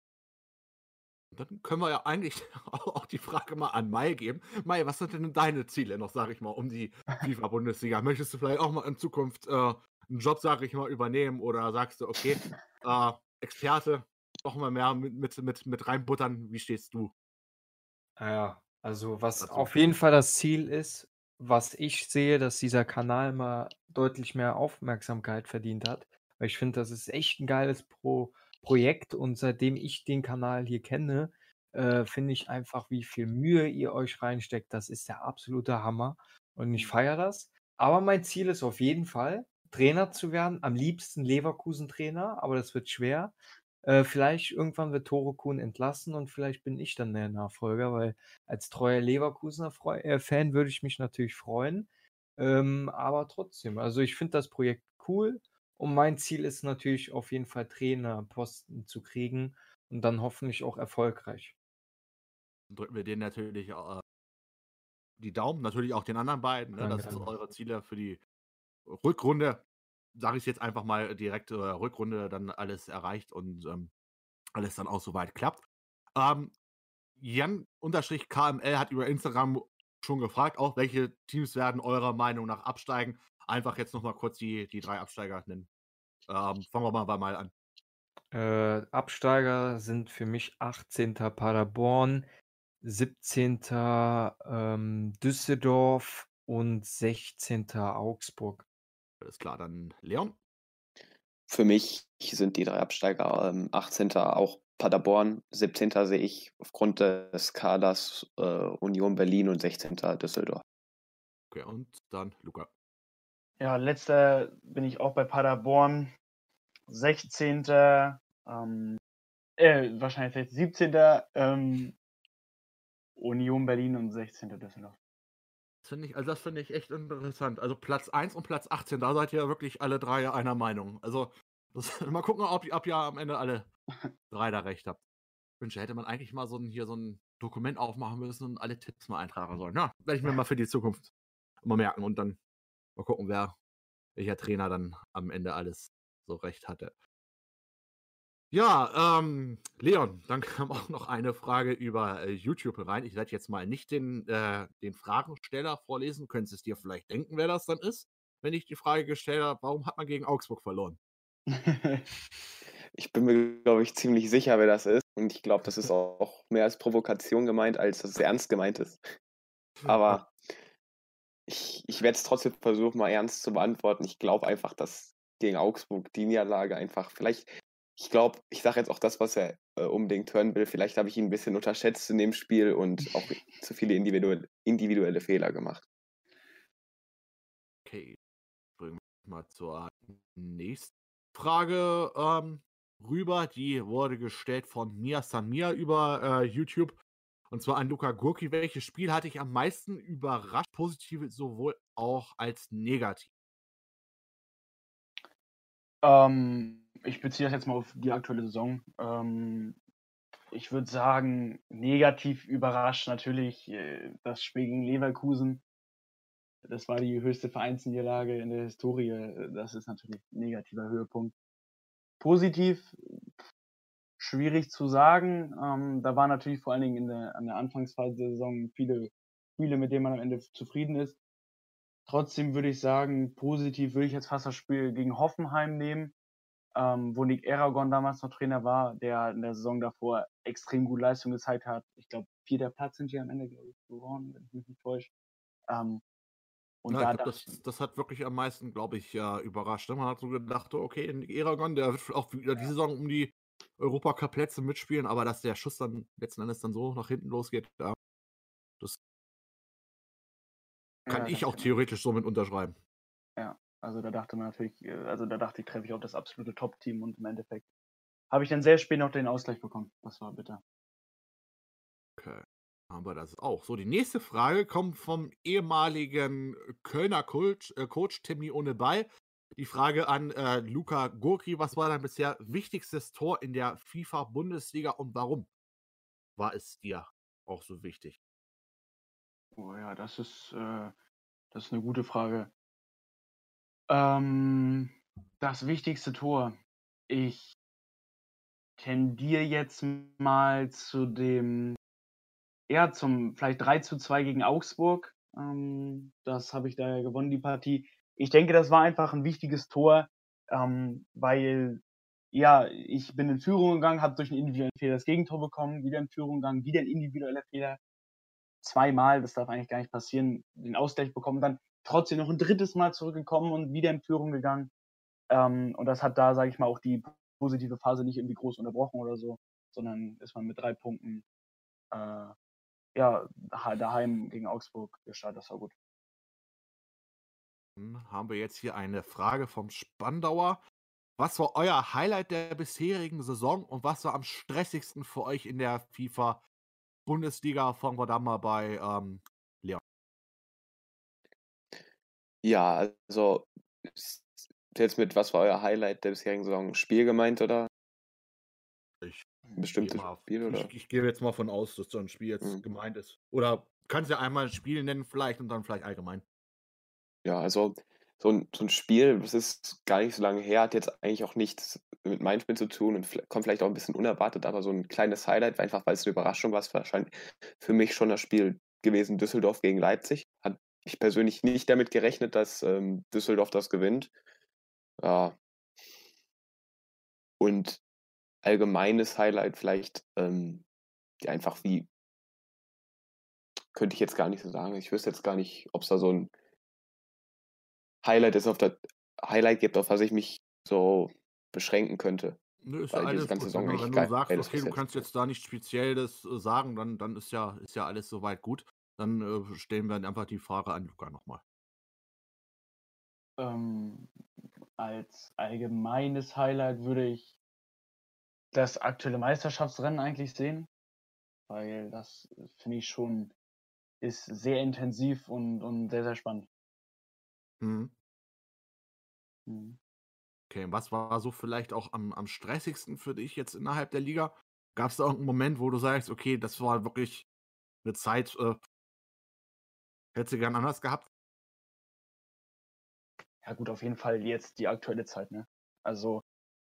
Dann können wir ja eigentlich auch die Frage mal an Mai geben. Mai, was sind denn deine Ziele noch, sage ich mal, um die FIFA-Bundesliga? Möchtest du vielleicht auch mal in Zukunft äh, einen Job, sage ich mal, übernehmen oder sagst du, okay, äh, Experte, noch mal mehr mit, mit, mit, mit reinbuttern? Wie stehst du? Ja, also was auf jeden Fall das Ziel ist, was ich sehe, dass dieser Kanal mal deutlich mehr Aufmerksamkeit verdient hat. Weil ich finde, das ist echt ein geiles Pro Projekt und seitdem ich den Kanal hier kenne, äh, finde ich einfach, wie viel Mühe ihr euch reinsteckt. Das ist der absolute Hammer und ich mhm. feiere das. Aber mein Ziel ist auf jeden Fall, Trainer zu werden. Am liebsten Leverkusen-Trainer, aber das wird schwer. Äh, vielleicht irgendwann wird Toro Kuhn entlassen und vielleicht bin ich dann der Nachfolger, weil als treuer Leverkusener Freu äh, Fan würde ich mich natürlich freuen. Ähm, aber trotzdem, also ich finde das Projekt cool und mein Ziel ist natürlich auf jeden Fall Trainerposten zu kriegen und dann hoffentlich auch erfolgreich. Drücken wir denen natürlich äh, die Daumen, natürlich auch den anderen beiden. Ne? Danke, Das sind eure Ziele für die Rückrunde. Sage ich jetzt einfach mal direkt, äh, Rückrunde dann alles erreicht und ähm, alles dann auch soweit klappt. Ähm, Jan-KML hat über Instagram schon gefragt, auch welche Teams werden eurer Meinung nach absteigen. Einfach jetzt nochmal kurz die, die drei Absteiger nennen. Ähm, fangen wir mal mal an. Äh, Absteiger sind für mich 18. Paderborn, 17. Ähm, Düsseldorf und 16. Augsburg. Alles klar, dann Leon. Für mich sind die drei Absteiger ähm, 18. auch Paderborn, 17. sehe ich aufgrund des Kaders äh, Union Berlin und 16. Düsseldorf. Okay, und dann Luca. Ja, letzter bin ich auch bei Paderborn. 16. Ähm, äh, wahrscheinlich 17. Ähm, Union Berlin und 16. Düsseldorf. Das finde ich, also das finde ich echt interessant. Also Platz 1 und Platz 18, da seid ihr wirklich alle drei einer Meinung. Also das, mal gucken, ob, ob ihr am Ende alle drei da recht habt. Wünsche, hätte man eigentlich mal so ein, hier so ein Dokument aufmachen müssen und alle Tipps mal eintragen sollen. Ja, werde ich mir mal für die Zukunft mal merken und dann mal gucken, wer, welcher Trainer dann am Ende alles so recht hatte. Ja, ähm, Leon, dann kam auch noch eine Frage über äh, YouTube rein. Ich werde jetzt mal nicht den, äh, den Fragensteller vorlesen. Könntest es dir vielleicht denken, wer das dann ist, wenn ich die Frage gestellt habe, warum hat man gegen Augsburg verloren? Ich bin mir, glaube ich, ziemlich sicher, wer das ist. Und ich glaube, das ist auch mehr als Provokation gemeint, als dass es ernst gemeint ist. Aber ich, ich werde es trotzdem versuchen, mal ernst zu beantworten. Ich glaube einfach, dass gegen Augsburg die Niederlage einfach, vielleicht, ich glaube, ich sage jetzt auch das, was er äh, unbedingt hören will. Vielleicht habe ich ihn ein bisschen unterschätzt in dem Spiel und auch zu viele individuelle, individuelle Fehler gemacht. Okay, bringen wir mal zur nächsten Frage ähm, rüber. Die wurde gestellt von Mia Samir über äh, YouTube. Und zwar an Luca Gurki. Welches Spiel hatte ich am meisten überrascht, positiv sowohl auch als negativ? Ähm, ich beziehe das jetzt mal auf die aktuelle Saison. Ähm, ich würde sagen, negativ überrascht natürlich äh, das Spiel gegen Leverkusen. Das war die höchste Vereinsniederlage in der Historie. Das ist natürlich ein negativer Höhepunkt. Positiv, schwierig zu sagen. Ähm, da waren natürlich vor allen Dingen in der, an der Anfangsphase der Saison viele Spiele, mit denen man am Ende zufrieden ist. Trotzdem würde ich sagen, positiv würde ich jetzt fast das Spiel gegen Hoffenheim nehmen, ähm, wo Nick Aragon damals noch Trainer war, der in der Saison davor extrem gute Leistung gezeigt hat. Ich glaube, vierter Platz sind die am Ende, glaube ich, geworden, wenn ich mich nicht täusche. Ähm, und Ja, da glaub, das, das hat wirklich am meisten, glaube ich, ja, überrascht. ne? Man hat so gedacht, okay, Nick Eragon, der wird auch wieder die Saison um die Europacup-Plätze mitspielen, aber dass der Schuss dann letzten Endes dann so nach hinten losgeht, ja, das kann Ja, ich auch theoretisch so mit unterschreiben. Ja, also da dachte man natürlich, äh, also da dachte ich, treffe ich auf das absolute Top-Team und im Endeffekt habe ich dann sehr spät noch den Ausgleich bekommen. Das war bitter. Okay. Aber das ist auch. So, die nächste Frage kommt vom ehemaligen Kölner Coach, äh, Coach Timmy ohne Ball. Die Frage an äh, Luca Gurki: Was war dein bisher wichtigstes Tor in der FIFA-Bundesliga und warum war es dir auch so wichtig? Oh ja, das ist, äh, das ist eine gute Frage. Ähm, das wichtigste Tor. Ich tendiere jetzt mal zu dem, ja, zum vielleicht 3 zu 2 gegen Augsburg. Ähm, das habe ich da ja gewonnen, die Partie. Ich denke, das war einfach ein wichtiges Tor, ähm, weil ja, ich bin in Führung gegangen, habe durch einen individuellen Fehler das Gegentor bekommen, wieder in Führung gegangen, wieder ein individueller Fehler. Zweimal, das darf eigentlich gar nicht passieren, den Ausgleich bekommen, dann trotzdem noch ein drittes Mal zurückgekommen und wieder in Führung gegangen. Ähm, und das hat da, sage ich mal, auch die positive Phase nicht irgendwie groß unterbrochen oder so, sondern ist man mit drei Punkten äh, ja, daheim gegen Augsburg gestartet. Das war gut. Dann haben wir jetzt hier eine Frage vom Spandauer. Was war euer Highlight der bisherigen Saison und was war am stressigsten für euch in der FIFA Bundesliga? Fangen wir da mal bei ähm, Leon. Ja, also jetzt mit was war euer Highlight der bisherigen Saison? Spiel gemeint oder? Ich ein bestimmtes mal, Spiel oder? Ich, ich, gehe jetzt mal von aus, dass so ein Spiel jetzt mhm. gemeint ist. Oder kannst du ja einmal ein Spiel nennen vielleicht und dann vielleicht allgemein. Ja, also so ein, so ein Spiel, das ist gar nicht so lange her, hat jetzt eigentlich auch nichts mit meinem Spiel zu tun und kommt vielleicht auch ein bisschen unerwartet, aber so ein kleines Highlight, einfach weil es eine Überraschung war, es wahrscheinlich für mich schon das Spiel gewesen, Düsseldorf gegen Leipzig. Ich persönlich nicht damit gerechnet, dass ähm, Düsseldorf das gewinnt. Ja. Und allgemeines Highlight vielleicht ähm, einfach wie, könnte ich jetzt gar nicht so sagen. Ich wüsste jetzt gar nicht, ob es da so ein Highlight ist auf der Highlight gibt, auf was ich mich so beschränken könnte. Nö, ist ja alles ganze Saison wenn, wenn du sagst, okay, du kannst jetzt da nichts Spezielles äh, sagen, dann, dann ist ja, ist ja alles soweit gut. Dann äh, stellen wir einfach die Frage an Luca nochmal. Ähm, als allgemeines Highlight würde ich das aktuelle Meisterschaftsrennen eigentlich sehen, weil das äh, finde ich schon ist sehr intensiv und, und sehr, sehr spannend. Mhm. Mhm. Okay, was war so vielleicht auch am, am stressigsten für dich jetzt innerhalb der Liga? Gab es da irgendeinen Moment, wo du sagst, okay, das war wirklich eine Zeit, äh, hättest du gern anders gehabt? Ja gut, auf jeden Fall jetzt die aktuelle Zeit, ne? Also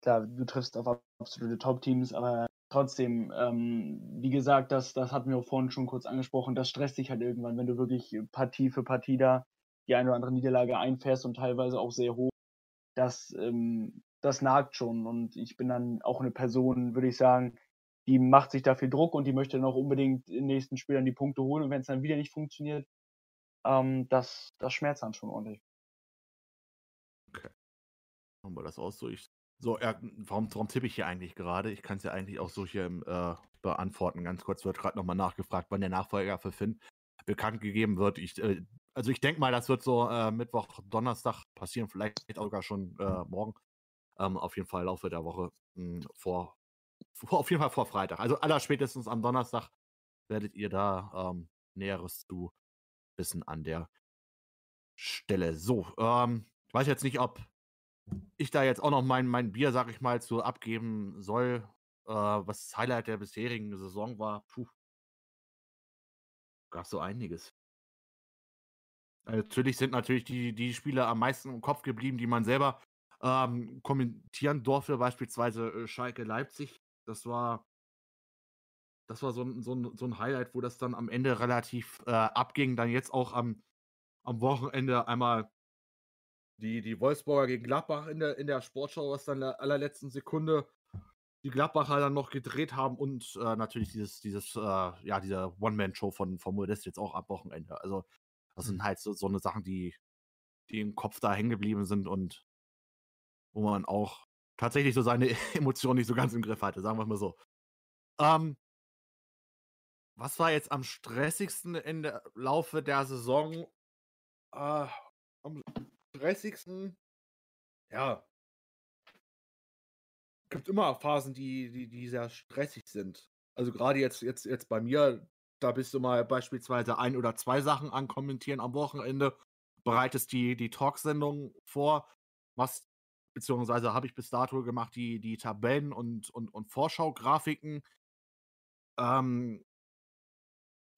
klar, du triffst auf absolute Top-Teams, aber trotzdem, ähm, wie gesagt, das, das hatten wir auch vorhin schon kurz angesprochen, das stresst dich halt irgendwann, wenn du wirklich Partie für Partie da die eine oder andere Niederlage einfährst und teilweise auch sehr hoch. Das, ähm, das nagt schon. Und ich bin dann auch eine Person, würde ich sagen, die macht sich da viel Druck und die möchte dann auch unbedingt in den nächsten Spielern die Punkte holen. Und wenn es dann wieder nicht funktioniert, ähm, das, das schmerzt dann schon ordentlich. Okay. Machen wir das auch so. Ich, so, ja, warum, warum tippe ich hier eigentlich gerade? Ich kann es ja eigentlich auch so hier äh, beantworten. Ganz kurz wird gerade nochmal nachgefragt, wann der Nachfolger für Finn bekannt gegeben wird. Ich äh, also ich denke mal, das wird so äh, Mittwoch, Donnerstag passieren, vielleicht sogar schon äh, morgen. Ähm, auf jeden Fall Laufe der Woche mh, hm, vor, vor, auf jeden Fall vor Freitag. Also aller spätestens am Donnerstag werdet ihr da ähm, Näheres zu wissen an der Stelle. So, ähm, ich weiß jetzt nicht, ob ich da jetzt auch noch mein, mein Bier, sag ich mal, zu abgeben soll, äh, was das Highlight der bisherigen Saison war. Puh. Gab so einiges. Natürlich sind natürlich die, die Spiele am meisten im Kopf geblieben, die man selber ähm, kommentieren durfte, beispielsweise äh, Schalke Leipzig. Das war, das war so ein, so, ein, so ein Highlight, wo das dann am Ende relativ äh, abging. Dann jetzt auch am, am Wochenende einmal die, die Wolfsburger gegen Gladbach in der, in der Sportschau, was dann in der allerletzten Sekunde die Gladbacher dann noch gedreht haben und äh, natürlich dieses, dieses, äh, ja, diese One-Man-Show von, von Modest jetzt auch am Wochenende. Also das sind halt so, so eine Sachen, die, die im Kopf da hängen geblieben sind und wo man auch tatsächlich so seine Emotionen nicht so ganz im Griff hatte, sagen wir mal so. Ähm, was war jetzt am stressigsten der Laufe der Saison? Äh, am stressigsten, ja, gibt immer Phasen, die, die, die sehr stressig sind. Also gerade jetzt, jetzt, jetzt bei mir, da bist du mal beispielsweise ein oder zwei Sachen ankommentieren am Wochenende, bereitest die, die Talksendung vor, was beziehungsweise habe ich bis dato gemacht, die, die Tabellen und, und, und Vorschau-Grafiken. Ähm,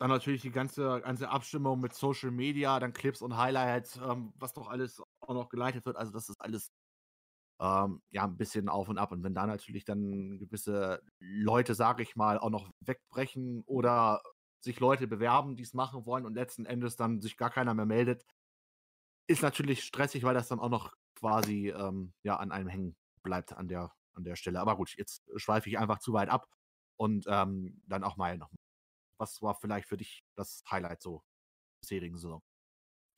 dann natürlich die ganze, ganze Abstimmung mit Social Media, dann Clips und Highlights, ähm, was doch alles auch noch geleitet wird. Also das ist alles ähm, ja ein bisschen auf und ab. Und wenn da natürlich dann gewisse Leute, sage ich mal, auch noch wegbrechen oder sich Leute bewerben, die es machen wollen und letzten Endes dann sich gar keiner mehr meldet, ist natürlich stressig, weil das dann auch noch quasi ähm, ja an einem hängen bleibt an der an der Stelle. Aber gut, jetzt schweife ich einfach zu weit ab und ähm, dann auch mal noch. Was war vielleicht für dich das Highlight so bisherigen Saison?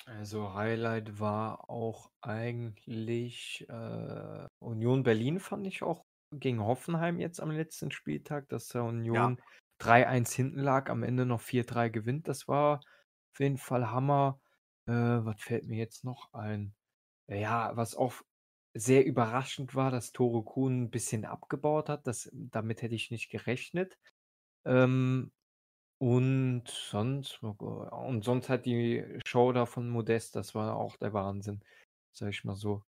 Also Highlight war auch eigentlich äh, Union Berlin, fand ich auch gegen Hoffenheim jetzt am letzten Spieltag, dass der Union ja. 3-1 hinten lag, am Ende noch 4-3 gewinnt. Das war auf jeden Fall Hammer. Äh, was fällt mir jetzt noch ein? Ja, was auch sehr überraschend war, dass Toro Kuhn ein bisschen abgebaut hat. Das, damit hätte ich nicht gerechnet. Ähm, und sonst, und sonst hat die Show da von Modest, das war auch der Wahnsinn, sag ich mal so.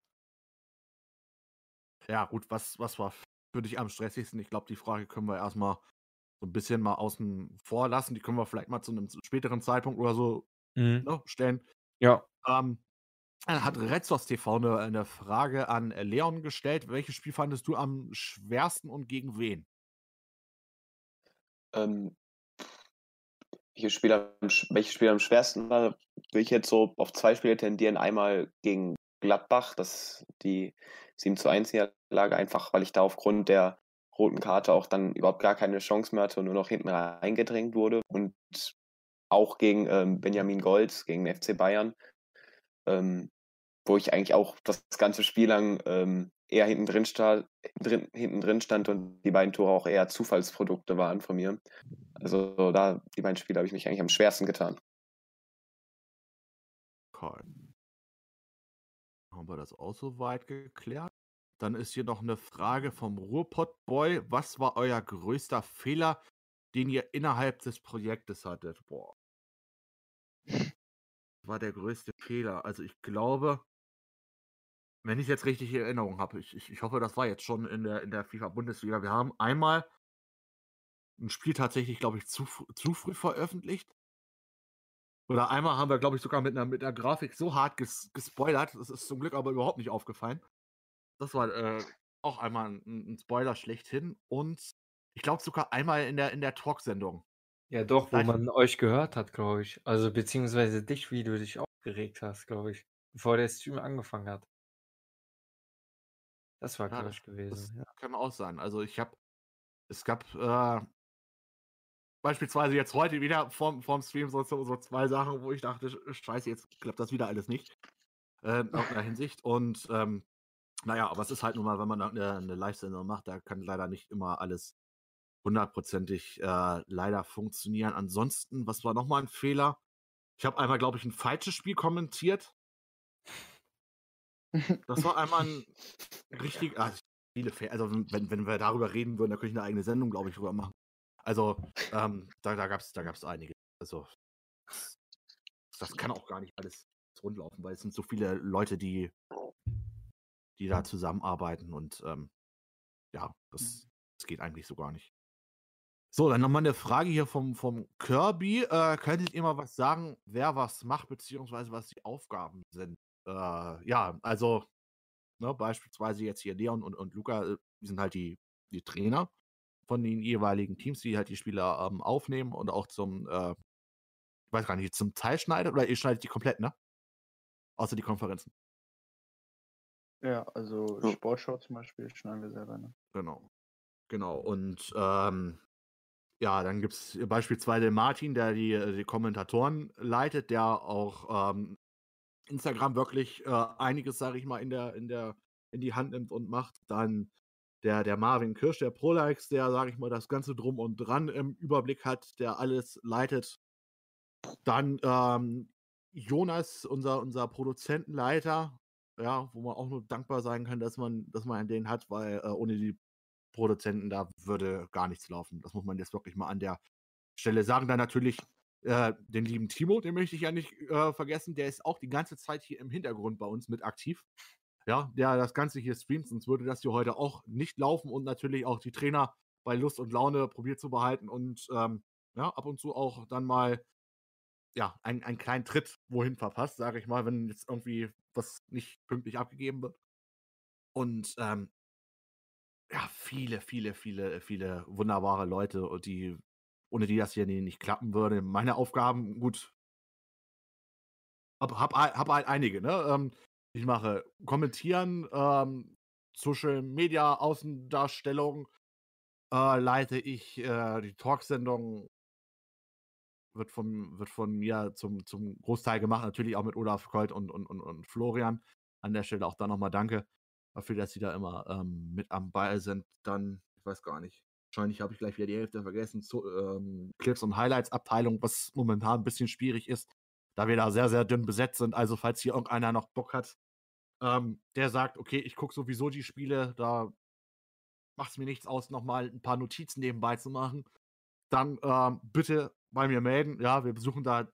Ja, gut, was, was war für dich am stressigsten? Ich glaube, die Frage können wir erstmal so ein bisschen mal außen vor lassen. Die können wir vielleicht mal zu einem späteren Zeitpunkt oder so Mhm. ne, stellen. Ja. Ähm, dann hat Retzos TV eine, eine Frage an Leon gestellt. Welches Spiel fandest du am schwersten und gegen wen? Ähm, welches Spiel, am, welches Spiel am schwersten war, will ich jetzt so auf zwei Spiele tendieren. Einmal gegen Gladbach, das die 7 zu 1 Niederlage, einfach weil ich da aufgrund der roten Karte auch dann überhaupt gar keine Chance mehr hatte und nur noch hinten reingedrängt wurde. Und auch gegen ähm, Benjamin Golds, gegen FC Bayern, ähm, wo ich eigentlich auch das ganze Spiel lang ähm, eher hinten drin, stand, drin, hinten drin stand und die beiden Tore auch eher Zufallsprodukte waren von mir. Also da, die beiden Spiele habe ich mich eigentlich am schwersten getan. Okay. Haben wir das auch so weit geklärt? Dann ist hier noch eine Frage vom Ruhrpott-Boy. Was war euer größter Fehler, den ihr innerhalb des Projektes hattet? Boah. War der größte Fehler. Also ich glaube, wenn ich jetzt richtig in Erinnerung habe, ich, ich, ich hoffe, das war jetzt schon in der, in der FIFA-Bundesliga. Wir haben einmal ein Spiel tatsächlich, glaube ich, zu, zu früh veröffentlicht. Oder einmal haben wir, glaube ich, sogar mit einer, mit einer Grafik so hart ges, gespoilert. Das ist zum Glück aber überhaupt nicht aufgefallen. Das war äh, auch einmal ein, ein, Spoiler schlechthin. Und ich glaube sogar einmal in der, in der Talksendung. Ja, doch, wo man euch gehört hat, glaube ich. Also beziehungsweise dich, wie du dich aufgeregt hast, glaube ich. Bevor der Stream angefangen hat. Das war, ja, ich, gewesen. Ja. kann auch sein. Also ich habe, es gab äh, beispielsweise jetzt heute wieder vorm, vorm Stream so, so, zwei Sachen, wo ich dachte, scheiße, jetzt klappt das wieder alles nicht. Äh, in irgendeiner Hinsicht. Und ähm, naja, aber es ist halt nun mal, wenn man eine, eine Live-Sendung macht, da kann leider nicht immer alles hundertprozentig äh, leider funktionieren. Ansonsten, was war nochmal ein Fehler? Ich habe einmal, glaube ich, ein falsches Spiel kommentiert. Das war einmal ein richtig, also viele Fehler. Also wenn, wenn wir darüber reden würden, da könnte ich eine eigene Sendung, glaube ich, drüber machen. Also ähm, da, da gab es da gab's einige. Also das kann auch gar nicht alles rundlaufen, weil es sind so viele Leute, die die da zusammenarbeiten und ähm, ja, das, mhm. das geht eigentlich so gar nicht. So, dann nochmal eine Frage hier vom, vom Kirby. Äh, könntet ihr mal was sagen, wer was macht, beziehungsweise was die Aufgaben sind? Äh, ja, also ne, beispielsweise jetzt hier Leon und, und Luca, äh, die sind halt die, die Trainer von den jeweiligen Teams, die halt die Spieler ähm, aufnehmen und auch zum, äh, ich weiß gar nicht, zum Teil schneidet oder ihr schneidet die komplett, ne? Außer die Konferenzen. Ja, also ja. Sportschau zum Beispiel schneiden wir selber. Ne? Genau. Genau. Und ähm, ja, dann gibt es beispielsweise Martin, der die, äh, die Kommentatoren leitet, der auch ähm, Instagram wirklich äh, einiges, sage ich mal, in der, in der, in die Hand nimmt und macht. Dann der, der Marvin Kirsch, der Prolikes, der, sage ich mal, das Ganze drum und dran im Überblick hat, der alles leitet. Dann ähm, Jonas, unser, unser Produzentenleiter, ja, wo man auch nur dankbar sein kann, dass man, dass man den hat, weil äh, ohne die Produzenten da würde gar nichts laufen. Das muss man jetzt wirklich mal an der Stelle sagen. Dann natürlich äh, den lieben Timo, den möchte ich ja nicht äh, vergessen. Der ist auch die ganze Zeit hier im Hintergrund bei uns mit aktiv. Ja, der das Ganze hier streamt, sonst würde das hier heute auch nicht laufen und natürlich auch die Trainer bei Lust und Laune probiert zu behalten und ähm, ja, ab und zu auch dann mal ja, einen, einen kleinen Tritt wohin verpasst, sage ich mal, wenn jetzt irgendwie was nicht pünktlich abgegeben wird. Und ähm, ja, viele, viele, viele, viele wunderbare Leute, die, ohne die das hier nicht klappen würde. Meine Aufgaben, gut, hab, hab, hab halt einige, ne? Ähm, ich mache kommentieren, ähm, Social Media Außendarstellung, äh, leite ich äh, die Talksendung wird von, wird von mir zum, zum Großteil gemacht, natürlich auch mit Olaf Kolt und, und, und, und Florian. An der Stelle auch da nochmal danke dafür, dass sie da immer ähm, mit am Ball sind. Dann, ich weiß gar nicht, wahrscheinlich habe ich gleich wieder die Hälfte vergessen, zu, ähm, Clips und Highlights Abteilung, was momentan ein bisschen schwierig ist, da wir da sehr, sehr dünn besetzt sind. Also, falls hier irgendeiner noch Bock hat, ähm, der sagt, okay, ich gucke sowieso die Spiele, da macht es mir nichts aus, nochmal ein paar Notizen nebenbei zu machen, dann ähm, bitte bei mir melden. Ja, wir besuchen da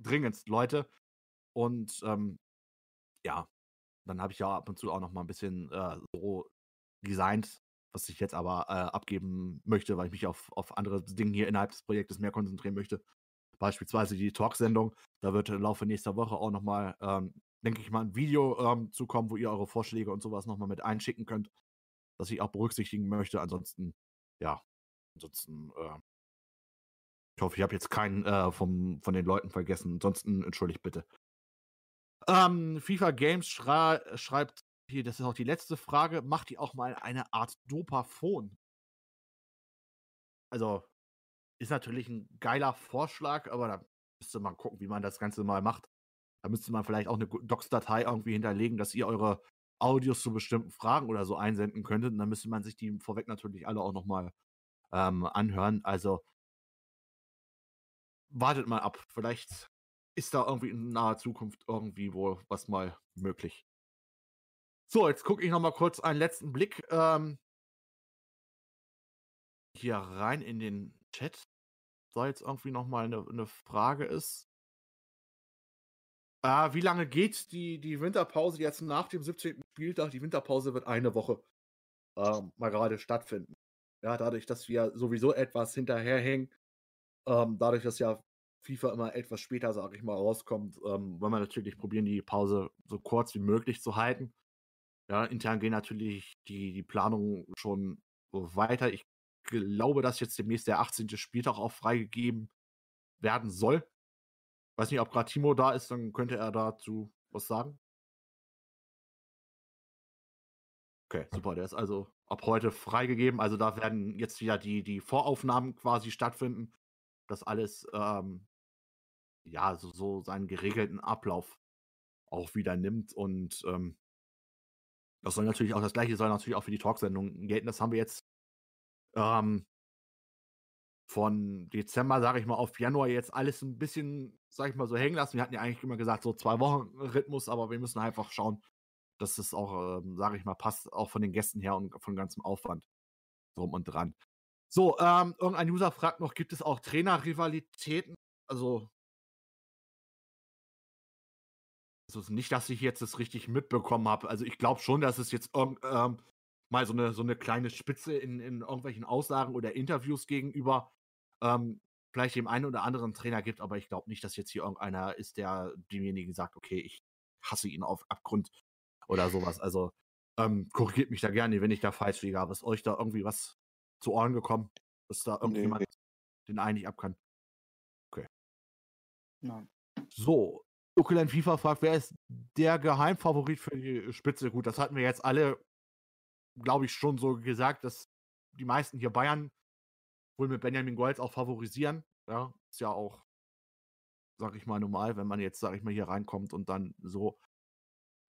dringendst Leute. Und ähm, ja, dann habe ich ja ab und zu auch noch mal ein bisschen äh, so designt, was ich jetzt aber äh, abgeben möchte, weil ich mich auf, auf andere Dinge hier innerhalb des Projektes mehr konzentrieren möchte. Beispielsweise die Talksendung. Da wird im Laufe nächster Woche auch noch mal, ähm, denke ich mal, ein Video ähm, zukommen, wo ihr eure Vorschläge und sowas noch mal mit einschicken könnt, das ich auch berücksichtigen möchte. Ansonsten, ja, ansonsten, äh, ich hoffe, ich habe jetzt keinen äh, vom, von den Leuten vergessen. Ansonsten entschuldigt bitte. Ähm, FIFA Games schrei schreibt hier, das ist auch die letzte Frage, macht ihr auch mal eine Art Dopaphon? Also, ist natürlich ein geiler Vorschlag, aber da müsste man gucken, wie man das Ganze mal macht. Da müsste man vielleicht auch eine Docs-Datei irgendwie hinterlegen, dass ihr eure Audios zu bestimmten Fragen oder so einsenden könntet. Und dann müsste man sich die vorweg natürlich alle auch nochmal ähm, anhören. Also wartet mal ab. Vielleicht ist da irgendwie in naher Zukunft irgendwie wohl was mal möglich. So, jetzt gucke ich noch mal kurz einen letzten Blick ähm, hier rein in den Chat. Da jetzt irgendwie noch mal eine, eine Frage ist. Äh, wie lange geht die, die Winterpause jetzt nach dem 17. Spieltag? Die Winterpause wird eine Woche äh, mal gerade stattfinden. Ja, dadurch, dass wir sowieso etwas hinterherhängen, ähm, dadurch, dass ja FIFA immer etwas später, sage ich mal, rauskommt, ähm, wollen wir natürlich probieren, die Pause so kurz wie möglich zu halten. Ja, intern gehen natürlich die, die Planungen schon weiter. Ich glaube, dass jetzt demnächst der 18. Spieltag auch freigegeben werden soll. Weiß nicht, ob gerade Timo da ist, dann könnte er dazu was sagen. Okay, super. Der ist also ab heute freigegeben. Also da werden jetzt wieder die, die Voraufnahmen quasi stattfinden. Das alles ähm, ja, so, so seinen geregelten Ablauf auch wieder nimmt. Und ähm, das soll natürlich auch das gleiche soll natürlich auch für die Talksendung gelten. Das haben wir jetzt ähm, von Dezember, sage ich mal, auf Januar jetzt alles ein bisschen, sage ich mal, so hängen lassen. Wir hatten ja eigentlich immer gesagt, so zwei Wochen Rhythmus, aber wir müssen einfach schauen, dass es auch, ähm, sage ich mal, passt, auch von den Gästen her und von ganzem Aufwand drum und dran. So, ähm, irgendein User fragt noch, gibt es auch Trainerrivalitäten? Also Also nicht, dass ich jetzt das richtig mitbekommen habe. Also ich glaube schon, dass es jetzt ähm, mal so eine, so eine kleine Spitze in, in irgendwelchen Aussagen oder Interviews gegenüber ähm, vielleicht dem einen oder anderen Trainer gibt, aber ich glaube nicht, dass jetzt hier irgendeiner ist, der demjenigen sagt, okay, ich hasse ihn auf Abgrund oder sowas. Also ähm, korrigiert mich da gerne, wenn ich da falsch liege. Aber ist euch da irgendwie was zu Ohren gekommen, dass da irgendjemand nee. den einen nicht ab kann? Okay. Nein. So, Ukulele FIFA fragt, wer ist der Geheimfavorit für die Spitze? Gut, das hatten wir jetzt alle, glaube ich, schon so gesagt, dass die meisten hier Bayern wohl mit Benjamin Golds auch favorisieren. Ja, ist ja auch, sag ich mal, normal, wenn man jetzt, sag ich mal, hier reinkommt und dann so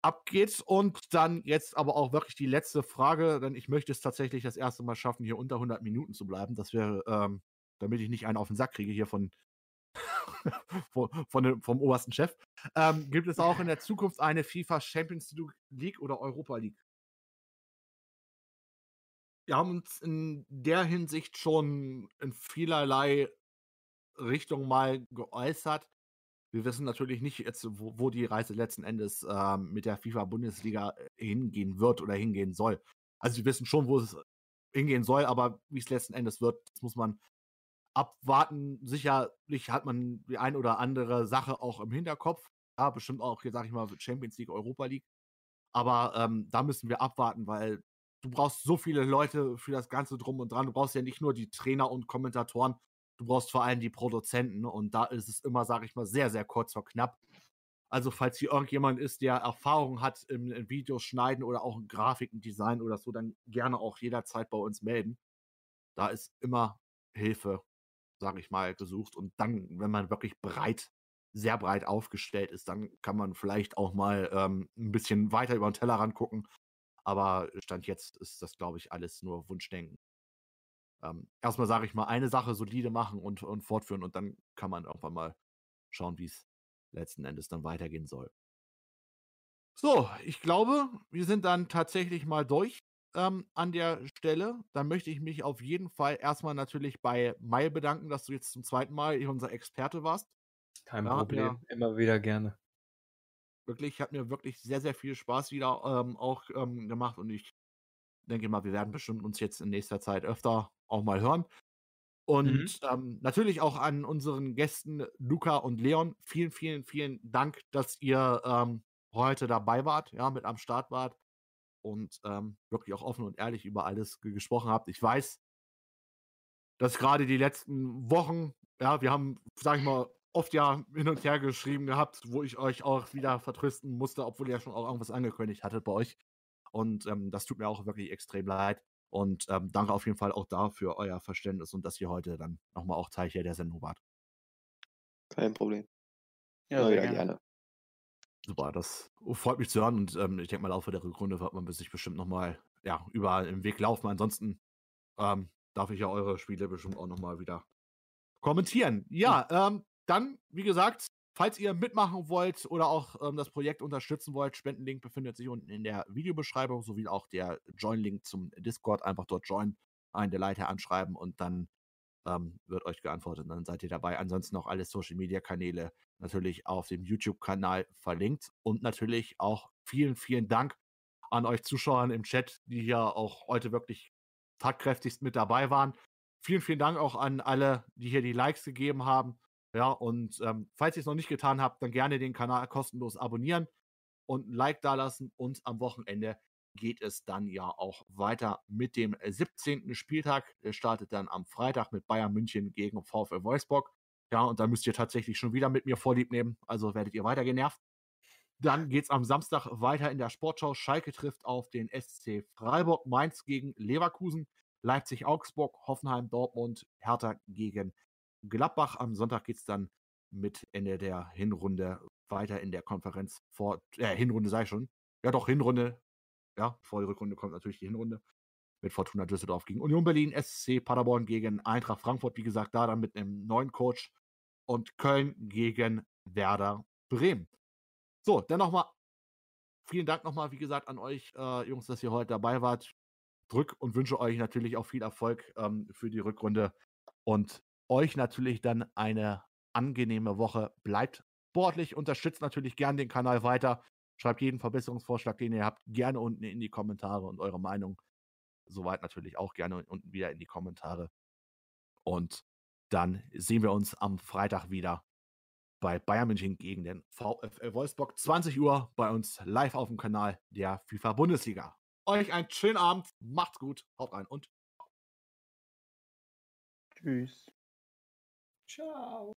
abgeht. Und dann jetzt aber auch wirklich die letzte Frage, denn ich möchte es tatsächlich das erste Mal schaffen, hier unter 100 Minuten zu bleiben. Das wäre, ähm, damit ich nicht einen auf den Sack kriege hier von von, von, vom obersten Chef. Ähm, gibt es auch in der Zukunft eine FIFA Champions League oder Europa League? Wir haben uns in der Hinsicht schon in vielerlei Richtung mal geäußert. Wir wissen natürlich nicht jetzt, wo, wo die Reise letzten Endes ähm, mit der FIFA-Bundesliga äh, hingehen wird oder hingehen soll. Also wir wissen schon, wo es hingehen soll, aber wie es letzten Endes wird, das muss man abwarten. Sicherlich hat man die ein oder andere Sache auch im Hinterkopf. Ja, bestimmt auch, hier sag ich mal, Champions League, Europa League. Aber ähm, da müssen wir abwarten, weil du brauchst so viele Leute für das Ganze drum und dran. Du brauchst ja nicht nur die Trainer und Kommentatoren, du brauchst vor allem die Produzenten. Und da ist es immer, sag ich mal, sehr, sehr kurz vor knapp. Also, falls hier irgendjemand ist, der Erfahrung hat im, im Videos schneiden oder auch in Grafiken design oder so, dann gerne auch jederzeit bei uns melden. Da ist immer Hilfe sage ich mal, gesucht. Und dann, wenn man wirklich breit, sehr breit aufgestellt ist, dann kann man vielleicht auch mal ähm, ein bisschen weiter über den Tellerrand gucken. Aber Stand jetzt ist das, glaube ich, alles nur Wunschdenken. Ähm, erstmal sage ich mal, eine Sache solide machen und, und fortführen und dann kann man irgendwann mal schauen, wie es letzten Endes dann weitergehen soll. So, ich glaube, wir sind dann tatsächlich mal durch ähm, an der Stelle. Dann möchte ich mich auf jeden Fall erstmal natürlich bei Mai bedanken, dass du jetzt zum zweiten Mal hier unser Experte warst. Kein Ja, Problem, ja. immer wieder gerne. Wirklich, hat mir wirklich sehr, sehr viel Spaß wieder ähm, auch ähm, gemacht und ich denke mal, wir werden bestimmt uns jetzt in nächster Zeit öfter auch mal hören. Und ähm, natürlich auch an unseren Gästen Luca und Leon. Vielen, vielen, vielen Dank, dass ihr ähm, heute dabei wart, ja, mit am Start wart und ähm, wirklich auch offen und ehrlich über alles ge- gesprochen habt. Ich weiß, dass gerade die letzten Wochen, ja, wir haben, sag ich mal, oft ja hin und her geschrieben gehabt, wo ich euch auch wieder vertrösten musste, obwohl ihr ja schon auch irgendwas angekündigt hattet bei euch. Und ähm, das tut mir auch wirklich extrem leid. Und ähm, danke auf jeden Fall auch dafür euer Verständnis und dass ihr heute dann nochmal auch Teil hier der Sendung wart. Kein Problem. Ja, sehr wieder gerne. gerne. Super, das freut mich zu hören und ähm, ich denke mal, im Laufe der Rückrunde wird man sich bestimmt nochmal ja, überall im Weg laufen. Ansonsten ähm, darf ich ja eure Spiele bestimmt auch nochmal wieder kommentieren. Ja, ähm, dann, wie gesagt, falls ihr mitmachen wollt oder auch ähm, das Projekt unterstützen wollt, Spendenlink befindet sich unten in der Videobeschreibung, sowie auch der Join-Link zum Discord. Einfach dort join, einen der Leiter anschreiben und dann ähm, wird euch geantwortet und dann seid ihr dabei. Ansonsten auch alle Social-Media-Kanäle natürlich auf dem YouTube-Kanal verlinkt und natürlich auch vielen, vielen Dank an euch Zuschauern im Chat, die hier auch heute wirklich tatkräftigst mit dabei waren. Vielen, vielen Dank auch an alle, die hier die Likes gegeben haben. Ja, und ähm, falls ihr es noch nicht getan habt, dann gerne den Kanal kostenlos abonnieren und ein Like dalassen. Und am Wochenende geht es dann ja auch weiter mit dem 17. Spieltag. Der startet dann am Freitag mit Bayern München gegen VfL Wolfsburg. Ja, und da müsst ihr tatsächlich schon wieder mit mir Vorlieb nehmen. Also werdet ihr weiter genervt. Dann geht es am Samstag weiter in der Sportschau. Schalke trifft auf den SC Freiburg, Mainz gegen Leverkusen, Leipzig, Augsburg, Hoffenheim, Dortmund, Hertha gegen Gladbach. Am Sonntag geht es dann mit Ende der Hinrunde weiter in der Konferenz vor, äh, Hinrunde sei schon. Ja, doch, Hinrunde. Ja, vor die Rückrunde kommt natürlich die Hinrunde. Mit Fortuna Düsseldorf gegen Union Berlin, SC Paderborn gegen Eintracht Frankfurt, wie gesagt, da dann mit einem neuen Coach und Köln gegen Werder Bremen. So, dann nochmal vielen Dank nochmal, wie gesagt, an euch, äh, Jungs, dass ihr heute dabei wart. Drück und wünsche euch natürlich auch viel Erfolg ähm, für die Rückrunde und euch natürlich dann eine angenehme Woche. Bleibt sportlich, unterstützt natürlich gern den Kanal weiter. Schreibt jeden Verbesserungsvorschlag, den ihr habt, gerne unten in die Kommentare und eure Meinung soweit natürlich auch gerne unten wieder in die Kommentare. Und dann sehen wir uns am Freitag wieder bei Bayern München gegen den VfL Wolfsburg. 20 Uhr bei uns live auf dem Kanal der FIFA Bundesliga. Euch einen schönen Abend, macht's gut, haut rein und Tschüss. Ciao.